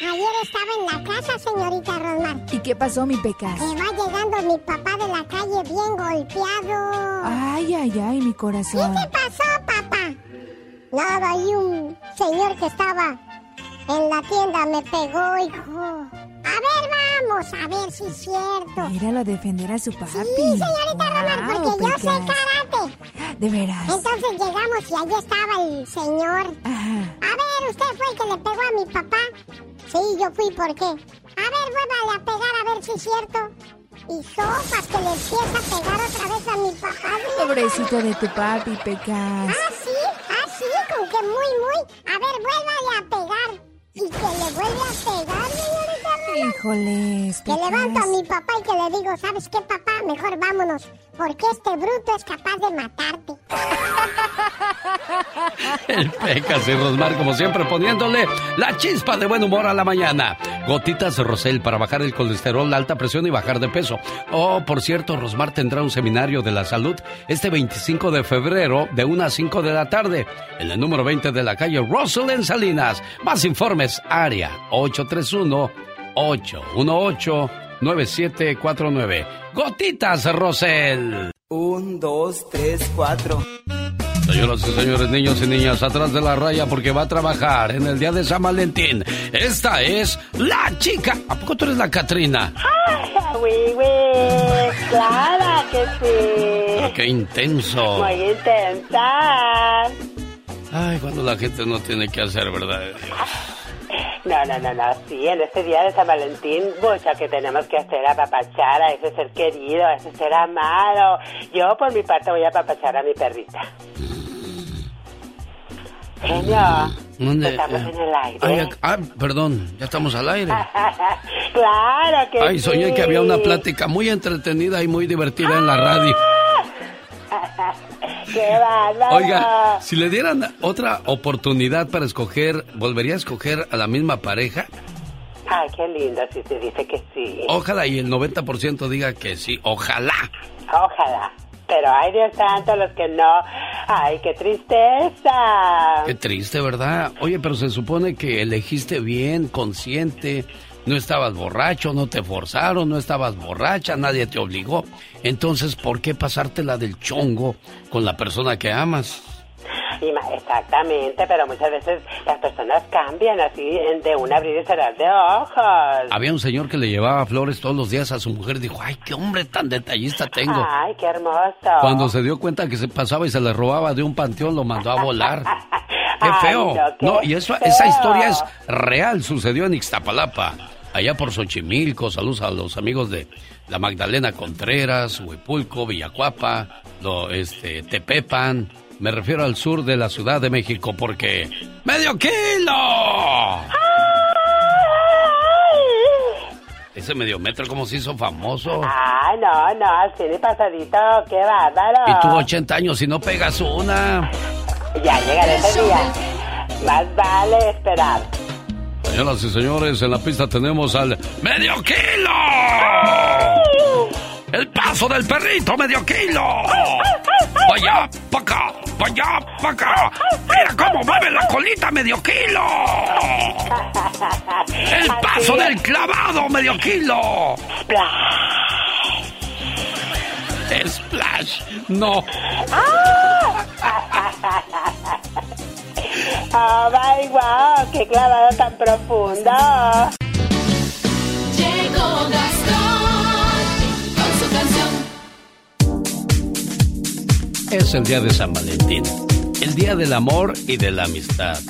Speaker 3: Ayer estaba en la casa, señorita Rosmar.
Speaker 4: ¿Y qué pasó, mi pecas?
Speaker 3: Me va llegando mi papá de la calle bien golpeado.
Speaker 4: Ay, ay, ay, mi corazón.
Speaker 3: ¿Qué te pasó, papá? Nada, hay un señor que estaba en la tienda me pegó, hijo. A ver, vamos, a ver si es cierto.
Speaker 4: Míralo defender a su papi.
Speaker 3: Sí, señorita Romar, porque yo sé karate.
Speaker 4: De veras.
Speaker 3: Entonces llegamos y allí estaba el señor.
Speaker 4: Ajá.
Speaker 3: A ver, ¿usted fue el que le pegó a mi papá? Sí, yo fui, ¿por qué? A ver, vuélvale a pegar a ver si es cierto. Y sopas que le empieza a pegar otra vez a mi papá.
Speaker 4: Pobrecito de tu papi, Pecas.
Speaker 3: Ah, sí, ah, sí, con que muy, muy. A ver, vuélvale a pegar. Y que le vuelve a pegar, señorita.
Speaker 4: Híjoles.
Speaker 3: Que levanto a mi papá y que le digo, ¿sabes qué, papá? Mejor vámonos porque este bruto es capaz de matarte.
Speaker 5: El Pecas y Rosmar, como siempre, poniéndole la chispa de buen humor a la mañana. Gotitas Rosel para bajar el colesterol, la alta presión y bajar de peso. Oh, por cierto, Rosmar tendrá un seminario de la salud este 25 de febrero de 1 a 5 de la tarde en el número 20 de la calle en Salinas. Más informes, área 831 818 9749. Gotitas, Rosel.
Speaker 52: Un, dos, tres, cuatro.
Speaker 5: Señoras y señores, niños y niñas, atrás de la raya porque va a trabajar en el día de San Valentín. Esta es la chica. ¿A poco tú eres la Catrina?
Speaker 46: Oui, oui, claro que sí.
Speaker 5: qué intenso.
Speaker 46: Muy intensa.
Speaker 5: Ay, cuando la gente no tiene que hacer, ¿verdad?
Speaker 46: No, no, no, no. Sí, en este día de San Valentín, mucho que tenemos que hacer apapachar a ese ser querido, a ese ser amado. Yo, por mi parte, voy a apapachar a mi perrita. Genio. Estamos en el aire.
Speaker 5: ah, perdón, ya estamos al aire.
Speaker 46: claro que
Speaker 5: Ay, soñé que había una plática muy entretenida y muy divertida en la radio.
Speaker 46: ¡Qué bárbaro!
Speaker 5: Oiga, si le dieran otra oportunidad para escoger, ¿volvería a escoger a la misma pareja?
Speaker 46: Ay, qué lindo si se dice que sí.
Speaker 5: Ojalá y el 90% diga que sí. Ojalá.
Speaker 46: Ojalá. Pero ay Dios santo, los que no. Ay, qué tristeza.
Speaker 5: Qué triste, ¿verdad? Oye, pero se supone que elegiste bien, consciente. No estabas borracho, no te forzaron, no estabas borracha, nadie te obligó. Entonces, ¿por qué pasártela del chongo con la persona que amas?
Speaker 46: Exactamente, pero muchas veces las personas cambian así de un abrir y cerrar de ojos.
Speaker 5: Había un señor que le llevaba flores todos los días a su mujer. Dijo, ay, qué hombre tan detallista tengo.
Speaker 46: Ay, qué hermoso.
Speaker 5: Cuando se dio cuenta que se pasaba y se le robaba de un panteón, lo mandó a volar. ¡Qué feo! no, y eso, esa historia es real, sucedió en Ixtapalapa allá por Xochimilco. Saludos a los amigos de la Magdalena Contreras, Huipulco, Villacuapa, lo, este, Tepepan. Me refiero al sur de la Ciudad de México porque... ¡Medio kilo! Ese medio metro como se hizo famoso.
Speaker 46: Ah, no, no, así de pasadito, qué bárbaro.
Speaker 5: Y tuvo 80 años y no pegas una.
Speaker 46: Ya llegará ese día. Más vale esperar.
Speaker 5: Señoras y señores, en la pista tenemos al medio kilo. El paso del perrito, medio kilo. Vaya, pa' acá, vaya, pa' acá. Mira cómo mueve la colita, medio kilo. El paso del clavado, medio kilo. Splash. Splash. No.
Speaker 46: Oh my wow, qué clavado tan profundo.
Speaker 17: Llegó Gastón con su canción.
Speaker 5: Es el día de San Valentín, el día del amor y de la amistad.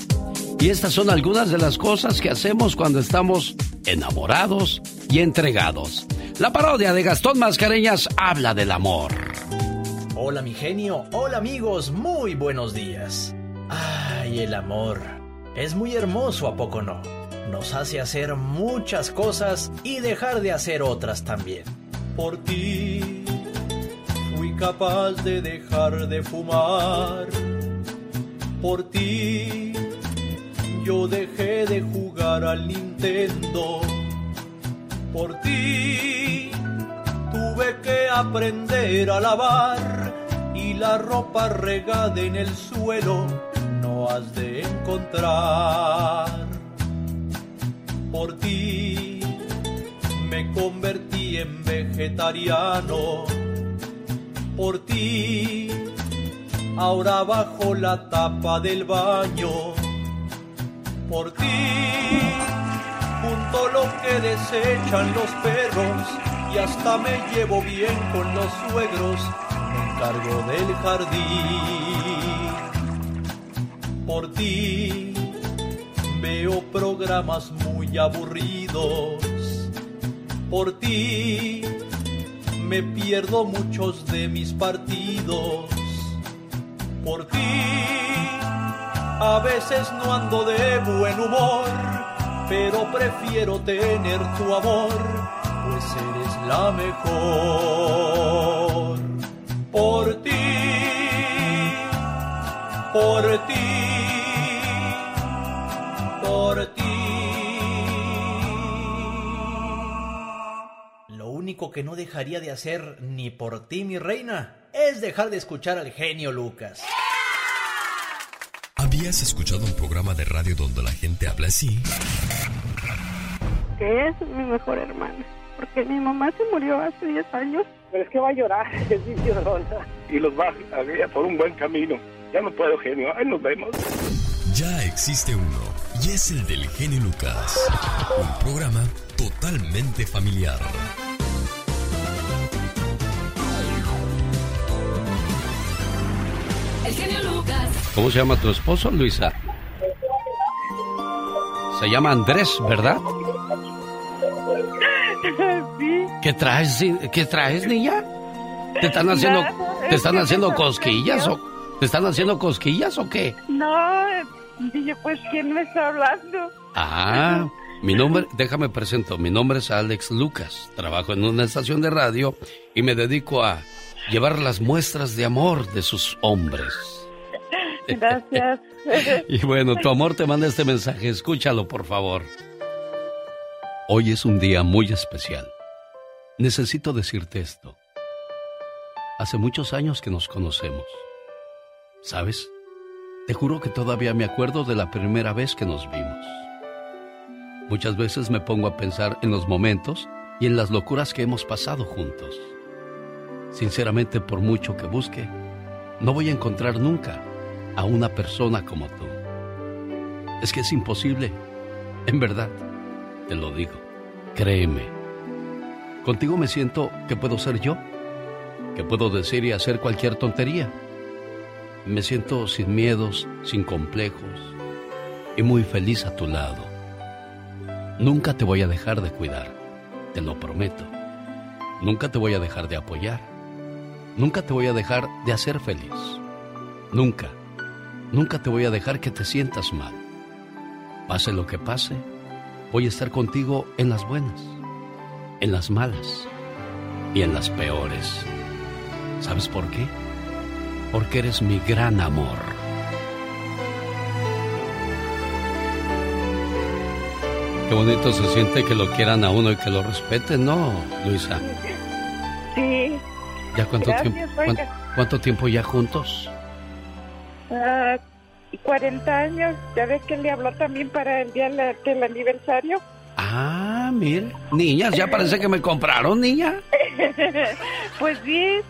Speaker 5: Y estas son algunas de las cosas que hacemos cuando estamos enamorados y entregados. La parodia de Gastón Mascareñas habla del amor.
Speaker 19: Hola mi genio, hola amigos, muy buenos días. Ay, el amor. Es muy hermoso, ¿a poco no? Nos hace hacer muchas cosas y dejar de hacer otras también.
Speaker 20: Por ti fui capaz de dejar de fumar. Por ti yo dejé de jugar al Nintendo. Por ti tuve que aprender a lavar y la ropa regada en el suelo no has de encontrar. Por ti me convertí en vegetariano. Por ti ahora bajo la tapa del baño. Por ti junto lo que desechan los perros y hasta me llevo bien con los suegros. Me encargo del jardín por ti. Veo programas muy aburridos. Por ti me pierdo muchos de mis partidos. Por ti a veces no ando de buen humor, pero prefiero tener tu amor, pues eres la mejor. Por ti, por ti por ti.
Speaker 19: Lo único que no dejaría de hacer ni por ti, mi reina, es dejar de escuchar al genio Lucas.
Speaker 53: ¿Habías escuchado un programa de radio donde la gente habla así?
Speaker 54: Que es mi mejor hermana. Porque mi mamá se murió hace 10 años.
Speaker 56: Pero es que va a llorar, es mi llorona. Y los va a guiar por un buen camino. Ya no puedo, genio. Ahí nos vemos.
Speaker 53: Ya existe uno, y es el del genio Lucas. Un programa totalmente familiar.
Speaker 17: El genio Lucas.
Speaker 5: ¿Cómo se llama tu esposo, Luisa? Se llama Andrés, ¿verdad?
Speaker 54: Sí.
Speaker 5: ¿Qué traes, qué traes, niña? ¿Te están haciendo,
Speaker 54: Nada,
Speaker 5: te
Speaker 54: es
Speaker 5: están haciendo cosquillas o te están haciendo cosquillas o qué?
Speaker 54: No, dije, pues, ¿quién me está hablando?
Speaker 5: Ah, mi nombre, déjame presento, mi nombre es Alex Lucas, trabajo en una estación de radio y me dedico a llevar las muestras de amor de sus hombres.
Speaker 54: Gracias.
Speaker 5: Y bueno, tu amor te manda este mensaje, escúchalo por favor. Hoy es un día muy especial. Necesito decirte esto. Hace muchos años que nos conocemos. ¿Sabes? Te juro que todavía me acuerdo de la primera vez que nos vimos. Muchas veces me pongo a pensar en los momentos y en las locuras que hemos pasado juntos. Sinceramente, por mucho que busque, no voy a encontrar nunca a una persona como tú. Es que es imposible. En verdad, te lo digo. Créeme. Contigo me siento que puedo ser yo, que puedo decir y hacer cualquier tontería. Me siento sin miedos, sin complejos y muy feliz a tu lado. Nunca te voy a dejar de cuidar, te lo prometo. Nunca te voy a dejar de apoyar. Nunca te voy a dejar de hacer feliz. Nunca, nunca te voy a dejar que te sientas mal. Pase lo que pase, voy a estar contigo en las buenas, en las malas y en las peores. ¿Sabes por qué? Porque eres mi gran amor. Qué bonito se siente que lo quieran a uno y que lo respeten, ¿no, Luisa?
Speaker 54: Sí.
Speaker 5: ¿Ya cuánto
Speaker 54: Gracias,
Speaker 5: tiempo? ¿Cuánto tiempo ya juntos?
Speaker 54: Ah, 40 años. Ya ves que le habló también para el día la- del aniversario.
Speaker 5: Ah, mire. Niñas, ya parece que me compraron, niña.
Speaker 54: pues sí,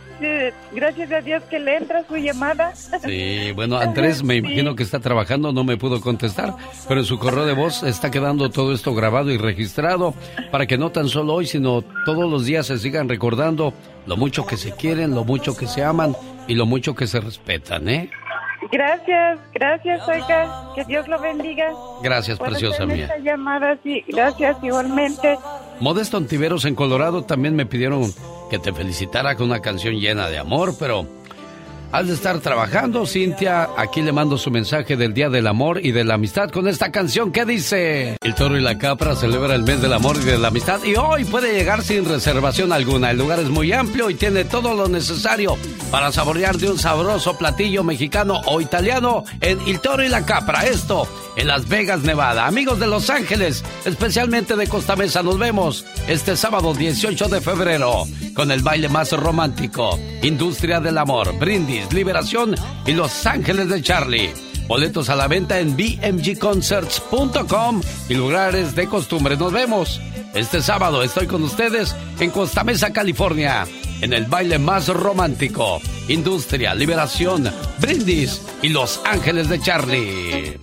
Speaker 54: gracias a Dios que le entra su llamada.
Speaker 5: Sí, bueno, Andrés me imagino que está trabajando, no me pudo contestar, pero en su correo de voz está quedando todo esto grabado y registrado para que no tan solo hoy, sino todos los días se sigan recordando lo mucho que se quieren, lo mucho que se aman y lo mucho que se respetan, ¿eh?
Speaker 54: Gracias, gracias, oiga. Que Dios lo bendiga.
Speaker 5: Gracias, preciosa mía.
Speaker 54: esta llamada, sí. Gracias, igualmente.
Speaker 5: Modesto Antiveros en Colorado también me pidieron que te felicitara con una canción llena de amor, pero has de estar trabajando, Cintia. Aquí le mando su mensaje del Día del Amor y de la Amistad con esta canción que dice... El toro y la capra celebra el mes del amor y de la amistad y hoy puede llegar sin reservación alguna. El lugar es muy amplio y tiene todo lo necesario para saborear de un sabroso platillo mexicano o italiano en El Toro y la Capra. Esto en Las Vegas, Nevada. Amigos de Los Ángeles, especialmente de Costa Mesa, nos vemos este sábado 18 de febrero con el baile más romántico, Industria del Amor, Brindis, Liberación y Los Ángeles de Charlie. Boletos a la venta en bmgconcerts.com y lugares de costumbre. Nos vemos este sábado. Estoy con ustedes en Costa Mesa, California, en el baile más romántico, Industria, Liberación, Brindis y Los Ángeles de Charlie.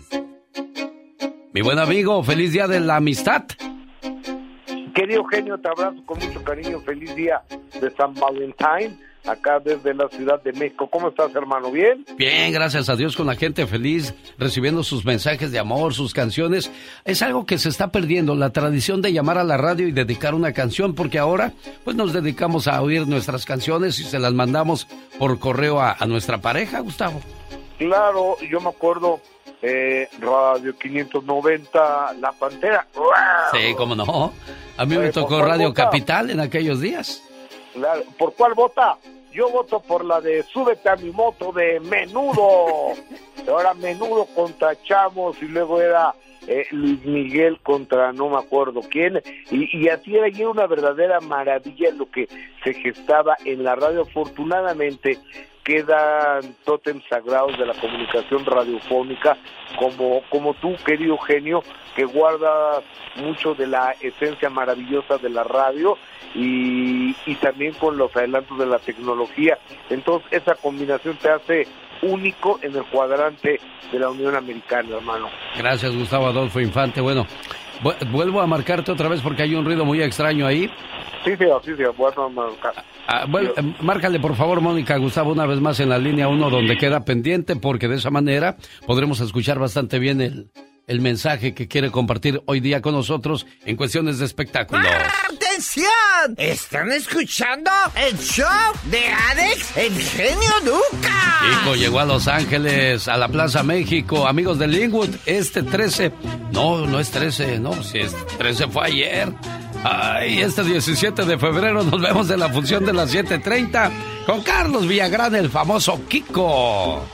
Speaker 5: Mi buen amigo, feliz día de la amistad.
Speaker 57: Querido genio, te abrazo con mucho cariño. Feliz día de San Valentín, acá desde la Ciudad de México. ¿Cómo estás, hermano? ¿Bien?
Speaker 5: Bien, gracias a Dios con la gente feliz, recibiendo sus mensajes de amor, sus canciones. Es algo que se está perdiendo, la tradición de llamar a la radio y dedicar una canción, porque ahora pues nos dedicamos a oír nuestras canciones y se las mandamos por correo a, a nuestra pareja, Gustavo.
Speaker 57: Claro, yo me acuerdo, eh, Radio 590, La Pantera.
Speaker 5: Sí, cómo no. A mí me
Speaker 57: Oye,
Speaker 5: tocó
Speaker 57: ¿por cuál
Speaker 5: Radio
Speaker 57: vota?
Speaker 5: Capital en aquellos días.
Speaker 57: Claro, ¿Por cuál vota? Yo voto por la de Súbete a mi moto de Menudo. Ahora Menudo contra Chamos y luego era eh, Luis Miguel contra no me acuerdo quién. Y, y así era y era una verdadera maravilla lo que se gestaba en la radio. Afortunadamente quedan tótems sagrados de la comunicación radiofónica como, como tú, querido genio, que guardas mucho de la esencia maravillosa de la radio y, y también con los adelantos de la tecnología. Entonces esa combinación te hace único en el cuadrante de la Unión Americana, hermano.
Speaker 5: Gracias, Gustavo Adolfo Infante. Bueno, vuelvo a marcarte otra vez porque hay un ruido muy extraño ahí.
Speaker 57: Sí, sí, sí, sí, bueno, marcar.
Speaker 5: Ah, bueno, eh, márcale por favor, Mónica Gustavo, una vez más en la línea 1 donde queda pendiente, porque de esa manera podremos escuchar bastante bien el, el mensaje que quiere compartir hoy día con nosotros en cuestiones de espectáculos.
Speaker 50: ¡Atención! ¿Están escuchando el show de Alex, el genio Lucas?
Speaker 5: Chico llegó a Los Ángeles, a la Plaza México, amigos de Linwood, este 13, no, no es 13, no, si es 13 fue ayer. Ay, este 17 de febrero nos vemos en la función de las 7.30 con Carlos Villagrán, el famoso Kiko.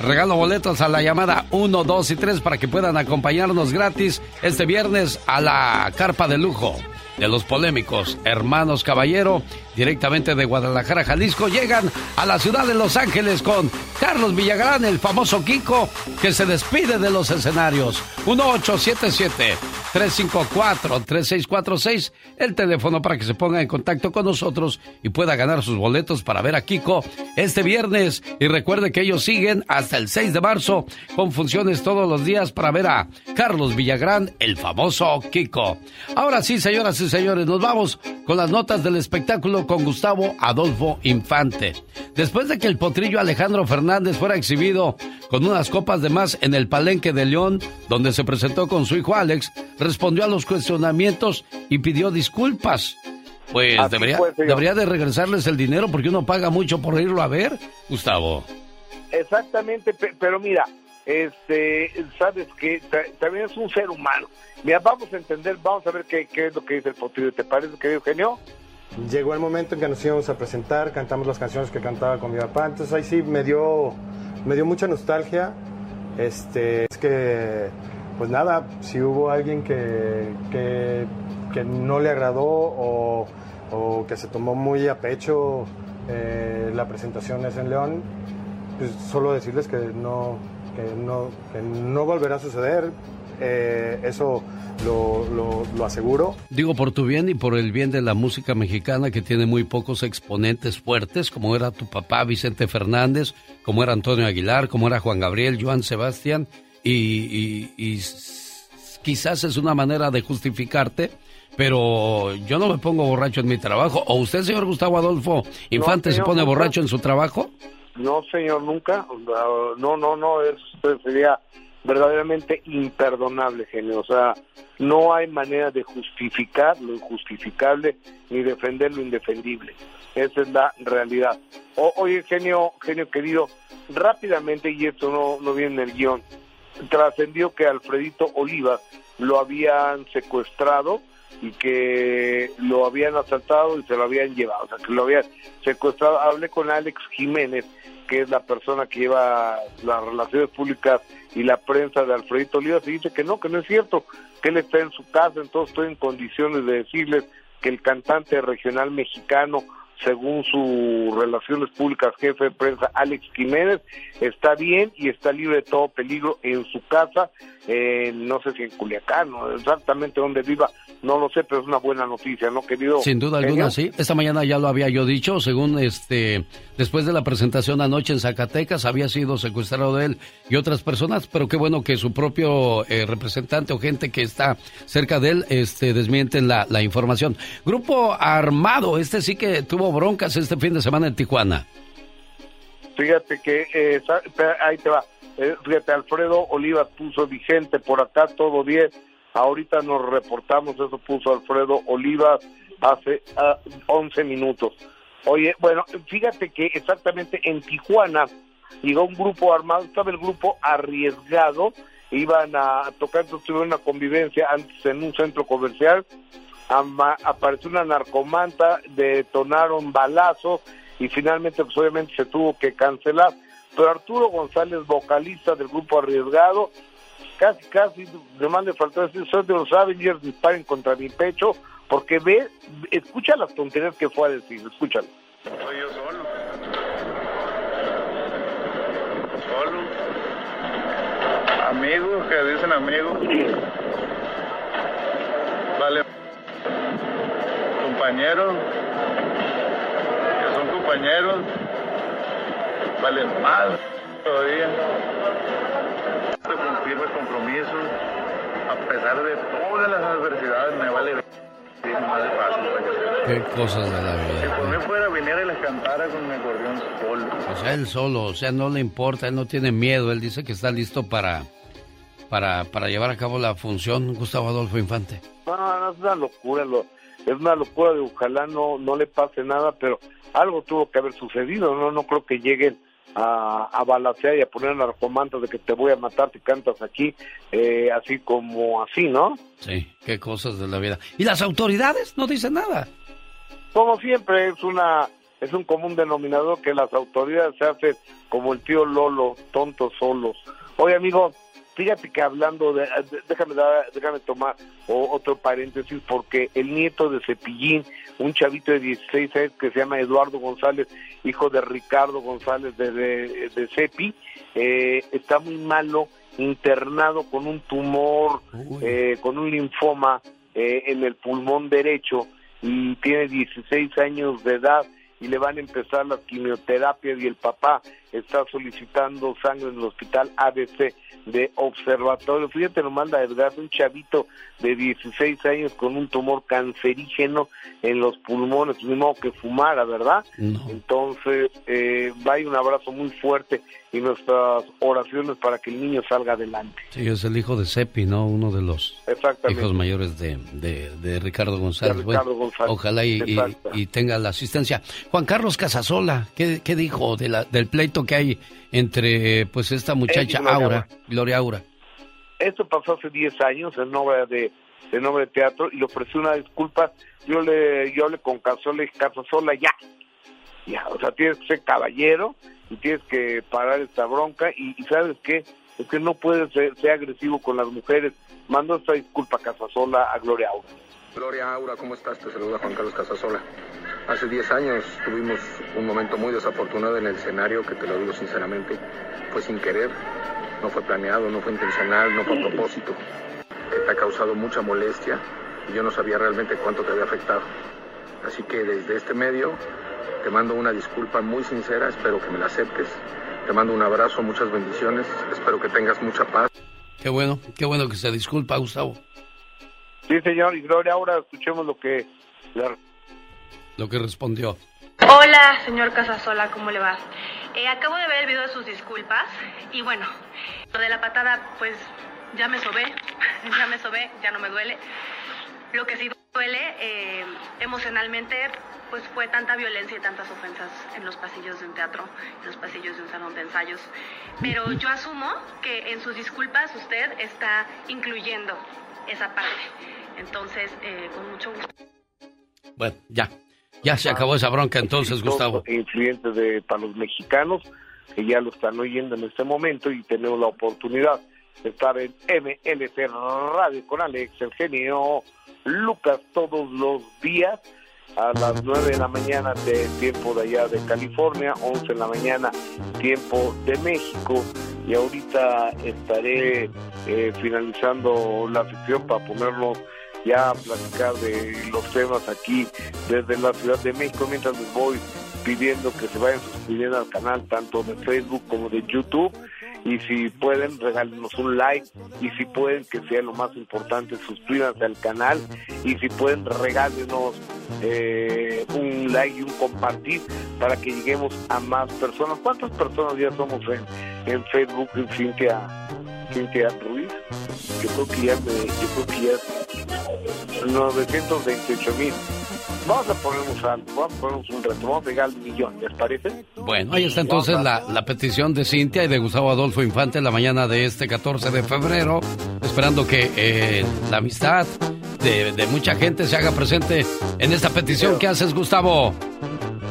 Speaker 5: Regalo boletos a la llamada 1, 2 y 3 para que puedan acompañarnos gratis este viernes a la carpa de lujo de los polémicos hermanos Caballero, directamente de Guadalajara, Jalisco, llegan a la ciudad de Los Ángeles con Carlos Villagrán, el famoso Kiko, que se despide de los escenarios. 1877-354-3646, el teléfono para que se ponga en contacto con nosotros y pueda ganar sus boletos para ver a Kiko este viernes. Y recuerde que ellos siguen hasta el 6 de marzo con funciones todos los días para ver a Carlos Villagrán, el famoso Kiko. Ahora sí, señoras y señores, nos vamos con las notas del espectáculo con Gustavo Adolfo Infante. Después de que el potrillo Alejandro Fernández fuera exhibido con unas copas de más en el Palenque de León, donde se presentó con su hijo Alex, respondió a los cuestionamientos y pidió disculpas. Pues debería, debería de regresarles el dinero porque uno paga mucho por irlo a ver, Gustavo.
Speaker 57: Exactamente, pero mira, este, sabes que también es un ser humano. Mira, vamos a entender, vamos a ver qué, qué es lo que dice el potrillo. ¿Te parece, querido Eugenio?
Speaker 58: Llegó el momento en que nos íbamos a presentar, cantamos las canciones que cantaba con mi papá, entonces ahí sí me dio, me dio mucha nostalgia. Este, es que, pues nada, si hubo alguien que, que, que no le agradó o, o, que se tomó muy a pecho eh, la presentación es en León, pues solo decirles que no, que no, que no volverá a suceder. Eh, eso lo, lo, lo, aseguro.
Speaker 5: Digo por tu bien y por el bien de la música mexicana que tiene muy pocos exponentes fuertes, como era tu papá Vicente Fernández, como era Antonio Aguilar, como era Juan Gabriel, Joan Sebastián, y, y, y quizás es una manera de justificarte. Pero yo no me pongo borracho en mi trabajo. ¿O usted, señor Gustavo Adolfo Infante, no, señor, se pone borracho en su trabajo?
Speaker 57: No, señor, nunca. No, no, no, eso sería verdaderamente imperdonable, genio. O sea, no hay manera de justificar lo injustificable ni defender lo indefendible. Esa es la realidad. O, oye, genio, genio querido, rápidamente, y esto no, no viene en el guion, trascendió que Alfredito Olivas lo habían secuestrado y que lo habían asaltado y se lo habían llevado, o sea, que lo habían secuestrado. Hablé con Alex Jiménez, que es la persona que lleva las relaciones públicas y la prensa de Alfredito Olivas, y dice que no, que no es cierto, que él está en su casa, entonces estoy en condiciones de decirles que el cantante regional mexicano según su Relaciones Públicas jefe de prensa Alex Jiménez, está bien y está libre de todo peligro en su casa, eh, no sé si en Culiacán, no exactamente dónde viva, no lo sé, pero es una buena noticia, ¿no, querido?
Speaker 5: Sin duda alguna, sí. Esta mañana ya lo había yo dicho, según este, después de la presentación anoche en Zacatecas, había sido secuestrado de él y otras personas, pero qué bueno que su propio eh, representante o gente que está cerca de él, este, desmienten la, la información. Grupo Armado, este sí que tuvo broncas este fin de semana en Tijuana.
Speaker 57: Fíjate que, eh, ahí te va, eh, fíjate, Alfredo Olivas puso vigente por acá todo bien, ahorita nos reportamos, eso puso Alfredo Olivas hace ah, 11 minutos. Oye, bueno, fíjate que exactamente en Tijuana llegó un grupo armado, estaba el grupo arriesgado, iban a tocar, tuvieron una convivencia antes en un centro comercial, apareció una narcomanta, detonaron balazos y finalmente pues obviamente se tuvo que cancelar. Pero Arturo González, vocalista del grupo Arriesgado, casi, casi, demás le faltó decir, soy de los Avengers, disparen contra mi pecho, porque ve, escucha las tonterías que fue a decir, escúchalo.
Speaker 59: Soy yo solo. Solo. Amigos, que dicen amigos. Vale. Compañeros, que son compañeros, valen más todavía. Cumplir mis compromisos, a pesar de todas las adversidades, me vale más fácil.
Speaker 5: Qué cosas de la vida.
Speaker 59: Si por mí fuera, viniera y les cantara con mi acordeón solo.
Speaker 5: O sea, él solo, o sea, no le importa, él no tiene miedo, él dice que está listo para, para, para llevar a cabo la función, Gustavo Adolfo Infante.
Speaker 57: No, no, es una locura, lo, es una locura de ojalá no, no le pase nada, pero algo tuvo que haber sucedido, no, no creo que lleguen a, a balacear y a poner narcomantas de que te voy a matar si cantas aquí, eh, así como así, ¿no?
Speaker 5: Sí, qué cosas de la vida. ¿Y las autoridades no dicen nada?
Speaker 57: Como siempre, es una es un común denominador que las autoridades se hacen como el tío Lolo, tontos solos. Oye, amigo, fíjate que hablando de, déjame dar- déjame tomar o- otro paréntesis porque el nieto de Cepillín, un chavito de 16 años que se llama Eduardo González, hijo de Ricardo González de, de, de Cepi, eh, está muy malo, internado con un tumor, eh, con un linfoma eh, en el pulmón derecho y tiene 16 años de edad y le van a empezar las quimioterapias y el papá está solicitando sangre en el hospital ABC de observatorio. Fíjate nomás la verdad, un chavito de 16 años con un tumor cancerígeno en los pulmones, ni modo que fumara, ¿verdad? Entonces, eh, vaya un abrazo muy fuerte y nuestras oraciones para que el niño salga adelante.
Speaker 5: Sí, es el hijo de Cepi, ¿no? Uno de los hijos mayores de, de- de Ricardo González.
Speaker 57: De
Speaker 5: Bueno,
Speaker 57: Ricardo González.
Speaker 5: Ojalá y, y-
Speaker 57: Exacto.
Speaker 5: y tenga la asistencia. Juan Carlos Casasola, ¿qué, qué dijo de la, del pleito que hay entre pues esta muchacha
Speaker 57: Gloria
Speaker 5: Aura,
Speaker 57: Aura.
Speaker 5: Gloria Aura?
Speaker 57: Esto pasó hace 10 años en obra de, en obra de teatro y le ofrecí una disculpa. Yo le, yo le con Casola y Casasola, ya, ya, o sea, tienes que ser caballero y tienes que parar esta bronca y, y ¿sabes qué? Es que no puedes ser, ser agresivo con las mujeres. Mando esta disculpa a Casasola a Gloria Aura.
Speaker 60: Gloria Aura, ¿cómo estás? Te saluda Juan Carlos Casasola. Hace 10 años tuvimos un momento muy desafortunado en el escenario, que te lo digo sinceramente, fue sin querer, no fue planeado, no fue intencional, no fue a propósito, que te ha causado mucha molestia y yo no sabía realmente cuánto te había afectado. Así que desde este medio te mando una disculpa muy sincera, espero que me la aceptes. Te mando un abrazo, muchas bendiciones, espero que tengas mucha paz.
Speaker 5: Qué bueno, qué bueno que se disculpa, Gustavo.
Speaker 57: Sí, señor, y Gloria Aura, escuchemos lo que... la-
Speaker 5: Lo que respondió.
Speaker 61: Hola, señor Casasola, ¿cómo le va? Eh, acabo de ver el video de sus disculpas y bueno, lo de la patada, pues ya me sobé, ya me sobé, ya no me duele. Lo que sí duele eh, emocionalmente, pues fue tanta violencia y tantas ofensas en los pasillos de un teatro, en los pasillos de un salón de ensayos. Pero yo asumo que en sus disculpas usted está incluyendo esa parte. Entonces, eh, con mucho gusto.
Speaker 5: Bueno, ya. Ya se acabó esa bronca entonces, Gustavo.
Speaker 57: influyentes de, para los mexicanos que ya lo están oyendo en este momento y tenemos la oportunidad de estar en MLC Radio con Alex, el genio Lucas todos los días a las 9 de la mañana de tiempo de allá de California, 11 de la mañana tiempo de México y ahorita estaré eh, finalizando la sección para ponernos ya a platicar de los temas aquí desde la Ciudad de México mientras les voy pidiendo que se vayan suscribiendo al canal tanto de Facebook como de YouTube y si pueden regálenos un like y si pueden que sea lo más importante suscríbanse al canal y si pueden regálenos eh, un like y un compartir para que lleguemos a más personas ¿cuántas personas ya somos en, en Facebook en Cintia Cintia Ruiz? yo creo que ya me, yo creo que ya 928 mil vamos a ponernos algo vamos a ponernos un reto vamos a llegar al millón ¿les parece?
Speaker 5: Bueno, ahí está entonces la, la petición de Cintia y de Gustavo Adolfo Infante en la mañana de este 14 de febrero, esperando que eh, la amistad de, de mucha gente se haga presente en esta petición que haces, Gustavo.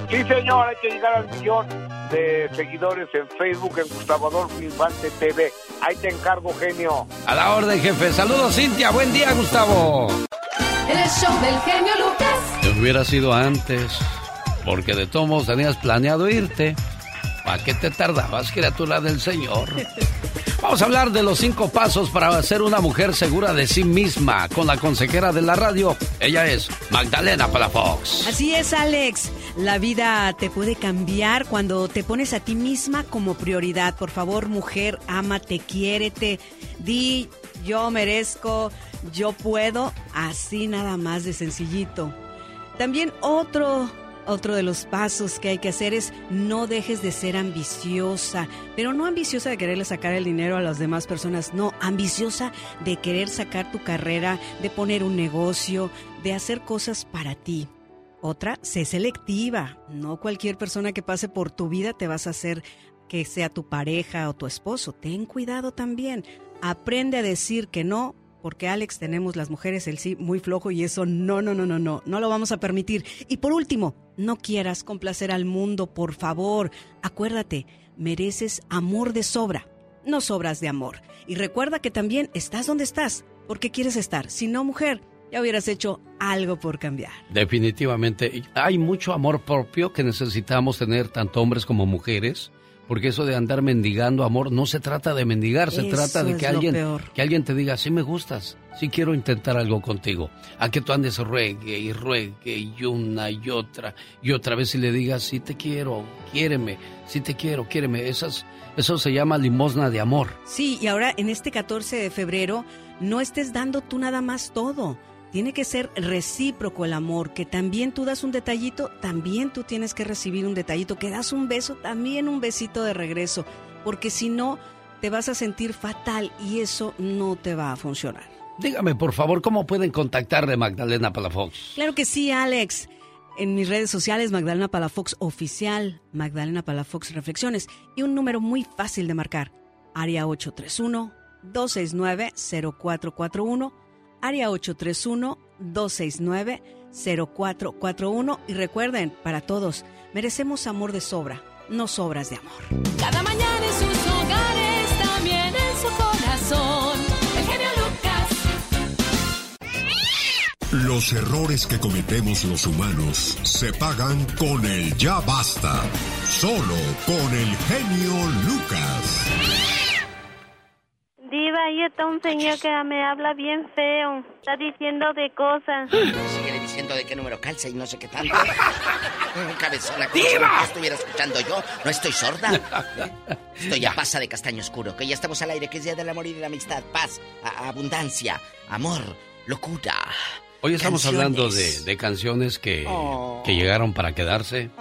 Speaker 57: Sí, señor, hay que llegar al millón de seguidores en Facebook en Gustavo Adolfo Infante TV. Ahí te encargo, genio.
Speaker 5: A la orden, jefe. Saludos, Cintia. Buen día, Gustavo.
Speaker 17: El show del genio Lucas.
Speaker 5: Te hubiera sido antes, porque de todos modos tenías planeado irte. ¿Para qué te tardabas, criatura del Señor? Vamos a hablar de los cinco pasos para ser una mujer segura de sí misma con la consejera de la radio. Ella es Magdalena Palafox.
Speaker 62: Así es, Alex. La vida te puede cambiar cuando te pones a ti misma como prioridad. Por favor, mujer, ámate, quiérete. Di, yo merezco, yo puedo. Así nada más de sencillito. También otro otro de los pasos que hay que hacer es no dejes de ser ambiciosa, pero no ambiciosa de quererle sacar el dinero a las demás personas, no, ambiciosa de querer sacar tu carrera, de poner un negocio, de hacer cosas para ti. Otra, sé selectiva. No cualquier persona que pase por tu vida te vas a hacer que sea tu pareja o tu esposo. Ten cuidado también. Aprende a decir que no porque Alex tenemos las mujeres el sí muy flojo y eso no, no, no, no, no, no lo vamos a permitir. Y por último, No quieras complacer al mundo, por favor. Acuérdate, mereces amor de sobra, no sobras de amor. Y recuerda que también estás donde estás, porque quieres estar. Si no, mujer, ya hubieras hecho algo por cambiar.
Speaker 5: Definitivamente. Hay mucho amor propio que necesitamos tener tanto hombres como mujeres. Porque eso de andar mendigando amor no se trata de mendigar, se
Speaker 62: Eso
Speaker 5: trata de que alguien, que alguien te diga, sí me gustas, sí quiero intentar algo contigo. A que tú andes ruegue y ruegue y una y otra y otra vez y le digas, sí te quiero, quiéreme, sí te quiero, quiéreme. Esas, eso se llama limosna de amor.
Speaker 62: Sí, y ahora en este 14 de febrero no estés dando tú nada más todo. Tiene que ser recíproco el amor, que también tú das un detallito, también tú tienes que recibir un detallito, que das un beso, también un besito de regreso, porque si no, te vas a sentir fatal y eso no te va a funcionar.
Speaker 5: Dígame, por favor, ¿cómo pueden contactarle Magdalena Palafox?
Speaker 62: Claro que sí, Alex. En mis redes sociales, Magdalena Palafox Oficial, Magdalena Palafox Reflexiones y un número muy fácil de marcar, área 831-269-0441, área 831-269-0441 y recuerden, para todos, merecemos amor de sobra, no sobras de amor.
Speaker 17: Cada mañana en sus hogares, también en su corazón. El genio Lucas.
Speaker 63: Los errores que cometemos los humanos se pagan con el ya basta. Solo con el genio Lucas.
Speaker 64: Diva, ahí está un señor que me habla bien feo. Está diciendo de cosas.
Speaker 39: Sigue diciendo de qué número calza y no sé qué tanto. Cabezona, como si
Speaker 64: ¡Diva!
Speaker 39: no estuviera escuchando yo. No estoy sorda. Estoy a pasa de castaño oscuro. Que ya estamos al aire, que es día del amor y de la amistad. Paz, a- abundancia, amor, locura.
Speaker 5: Hoy estamos
Speaker 39: Canciones.
Speaker 5: hablando de, de canciones que,
Speaker 39: Oh.
Speaker 5: que llegaron para quedarse.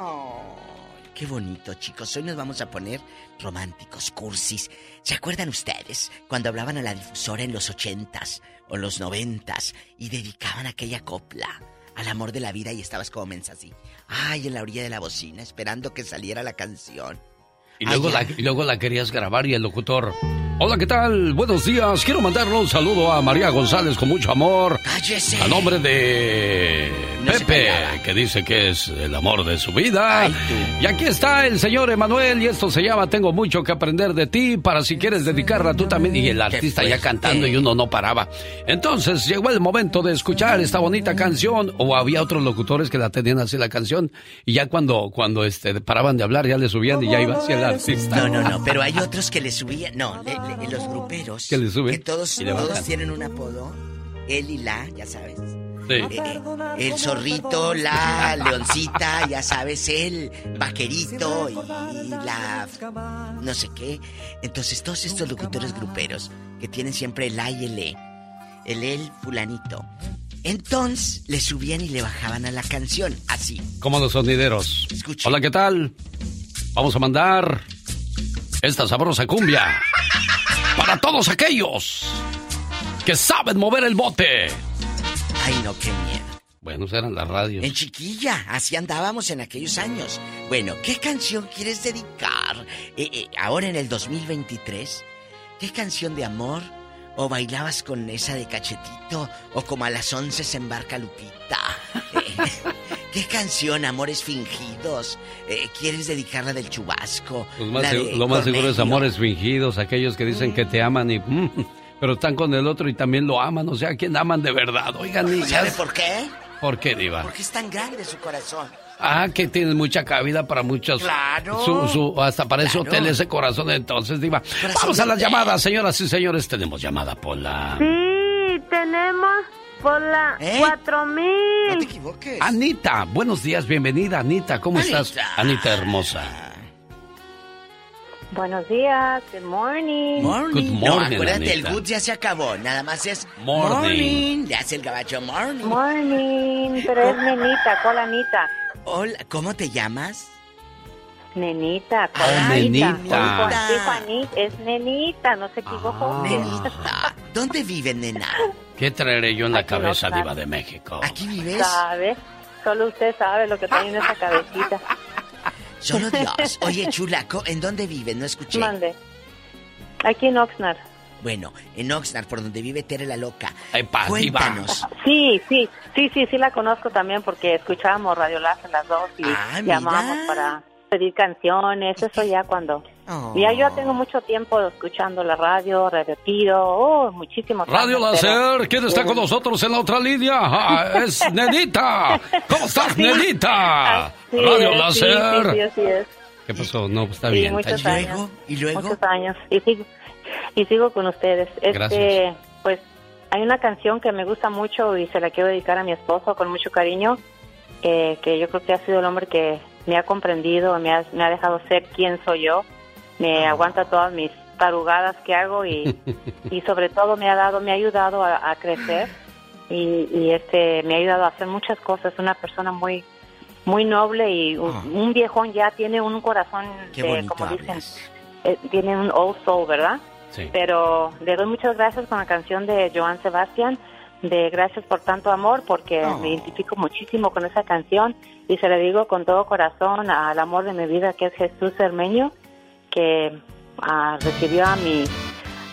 Speaker 39: Qué bonito, chicos. Hoy nos vamos a poner románticos, cursis. ¿Se acuerdan ustedes cuando hablaban a la difusora en los ochentas o los noventas y dedicaban aquella copla al amor de la vida y estabas como mensa así? Ay, en la orilla de la bocina, esperando que saliera la canción.
Speaker 5: Y luego, la, y luego la querías grabar y el locutor. Hola, ¿qué tal? Buenos días. Quiero mandarle un saludo a María González con mucho amor.
Speaker 39: ¡Cállese!
Speaker 5: A nombre de
Speaker 39: No
Speaker 5: Pepe, que dice que es el amor de su vida. y aquí está el señor Emanuel y esto se llama Tengo mucho que aprender de ti para si quieres dedicarla tú también. Y el artista ya cantando y uno no paraba. Entonces llegó el momento de escuchar esta bonita canción o había otros locutores que la tenían así la canción y ya cuando, cuando este, paraban de hablar ya le subían y ya iba hacia el artista.
Speaker 39: No, no, no, pero hay otros que le subían. No, le- le- los gruperos.
Speaker 5: Que le suben
Speaker 39: Que todos,
Speaker 5: y le
Speaker 39: todos tienen un apodo. Él y la, ya sabes.
Speaker 5: Sí.
Speaker 39: Eh, el zorrito, la leoncita, ya sabes, el vaquerito y la no sé qué. Entonces, todos estos locutores gruperos que tienen siempre el A y el E, el el fulanito. Entonces, le subían y le bajaban a la canción, así.
Speaker 5: como los sonideros. Hola, ¿qué tal? Vamos a mandar esta sabrosa cumbia para todos aquellos que saben mover el bote.
Speaker 39: Ay, no, qué miedo.
Speaker 5: Bueno, eran las radios.
Speaker 39: En chiquilla, así andábamos en aquellos años. Bueno, ¿qué canción quieres dedicar eh, eh, ahora en el 2023? ¿Qué canción de amor? ¿O bailabas con esa de cachetito? ¿O como a las 11 se embarca Lupita? ¿Qué canción, Amores Fingidos? Eh, ¿Quieres dedicarla del chubasco?
Speaker 5: Pues más
Speaker 39: de
Speaker 5: lo más seguro es amores fingidos, aquellos que dicen que te aman y... mm, pero están con el otro y también lo aman, o sea, ¿quién aman de verdad? Oigan, niñas.
Speaker 39: ¿Sabe por qué?
Speaker 5: ¿Por qué, Diva?
Speaker 39: Porque es tan grande su corazón.
Speaker 5: Ah, que tienes mucha cabida para muchos.
Speaker 39: Claro.
Speaker 5: Su, su- hasta para ese
Speaker 39: Claro.
Speaker 5: hotel, ese corazón, entonces, Diva. Vamos a las llamadas, señoras y señores. Tenemos llamada, Pola.
Speaker 64: Sí, tenemos por la
Speaker 5: ¿Eh?
Speaker 64: cuatro mil.
Speaker 39: No te equivoques.
Speaker 5: Anita, buenos días, bienvenida, Anita. ¿Cómo estás? Anita hermosa.
Speaker 64: Buenos días, good morning.
Speaker 5: Good
Speaker 39: no,
Speaker 5: morning,
Speaker 39: acuérdate,
Speaker 5: Anita.
Speaker 39: el good ya se acabó. Nada más es
Speaker 5: Morning.
Speaker 39: Le hace el gabacho morning.
Speaker 64: Morning, pero es nenita, ¿cuál Anita?
Speaker 39: Hola, ¿cómo te llamas?
Speaker 64: Nenita, ¿cuál
Speaker 5: Oh,
Speaker 64: Anita?
Speaker 5: nenita.
Speaker 64: Dijo Anita, es nenita, no se equivocó.
Speaker 39: Nenita. ¿Dónde vive, nena?
Speaker 5: ¿Qué traeré yo en la
Speaker 64: Aquí no
Speaker 5: cabeza,
Speaker 64: está.
Speaker 5: Diva de México?
Speaker 39: ¿Aquí vives?
Speaker 64: ¿Sabe? Solo usted sabe lo que trae en esa cabecita.
Speaker 39: Solo Dios. Oye, chulaco, ¿en dónde vives? No escuché.
Speaker 64: Mande. Aquí en Oxnard.
Speaker 39: Bueno, en Oxnard, por donde vive Tere la Loca.
Speaker 5: Epa,
Speaker 39: Cuéntanos.
Speaker 65: Sí, sí, sí, sí, sí la conozco también porque escuchábamos Radio Láser las dos y
Speaker 39: Ah,
Speaker 65: llamábamos para pedir canciones, eso ya cuando...
Speaker 39: Oh.
Speaker 65: Ya yo tengo mucho tiempo escuchando la radio, Radio Tiro, oh, muchísimos
Speaker 5: Radio Láser, ¿quién está con nosotros en la otra línea? Ah, es Nenita. ¿Cómo estás, Nenita?
Speaker 65: Sí,
Speaker 5: Radio
Speaker 65: sí,
Speaker 5: Láser.
Speaker 65: Sí, sí, así es.
Speaker 5: ¿Qué pasó? No, pues está
Speaker 65: Sí,
Speaker 5: bien.
Speaker 65: muchos
Speaker 5: bien.
Speaker 65: años.
Speaker 39: ¿Y luego?
Speaker 65: Muchos años. Y sigo, y sigo con ustedes. Este,
Speaker 5: Gracias.
Speaker 65: Pues hay una canción que me gusta mucho y se la quiero dedicar a mi esposo con mucho cariño, eh, que yo creo que ha sido el hombre que me ha comprendido, me ha, me ha dejado ser quien soy yo, me
Speaker 5: Ah.
Speaker 65: aguanta todas mis tarugadas que hago y, y sobre todo me ha dado, me ha ayudado a, a crecer y, y este me ha ayudado a hacer muchas cosas. Una persona muy muy noble y un, un viejón ya tiene un corazón
Speaker 39: Ah.
Speaker 65: De, como dicen, eh, tiene un old soul, ¿verdad?
Speaker 5: Sí.
Speaker 65: Pero le doy muchas gracias con la canción de Joan Sebastián, de Gracias por tanto amor, porque
Speaker 39: Oh.
Speaker 65: me identifico muchísimo con esa canción y se le digo con todo corazón al amor de mi vida, que es Jesús Cermeño, que ah, recibió a mi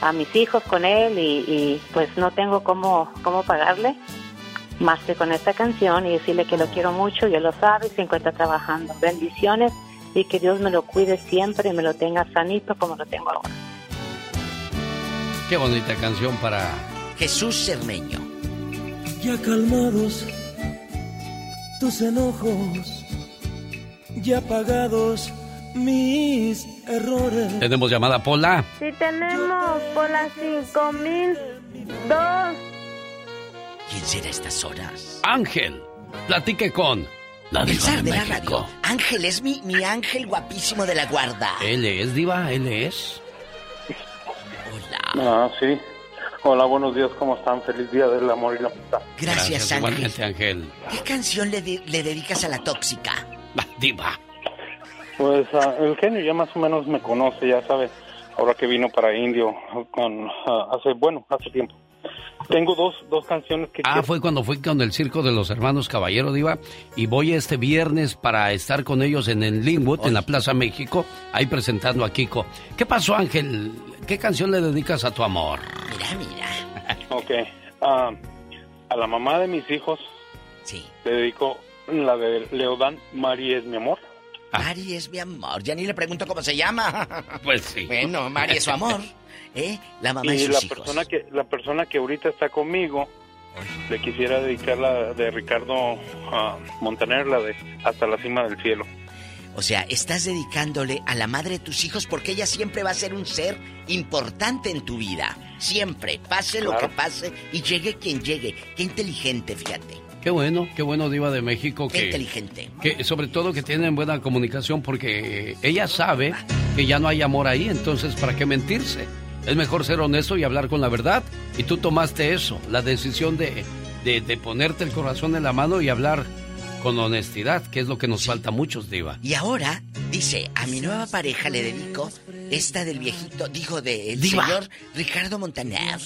Speaker 65: a mis hijos con él y, y, pues no tengo cómo, cómo pagarle más que con esta canción y decirle que lo quiero mucho, y él lo sabe y se encuentra trabajando. Bendiciones y que Dios me lo cuide siempre y me lo tenga sanito como lo tengo ahora.
Speaker 5: Qué bonita canción para...
Speaker 39: Jesús Cermeño.
Speaker 20: Ya calmados tus enojos, ya pagados mis errores.
Speaker 5: Tenemos llamada Pola.
Speaker 64: Si tenemos por las 5002.
Speaker 39: ¿Quién será a estas horas?
Speaker 5: Ángel, platique con la
Speaker 39: El
Speaker 5: diva de
Speaker 39: de la radio. Ángel es mi, mi ángel guapísimo de la guarda.
Speaker 5: Él es diva, él es.
Speaker 66: Ah, sí. Hola, buenos días, ¿cómo están? Feliz día del amor y la amistad.
Speaker 39: Gracias, Ángel.
Speaker 5: Igualmente, Ángel.
Speaker 39: ¿Qué canción le, de- le dedicas a la tóxica?
Speaker 5: Diva.
Speaker 66: Pues ah, el genio ya más o menos me conoce, ya sabe, ahora que vino para Indio con, ah, hace, bueno, hace tiempo. Tengo dos, dos canciones que
Speaker 5: Ah,
Speaker 66: quiero-
Speaker 5: fue cuando fui con el circo de los hermanos Caballero Diva y voy este viernes para estar con ellos en el Linwood, en la Plaza México, ahí presentando a Kiko. ¿Qué pasó, Ángel? ¿Qué canción le dedicas a tu amor?
Speaker 39: Mira, mira.
Speaker 66: Ok. ah, a la mamá de mis hijos
Speaker 39: sí.
Speaker 66: le dedico la de Leodán, Mari es mi amor.
Speaker 39: Mari es mi amor. Ya ni le pregunto cómo se llama.
Speaker 5: Pues sí.
Speaker 39: Bueno, Mari es su amor. ¿Eh? La mamá de
Speaker 66: y
Speaker 39: sus
Speaker 66: la
Speaker 39: hijos.
Speaker 66: persona que la persona que ahorita está conmigo le quisiera dedicar la de Ricardo ah, Montaner la de hasta la cima del cielo
Speaker 39: O sea, estás dedicándole a la madre de tus hijos porque ella siempre va a ser un ser importante en tu vida. Siempre, pase lo que pase y llegue quien llegue. Qué inteligente, fíjate.
Speaker 5: Qué bueno, qué bueno Diva de México
Speaker 39: Qué
Speaker 5: que,
Speaker 39: inteligente.
Speaker 5: que sobre todo que tienen buena comunicación porque ella sabe que ya no hay amor ahí, entonces ¿para qué mentirse? Es mejor ser honesto y hablar con la verdad y tú tomaste eso, la decisión de, de, de ponerte el corazón en la mano y hablar con honestidad, que es lo que nos falta a muchos, Diva.
Speaker 39: Y ahora, dice, a mi nueva pareja le dedico esta del viejito, digo, del
Speaker 5: Diva.
Speaker 39: señor Ricardo Montaner.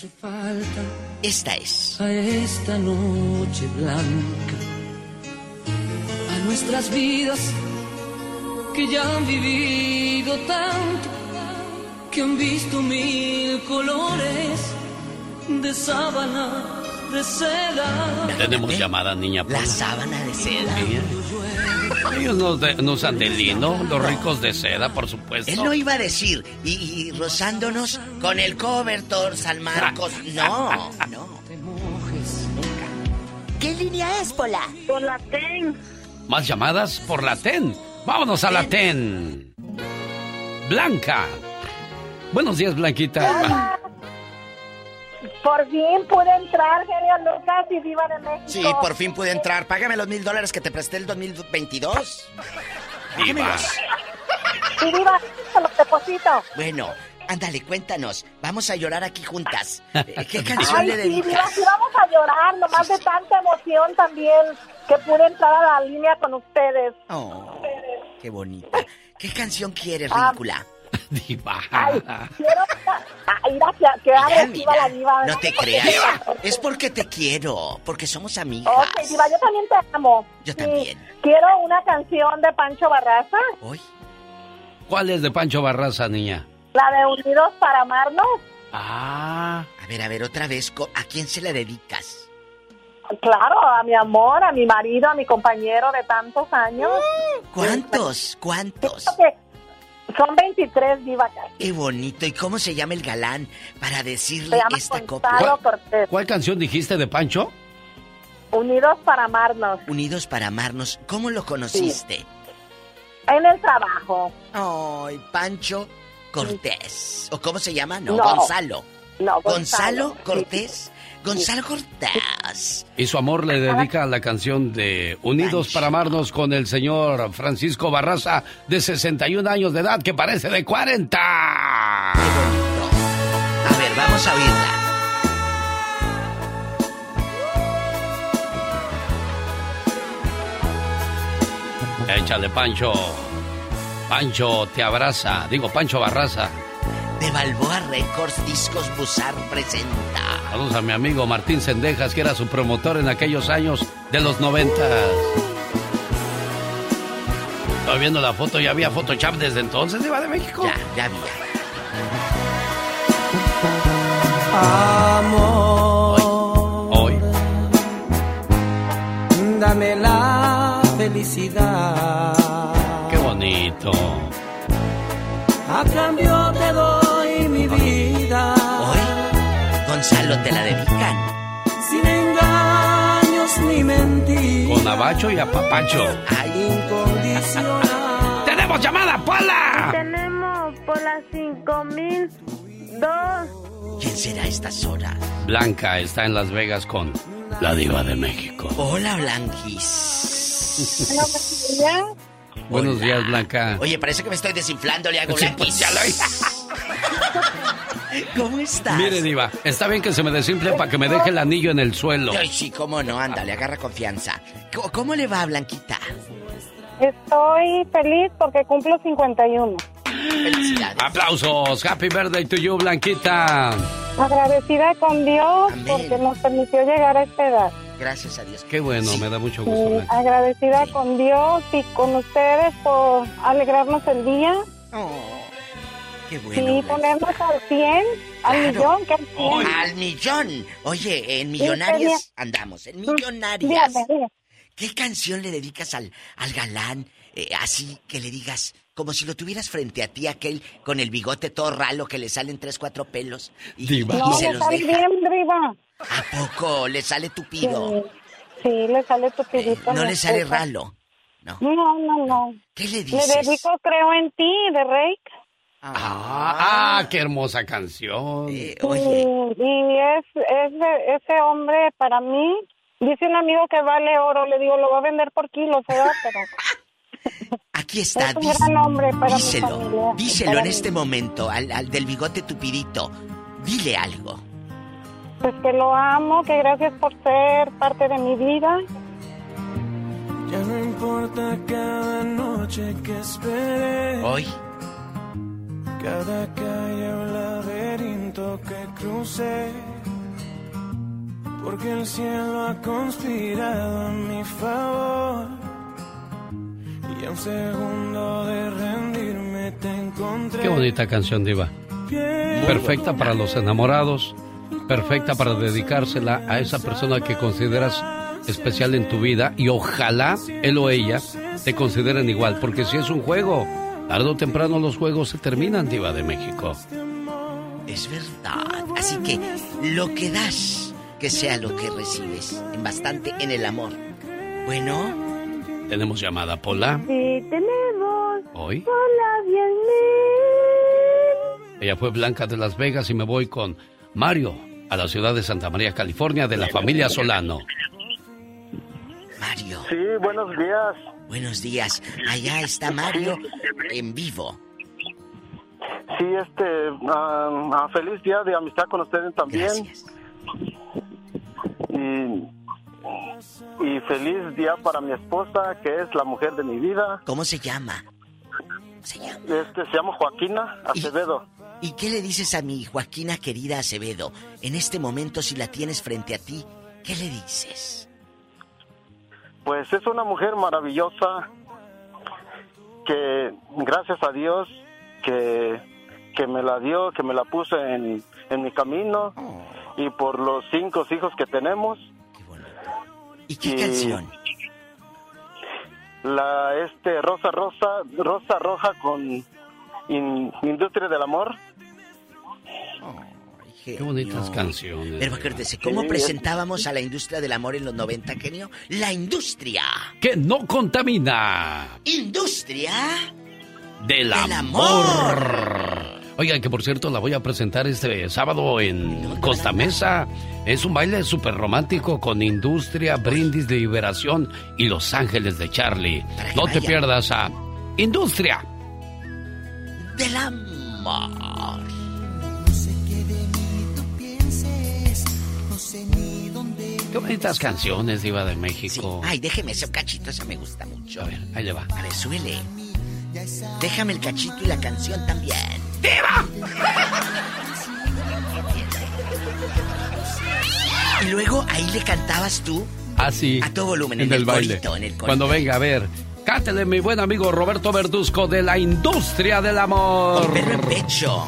Speaker 39: Esta es.
Speaker 67: A esta noche blanca, a nuestras vidas que ya han vivido tanto, que han visto mil colores de sábana, de seda.
Speaker 5: Tenemos llamada, niña.
Speaker 39: La sábana de seda.
Speaker 5: Ellos nos, de- nos usan de lino, los ricos de seda, por supuesto.
Speaker 39: Él no iba a decir, y, y rozándonos con el cobertor San Marcos. No, no. ¿Qué línea es, Pola?
Speaker 64: Por la TEN.
Speaker 5: Más llamadas por la TEN. Vámonos a la TEN. Blanca. Buenos días, Blanquita.
Speaker 68: Por fin pude entrar, genio Lucas y Viva de México.
Speaker 39: Sí, por fin pude entrar. Págame los mil dólares que te presté el 2022.
Speaker 5: Diva.
Speaker 68: Y Viva, se los deposito.
Speaker 39: Bueno, ándale, cuéntanos. Vamos a llorar aquí juntas. Eh, ¿Qué canción
Speaker 68: Ay,
Speaker 39: le
Speaker 68: sí, Viva,
Speaker 39: dedicas?
Speaker 68: sí vamos a llorar, nomás de tanta emoción también que pude entrar a la línea con ustedes.
Speaker 39: Oh, qué bonita. ¿Qué canción quieres,
Speaker 68: Ah.
Speaker 5: Diva.
Speaker 68: Ay, quiero... Que agresiva la Diva.
Speaker 39: No te creas. Es porque te quiero, porque somos amigas.
Speaker 68: Ok, Diva, yo también te amo.
Speaker 39: Yo también.
Speaker 68: Quiero una canción de Pancho Barraza,
Speaker 5: ¿Cuál es de Pancho Barraza, niña?
Speaker 68: la de Unidos para Amarnos.
Speaker 39: Ah. A ver, a ver, otra vez, ¿a quién se la dedicas?
Speaker 68: Claro, a mi amor, a mi marido, a mi compañero de tantos años.
Speaker 39: ¿Cuántos? ¿Cuántos?
Speaker 68: Son 23, Diva.
Speaker 39: Qué bonito. ¿Y cómo se llama el galán para decirle esta copia?
Speaker 5: ¿Cuál, ¿Cuál canción dijiste de Pancho?
Speaker 68: Unidos para amarnos.
Speaker 39: Unidos para amarnos. ¿Cómo lo conociste?
Speaker 68: En el trabajo.
Speaker 39: Ay, Pancho Cortés. ¿O cómo se llama? No, Gonzalo.
Speaker 68: No,
Speaker 39: Gonzalo, Cortés. Gonzalo Cortés.
Speaker 5: Y su amor le dedica la canción de Unidos para amarnos con el señor Francisco Barraza, de 61 años de edad, que parece de 40.
Speaker 39: Qué bonito. A ver, vamos a oírla.
Speaker 5: Échale, Pancho. Pancho te abraza. Digo, Pancho Barraza.
Speaker 39: De Balboa Records Discos Busar presenta.
Speaker 5: Saludos a mi amigo Martín Sendejas, que era su promotor en aquellos años de los noventas. Estoy viendo la foto, ¿ya había Photoshop desde entonces, Iba de México?
Speaker 39: Ya, ya había.
Speaker 67: Amor.
Speaker 5: Hoy. Hoy.
Speaker 67: Dame la felicidad.
Speaker 5: Qué bonito.
Speaker 67: A cambio te doy
Speaker 39: Gonzalo te la dedican.
Speaker 67: Sin engaños ni mentiras.
Speaker 5: Con abacho y apapacho.
Speaker 67: Ay, incondicional.
Speaker 5: ¡Tenemos llamada, Pola!
Speaker 64: Tenemos Pola 5002.
Speaker 39: ¿Quién será a estas horas?
Speaker 5: Blanca está en Las Vegas con la diva de México.
Speaker 39: Hola, Blanquis.
Speaker 5: Buenos días, Blanca.
Speaker 39: Oye, parece que me estoy desinflando, le hago
Speaker 5: Sí,
Speaker 39: Blanquis.
Speaker 5: pues, ya lo
Speaker 39: ¿Cómo estás?
Speaker 5: Mire, diva, está bien que se me desinfle para que me deje el anillo en el suelo.
Speaker 39: Ay, sí, cómo no, ándale, agarra confianza. ¿Cómo, cómo le va, Blanquita?
Speaker 68: Estoy feliz porque cumplo 51.
Speaker 39: Felicidades.
Speaker 5: Aplausos. Happy birthday to you, Blanquita.
Speaker 68: Agradecida con Dios porque nos permitió llegar a esta edad.
Speaker 39: Gracias a Dios.
Speaker 5: Qué bueno, me da mucho gusto.
Speaker 68: Agradecida con Dios y con ustedes por alegrarnos el día.
Speaker 39: Qué bueno.
Speaker 68: ponernos al 100, al
Speaker 39: Claro.
Speaker 68: millón, que al 100.
Speaker 39: Al millón. Oye, en
Speaker 68: Sí,
Speaker 39: Millonarias
Speaker 68: sería-
Speaker 39: andamos, en Millonarias.
Speaker 68: Dígame, dígame.
Speaker 39: ¿Qué canción le dedicas al, al galán? eh, así que le digas, como si lo tuvieras frente a ti, aquel con el bigote todo ralo que le salen tres, cuatro pelos y,
Speaker 5: Diva.
Speaker 39: y
Speaker 68: No,
Speaker 39: se
Speaker 68: le
Speaker 39: los deja.
Speaker 68: bien, Riva.
Speaker 39: ¿A poco le sale tupido?
Speaker 68: Sí, sí, le sale tupidito.
Speaker 39: No
Speaker 68: mi
Speaker 39: le sale ralo.
Speaker 68: No, no, no.
Speaker 39: ¿Qué le
Speaker 68: Le
Speaker 39: dices?
Speaker 68: dedico Creo en ti, de Rake.
Speaker 5: Ah, ah, qué hermosa canción.
Speaker 39: Eh,
Speaker 68: Y, y es, ese hombre para mí, dice un amigo que vale oro, le digo, lo va a vender por kilos, ¿verdad? Pero
Speaker 39: Aquí está,
Speaker 68: es un
Speaker 39: dis-
Speaker 68: gran hombre para mi
Speaker 39: díselo,
Speaker 68: familia.
Speaker 39: díselo
Speaker 68: para
Speaker 39: en
Speaker 68: mí.
Speaker 39: este momento al, al del bigote tupidito. Dile algo.
Speaker 68: Pues que lo amo, que gracias por ser parte de mi vida.
Speaker 67: Ya no importa cada noche que esperé.
Speaker 39: Hoy.
Speaker 67: Cada calle o laberinto que crucé. Porque el cielo ha conspirado a mi favor. Y a un segundo de rendirme te encontré.
Speaker 5: Qué bonita canción, diva. Perfecta para los enamorados, perfecta para dedicársela a esa persona que consideras especial en tu vida y ojalá él o ella te consideren igual, porque si es un juego, tarde o temprano los juegos se terminan, diva de México.
Speaker 39: Es verdad. Así que lo que das, que sea lo que recibes. En bastante en el amor. Bueno,
Speaker 5: Tenemos llamada, Pola.
Speaker 64: Sí, tenemos.
Speaker 5: Hoy.
Speaker 64: Hola, bien
Speaker 5: Ella fue Blanca de Las Vegas y me voy con Mario a la ciudad de Santa María, California, de la familia Solano.
Speaker 39: Mario.
Speaker 69: Sí, buenos días.
Speaker 39: Buenos días. Allá está Mario en vivo.
Speaker 69: Sí, este, ah, ah, feliz día de amistad con ustedes también. Y, y feliz día para mi esposa, que es la mujer de mi vida.
Speaker 39: ¿Cómo se llama?
Speaker 69: Este se llama Joaquina Acevedo.
Speaker 39: ¿Y qué le dices a mi Joaquina querida Acevedo? En este momento, si la tienes frente a ti, ¿qué le dices?
Speaker 69: Pues es una mujer maravillosa que, gracias a Dios, que, que me la dio, que me la puso en, en mi camino y por los cinco hijos que tenemos.
Speaker 39: ¿Y qué canción?
Speaker 69: La este Rosa Rosa Rosa Roja con In- Industria del Amor.
Speaker 5: Qué bonitas canciones.
Speaker 39: Pero acuérdese, ¿cómo presentábamos a la industria del amor en los 90, genio? La industria.
Speaker 5: Que no contamina.
Speaker 39: Industria
Speaker 5: Del amor. Oiga, que por cierto la voy a presentar este sábado en Costa Mesa. Es un baile súper romántico con Industria, Brindis de Liberación y Los Ángeles de Charlie. No te pierdas a Industria.
Speaker 39: del amor.
Speaker 5: Qué bonitas canciones, Diva de México.
Speaker 39: Ay, déjeme ese cachito, ese me gusta mucho. A ver,
Speaker 5: ahí le va.
Speaker 39: A ver, suele. Déjame el cachito y la canción también. ¡Viva! Y luego ahí le cantabas tú.
Speaker 5: Así.
Speaker 39: A todo volumen,
Speaker 5: en,
Speaker 39: en
Speaker 5: el
Speaker 39: el
Speaker 5: baile.
Speaker 39: corito, en el corito.
Speaker 5: Cuando venga a ver. Cántele, mi buen amigo Roberto Verduzco de la Industria del Amor.
Speaker 39: Con pelo en pecho.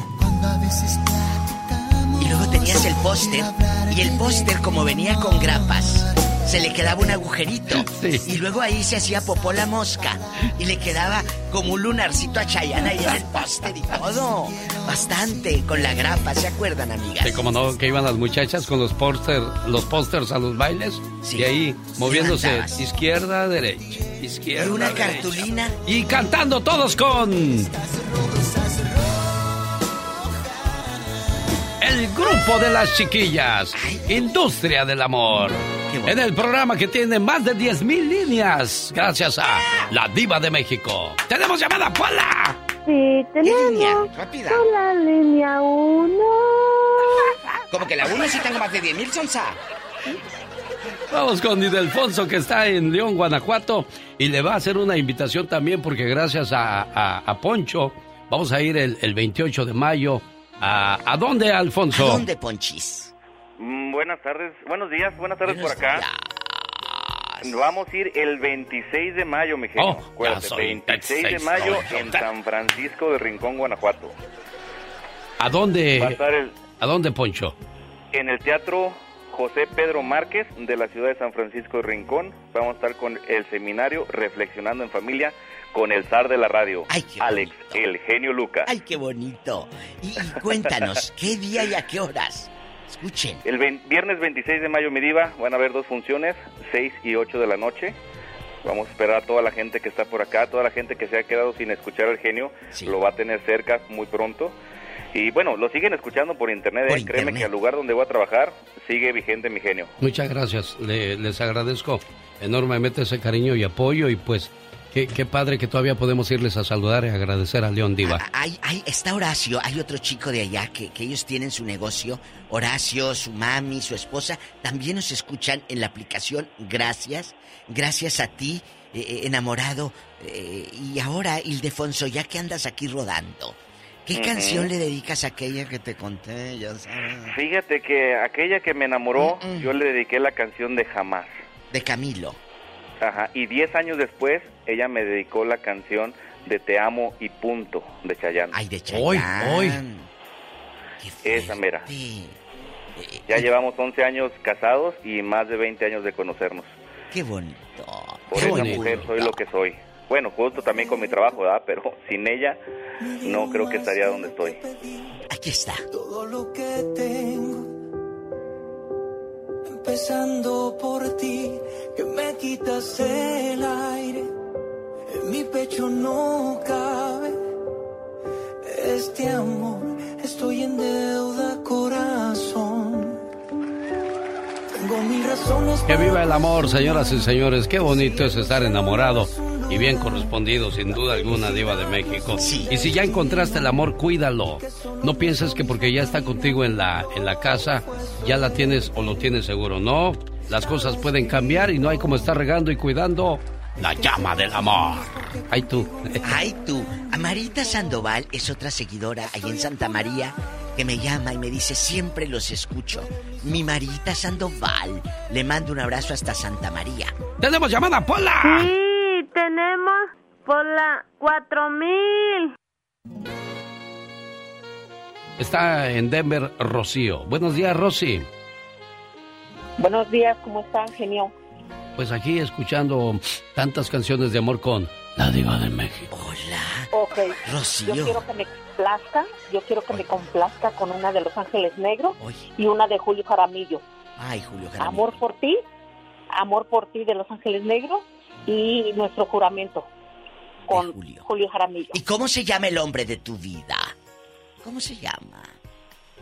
Speaker 39: Y luego tenías el póster. Y el póster, como venía con grapas, se le quedaba un agujerito. Y luego ahí se hacía popó la mosca. Y le quedaba como un lunarcito a Chayanne ahí en el póster y todo. Bastante, con la grapa, ¿se acuerdan, amigas?
Speaker 5: Sí, como no, que iban las muchachas con los póster, los pósters a los bailes y ahí moviéndose izquierda, derecha, izquierda,
Speaker 39: Y una
Speaker 5: derecha.
Speaker 39: cartulina.
Speaker 5: Y cantando todos con el grupo de las chiquillas, Industria del Amor. En el programa que tiene más de 10 mil líneas, gracias a la Diva de México. ¡Tenemos llamada, Paula!
Speaker 64: Sí, tenemos
Speaker 39: Rápida.
Speaker 64: con la línea 1.
Speaker 39: Como que la uno sí tengo más de 10 mil, Sonsa.
Speaker 5: Vamos con Nidelfonso que está en León, Guanajuato y le va a hacer una invitación también porque gracias a, a- a Poncho vamos a ir el, el 28 de mayo. ¿A, ¿a dónde, Alfonso?
Speaker 39: ¿A dónde, Ponchis?
Speaker 70: Mm, buenas tardes, buenos días, buenas tardes por acá. Vamos a ir el 26 de mayo, mi genio.
Speaker 5: Oh, ya
Speaker 70: Acuérdate,
Speaker 5: soy
Speaker 70: 26 de
Speaker 5: 26,
Speaker 70: mayo
Speaker 5: no,
Speaker 70: en. San Francisco de Rincón, Guanajuato.
Speaker 5: ¿A dónde?
Speaker 70: Va a estar el-
Speaker 5: ¿A dónde, Poncho?
Speaker 70: En el Teatro José Pedro Márquez de la ciudad de San Francisco de Rincón. Vamos a estar con el seminario Reflexionando en Familia con el zar de la radio, Alex, el genio Lucas.
Speaker 39: Ay, qué bonito. Y, y cuéntanos, ¿qué día y a qué horas? Escuchen.
Speaker 70: El viernes 26 de mayo, mi diva, van a haber dos funciones, 6 y 8 de la noche. Vamos a esperar a toda la gente que está por acá, toda la gente que se ha quedado sin escuchar al genio, lo va a tener cerca muy pronto. Y bueno, lo siguen escuchando por internet,
Speaker 5: Por
Speaker 70: ¿eh? créeme
Speaker 5: internet.
Speaker 70: que al lugar donde voy a trabajar sigue vigente mi genio.
Speaker 5: Muchas gracias. Le- les agradezco enormemente ese cariño y apoyo y pues qué, qué padre que todavía podemos irles a saludar y agradecer a León Diva.
Speaker 39: Hay, hay, está Horacio, hay otro chico de allá que, que ellos tienen su negocio. Horacio, su mami, su esposa, también nos escuchan en la aplicación. Gracias, gracias a ti, eh, eh, enamorado. Eh, y ahora, Ildefonso, ya que andas aquí rodando, ¿qué canción le dedicas a aquella que te conté? Ya sabes.
Speaker 70: Fíjate que aquella que me enamoró, yo le dediqué la canción de Jamás.
Speaker 39: De Camilo.
Speaker 70: Ajá, y 10 años después, ella me dedicó la canción de Te amo y punto, de Chayanne.
Speaker 39: Ay, de Chayanne.
Speaker 70: Esa mera. Ya llevamos 11 años casados y más de 20 años de conocernos.
Speaker 39: Qué bonito.
Speaker 70: Por
Speaker 39: Qué
Speaker 70: esa
Speaker 39: bonito.
Speaker 70: mujer soy lo que soy. Bueno, justo también con mi trabajo, ¿verdad? Pero sin ella no creo que estaría donde estoy.
Speaker 39: Aquí está.
Speaker 67: Todo lo que tengo, empezando por ti, que me quitas el aire, en mi pecho no cabe este amor, estoy en deuda corazón. Tengo mis razones
Speaker 5: Que viva el amor, señoras y señores. Qué bonito es estar enamorado y bien correspondido, sin duda alguna, Diva de México. Y si ya encontraste el amor, cuídalo. No pienses que porque ya está contigo en la, en la casa, ya la tienes o lo tienes seguro. No, las cosas pueden cambiar y no hay como estar regando y cuidando la llama del amor. Ay tú.
Speaker 39: Ay, tú. Amarita Sandoval es otra seguidora ahí en Santa María que me llama y me dice, siempre los escucho. Mi Marita Sandoval. Le mando un abrazo hasta Santa María.
Speaker 5: ¡Tenemos llamada, Pola!
Speaker 64: Sí, tenemos por la 4000.
Speaker 5: Está en Denver, Rocío. Buenos días, Rosy.
Speaker 71: Buenos días, ¿cómo están, genio?
Speaker 5: Pues aquí escuchando tantas canciones de amor con la diva de México.
Speaker 71: Ok, yo quiero que me complazca, yo quiero que me complazca con una de Los Ángeles Negros y una de Julio Jaramillo.
Speaker 39: Ay, Julio Jaramillo.
Speaker 71: Amor por ti, Amor por ti de Los Ángeles Negros y Nuestro Juramento con Julio. Jaramillo.
Speaker 39: ¿Y cómo se llama el hombre de tu vida? ¿Cómo se llama?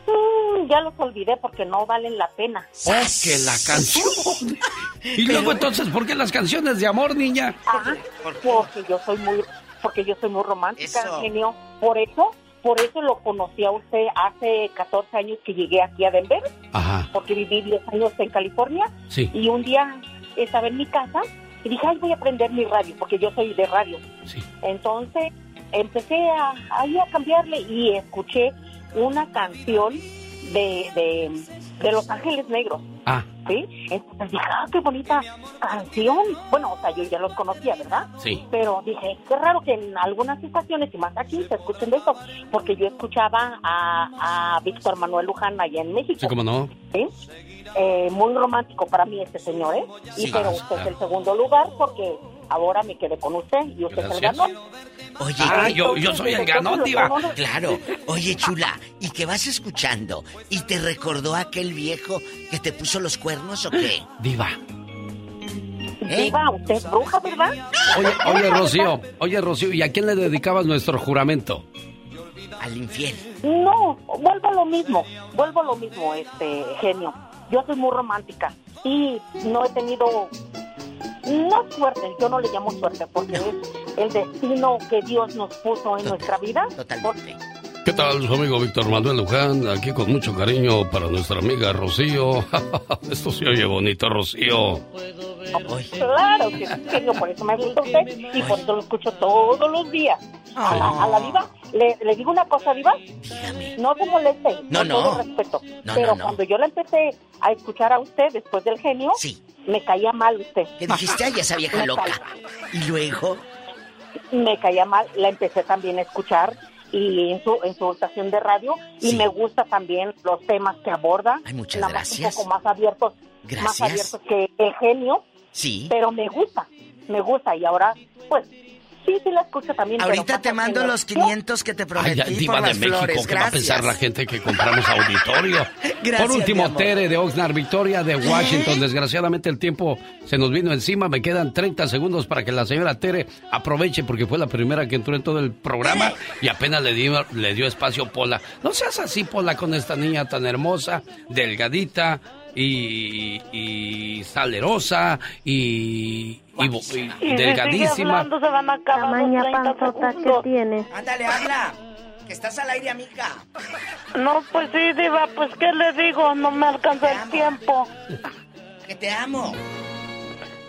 Speaker 71: Mm, ya los olvidé porque no valen la pena.
Speaker 5: Oh, que la canción. y luego entonces, ¿por qué las canciones de amor, niña?
Speaker 71: Ah, porque yo soy muy, porque yo soy muy romántica, genio. Por eso, por eso lo conocí a usted hace 14 años que llegué aquí a Denver.
Speaker 5: Ajá.
Speaker 71: Porque viví 10 años en California.
Speaker 5: Sí.
Speaker 71: Y un día estaba en mi casa y dije, ay, voy a aprender mi radio, porque yo soy de radio.
Speaker 5: Sí.
Speaker 71: Entonces empecé a, ahí a cambiarle y escuché una canción de, de, de Los Ángeles Negros.
Speaker 5: Ah.
Speaker 71: ¿Sí? Entonces dije, ah, qué bonita canción. Bueno, o sea, yo ya los conocía, ¿verdad?
Speaker 5: Sí.
Speaker 71: Pero dije, qué raro que en algunas estaciones y más aquí se escuchen de eso, porque yo escuchaba a, a Víctor Manuel Luján allá en México.
Speaker 5: Sí, cómo no.
Speaker 71: ¿Sí? Eh, muy romántico para mí este señor, ¿eh? Y
Speaker 5: Sí.
Speaker 71: pero usted es el segundo lugar porque ahora me quedé con usted y usted es el
Speaker 5: Gracias.
Speaker 71: ganón.
Speaker 39: Oye,
Speaker 5: Ah, yo- yo soy el ganón, diva.
Speaker 39: Claro. Oye, chula, ¿y qué vas escuchando? ¿Y te recordó aquel viejo que te puso los cuernos o qué?
Speaker 5: Diva.
Speaker 39: ¿Eh?
Speaker 71: Diva, usted es bruja, ¿verdad?
Speaker 5: Oye, oye, Rocío, oye, Rocío, ¿y a quién le dedicabas nuestro juramento?
Speaker 39: Al infiel.
Speaker 71: No, vuelvo a lo mismo, vuelvo a lo mismo, este genio. Yo soy muy romántica y no he tenido, no suerte, yo no le llamo suerte porque es el destino que Dios nos puso en nuestra vida.
Speaker 39: Totalmente.
Speaker 5: ¿Qué tal, su amigo Víctor Manuel Luján? Aquí con mucho cariño para nuestra amiga Rocío. Esto se oye bonito, Rocío.
Speaker 71: Claro que sí, genio, por eso me gusta usted y por eso lo escucho todos los días. A la, a la diva, le, le digo una cosa, diva, no se moleste,
Speaker 39: No,
Speaker 71: con
Speaker 39: no.
Speaker 71: todo respeto.
Speaker 39: No,
Speaker 71: pero
Speaker 39: no, no.
Speaker 71: cuando yo la empecé a escuchar a usted después del genio, me caía mal usted.
Speaker 39: ¿Qué dijiste? Ay, esa vieja loca. Y luego,
Speaker 71: me caía mal, la empecé también a escuchar y en su, en su estación de radio y me gusta también los temas que aborda.
Speaker 39: Ay, muchas
Speaker 71: nada más
Speaker 39: gracias.
Speaker 71: Un poco más abiertos, más
Speaker 39: Gracias.
Speaker 71: abiertos que el genio,
Speaker 39: sí.
Speaker 71: pero me gusta, me gusta y ahora, pues, sí, sí la escucho también.
Speaker 39: Ahorita te mando los 500 que te
Speaker 5: Ay,
Speaker 39: prometí por
Speaker 5: diva de
Speaker 39: las
Speaker 5: México,
Speaker 39: flores.
Speaker 5: ¿qué va a pensar la gente que compramos auditorio?
Speaker 39: Gracias,
Speaker 5: Por último. Tere de Oxnard, Victoria de Washington. Desgraciadamente el tiempo se nos vino encima. Me quedan 30 segundos para que la señora Tere aproveche porque fue la primera que entró en todo el programa y apenas le dio, le dio espacio Pola. No seas así, Pola, con esta niña tan hermosa, delgadita y, y salerosa y, y y delgadísima.
Speaker 71: hablando, se van a acabar los 30 segundos.
Speaker 62: tiene?
Speaker 39: Ándale, habla. Que estás al aire, amiga.
Speaker 71: No, pues sí, Diva, pues ¿qué le digo? No me alcanza el tiempo.
Speaker 39: Que te amo.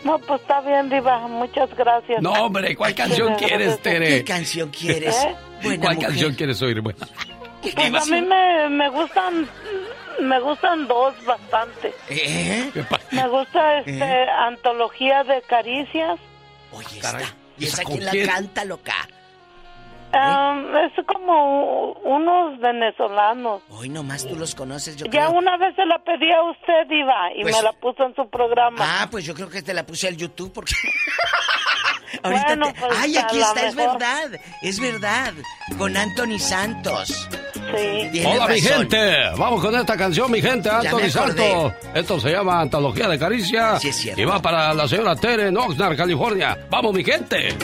Speaker 71: No, pues está bien, Diva, muchas gracias.
Speaker 5: No, hombre, ¿cuál canción quieres. Tere?
Speaker 39: ¿Qué canción quieres?
Speaker 71: ¿Eh?
Speaker 39: Buena
Speaker 5: ¿Cuál
Speaker 39: mujer.
Speaker 5: canción quieres oír? Bueno,
Speaker 71: Pues a mí me, me gustan, me gustan dos bastante.
Speaker 39: ¿Eh?
Speaker 71: Me gusta este antología de caricias.
Speaker 39: Oye,
Speaker 5: Caray,
Speaker 39: esta. ¿Y
Speaker 5: ¿esa
Speaker 39: esa quién la canta, loca?
Speaker 71: Um, es como unos venezolanos.
Speaker 39: Hoy nomás tú los conoces, yo
Speaker 71: Ya
Speaker 39: creo.
Speaker 71: una vez se la pedí a usted, Diva, y
Speaker 39: Pues-
Speaker 71: me la puso en su programa.
Speaker 39: Ah, pues yo creo que te la puse al YouTube porque... Ahorita
Speaker 71: Bueno,
Speaker 39: te-
Speaker 71: pues,
Speaker 39: Ay, aquí está, es
Speaker 71: mejor.
Speaker 39: verdad. Es verdad. Con Anthony Santos.
Speaker 71: Sí.
Speaker 5: Hola, mi gente. Vamos con esta canción, mi gente. Anthony. Santos. Esto se llama Antología de Caricia.
Speaker 39: Sí, es cierto.
Speaker 5: Y va para la señora Tere en Oxnard, California. Vamos, mi gente.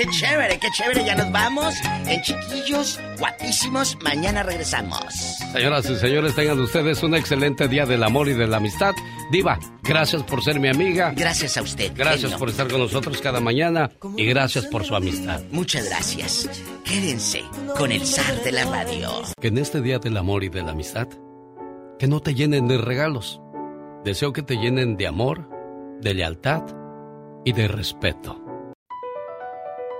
Speaker 39: ¡Qué chévere, qué chévere! Ya nos vamos. En chiquillos, guapísimos. Mañana regresamos.
Speaker 5: Señoras y señores, tengan ustedes un excelente día del amor y de la amistad. Diva, gracias por ser mi amiga.
Speaker 39: Gracias a usted.
Speaker 5: Gracias
Speaker 39: genio.
Speaker 5: por estar con nosotros cada mañana. Y gracias por su amistad.
Speaker 39: Muchas gracias. Quédense con el zar de la radio.
Speaker 5: Que en este día del amor y de la amistad, que no te llenen de regalos. Deseo que te llenen de amor, de lealtad y de respeto.